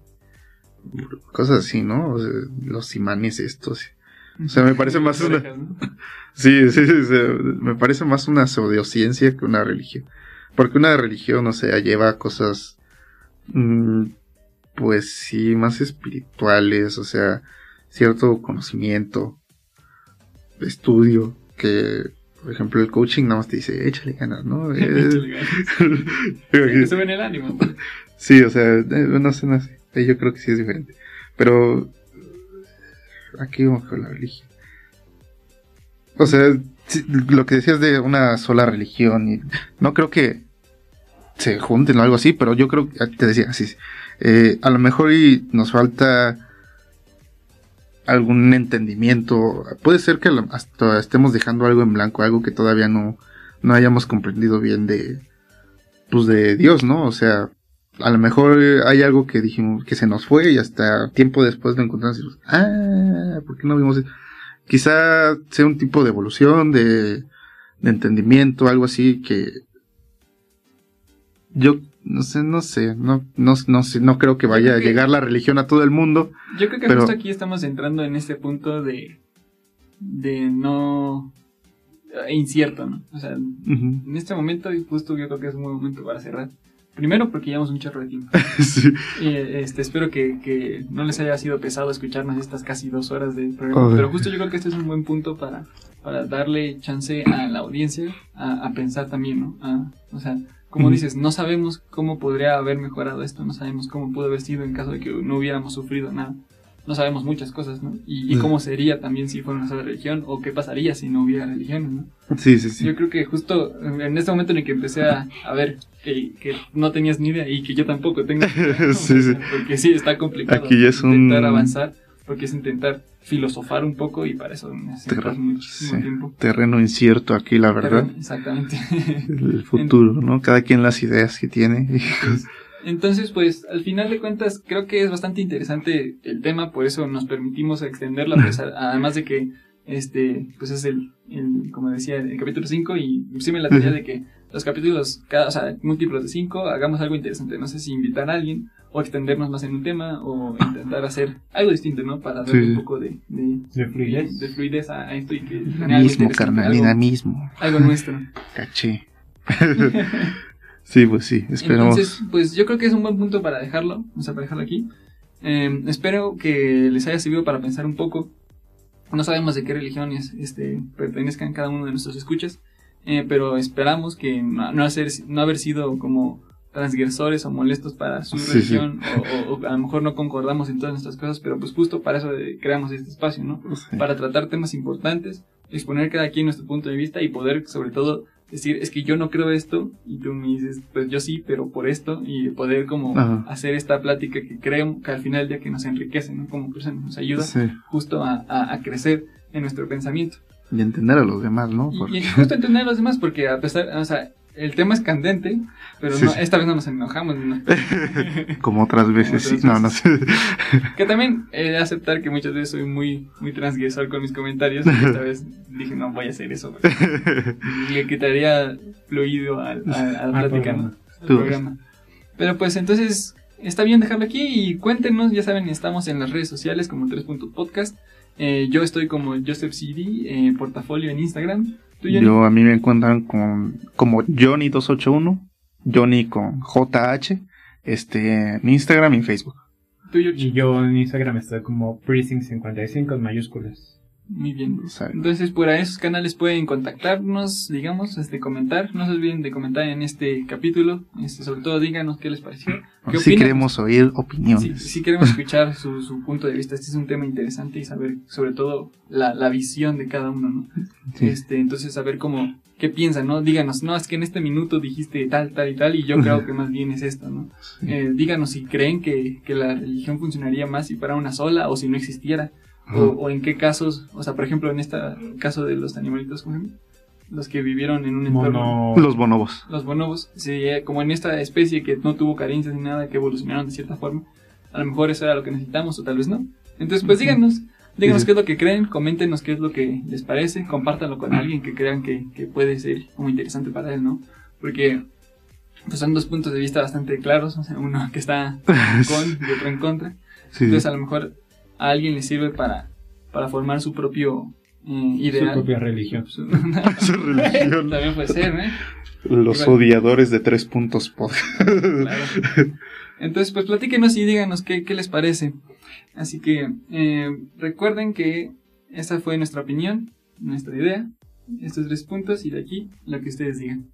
cosas así, ¿no? O sea, los imanes estos. O sea, me parece más una-. Sí, sí, sí, sí, me parece más una pseudociencia que una religión. Porque una religión, o sea, lleva cosas, mm, pues sí, más espirituales, o sea, cierto conocimiento, estudio, que, por ejemplo, el coaching nada más te dice, échale ganas, ¿no? Échale ganas. Que suben el ánimo. sí, o sea, no sé, eh, yo creo que sí es diferente. Pero, aquí vamos con la religión. O sea, lo que decías de una sola religión, no creo que se junten o algo así, pero yo creo que, te decía, sí, sí, eh, a lo mejor y nos falta algún entendimiento, puede ser que hasta estemos dejando algo en blanco, algo que todavía no, no hayamos comprendido bien de, pues de Dios, ¿no? O sea, a lo mejor eh, hay algo que dijimos que se nos fue y hasta tiempo después lo encontramos y decimos, ah, ¿por qué no vimos eso? Quizá sea un tipo de evolución, de, de entendimiento, algo así que yo no sé, no sé, no, no, no sé, no creo que vaya a creo que- llegar la religión a todo el mundo. Yo creo que Pero- justo aquí estamos entrando en este punto de, de no eh, incierto, ¿no? O sea, en este momento, y justo yo creo que es un buen momento para cerrar. Primero porque llevamos un chorro de tiempo. Sí. Y este, espero que, que no les haya sido pesado escucharnos estas casi dos horas de programa. Pero justo yo creo que este es un buen punto para, para darle chance a la audiencia a, a pensar también, ¿no? A- o sea, como dices, no sabemos cómo podría haber mejorado esto, no sabemos cómo pudo haber sido en caso de que no hubiéramos sufrido nada. No sabemos muchas cosas, ¿no? Y, y Ujú. cómo sería también si fuera una sola religión o qué pasaría si no hubiera religión, ¿no? Sí, sí, sí. Yo creo que justo en este momento en el que empecé a, a ver que, que no tenías ni idea y que yo tampoco tengo ¿no? Sí, sí. porque sí está complicado Aquí ya es un- intentar avanzar porque es intentar filosofar un poco y para eso necesitas muchísimo sí. tiempo Terreno incierto aquí, la verdad. Exactamente El futuro, ¿no? Cada quien las ideas que tiene. entonces pues al final de cuentas creo que es bastante interesante el tema por eso nos permitimos extenderlo a pesar- además de que este pues es el, el, como decía el capítulo 5 y sí me la tenía Ujú. de que los capítulos cada o sea múltiplos de 5 hagamos algo interesante no sé si invitar a alguien o extendernos más en un tema o intentar hacer algo distinto no para darle Sí. un poco de, de, De fluidez. de fluidez a, a esto y que Dinamismo, carnal, dinamismo. algo nuestro Caché. sí, pues sí, esperemos. Entonces, pues yo creo que es un buen punto para dejarlo, o sea, para dejarlo aquí. Eh, espero que les haya servido para pensar un poco. No sabemos de qué religiones este, pertenezcan cada uno de nuestros escuchas, eh, pero esperamos que no, no hacer, no haber sido como transgresores o molestos para su Sí, sí. religión, O, o- o a lo mejor no concordamos en todas nuestras cosas, pero pues justo para eso eh, creamos este espacio, ¿no? Sí. para tratar temas importantes, exponer cada quien nuestro punto de vista y poder, sobre todo, decir, es que yo no creo esto, y tú me dices, pues yo sí, pero por esto, y poder como Ajá. hacer esta plática que creo que al final día que nos enriquece, ¿no? Como personas, nos ayuda Sí. justo a, a- a crecer en nuestro pensamiento. Y entender a los demás, ¿no? Y, justo entender a los demás, porque a pesar, o sea, el tema es candente, pero Sí, no, sí. esta vez no nos enojamos. ¿no? Como otras veces, Como sí. No, no sé. Que también he de aceptar que muchas veces soy muy, muy transgresor con mis comentarios. Y esta vez dije, no voy a hacer eso. Le quitaría fluido al- a, a la Al plática, programa. ¿no? Al Tú. programa. Pero pues entonces, está bien dejarlo aquí y cuéntenos. Ya saben, estamos en las redes sociales como 3.podcast. Eh, yo estoy como Joseph CD, eh, portafolio en Instagram. Yo a mí me encuentran con, como Johnny281, Johnny con JH, este, en Instagram y en Facebook. ¿Tú, yo en Instagram estoy como Precinct55 en mayúsculas. Muy bien. Entonces, por esos canales pueden contactarnos, digamos, este, comentar. No se olviden de comentar en este capítulo. Este, sobre todo, díganos qué les pareció. ¿Qué opinan? queremos oír opiniones. sí queremos escuchar su, su punto de vista. Este es un tema interesante y saber, sobre todo, la, la visión de cada uno, ¿no? Sí. Este, entonces, saber cómo, qué piensan, ¿no? Díganos, no, es que en este minuto dijiste tal, tal y tal, y yo creo que más bien es esto, ¿no? Sí. Eh, díganos si creen que, que la religión funcionaría más si fuera una sola o si no existiera. O, o en qué casos, o sea, por ejemplo, en este caso de los animalitos, ¿cómo se llama? los que vivieron en un entorno, Mono... Los bonobos. los bonobos, sí, eh, como en esta especie que no tuvo carencias ni nada, que evolucionaron de cierta forma, a lo mejor eso era lo que necesitamos o tal vez no. Entonces, pues díganos, díganos Sí. qué es lo que creen, coméntenos qué es lo que les parece, compártanlo con alguien que crean que, que puede ser muy interesante para él, ¿no? Porque pues son dos puntos de vista bastante claros, o sea, uno que está con y otro en contra. Sí, Entonces a lo mejor a alguien le sirve para, para formar su propio eh, ideal. Su propia religión. Su- Su religión. También puede ser, ¿eh? Los Igual. odiadores de tres puntos pod. Claro. Entonces, pues platíquenos y díganos qué, qué les parece. Así que eh, recuerden que esa fue nuestra opinión, nuestra idea, estos tres puntos y de aquí lo que ustedes digan.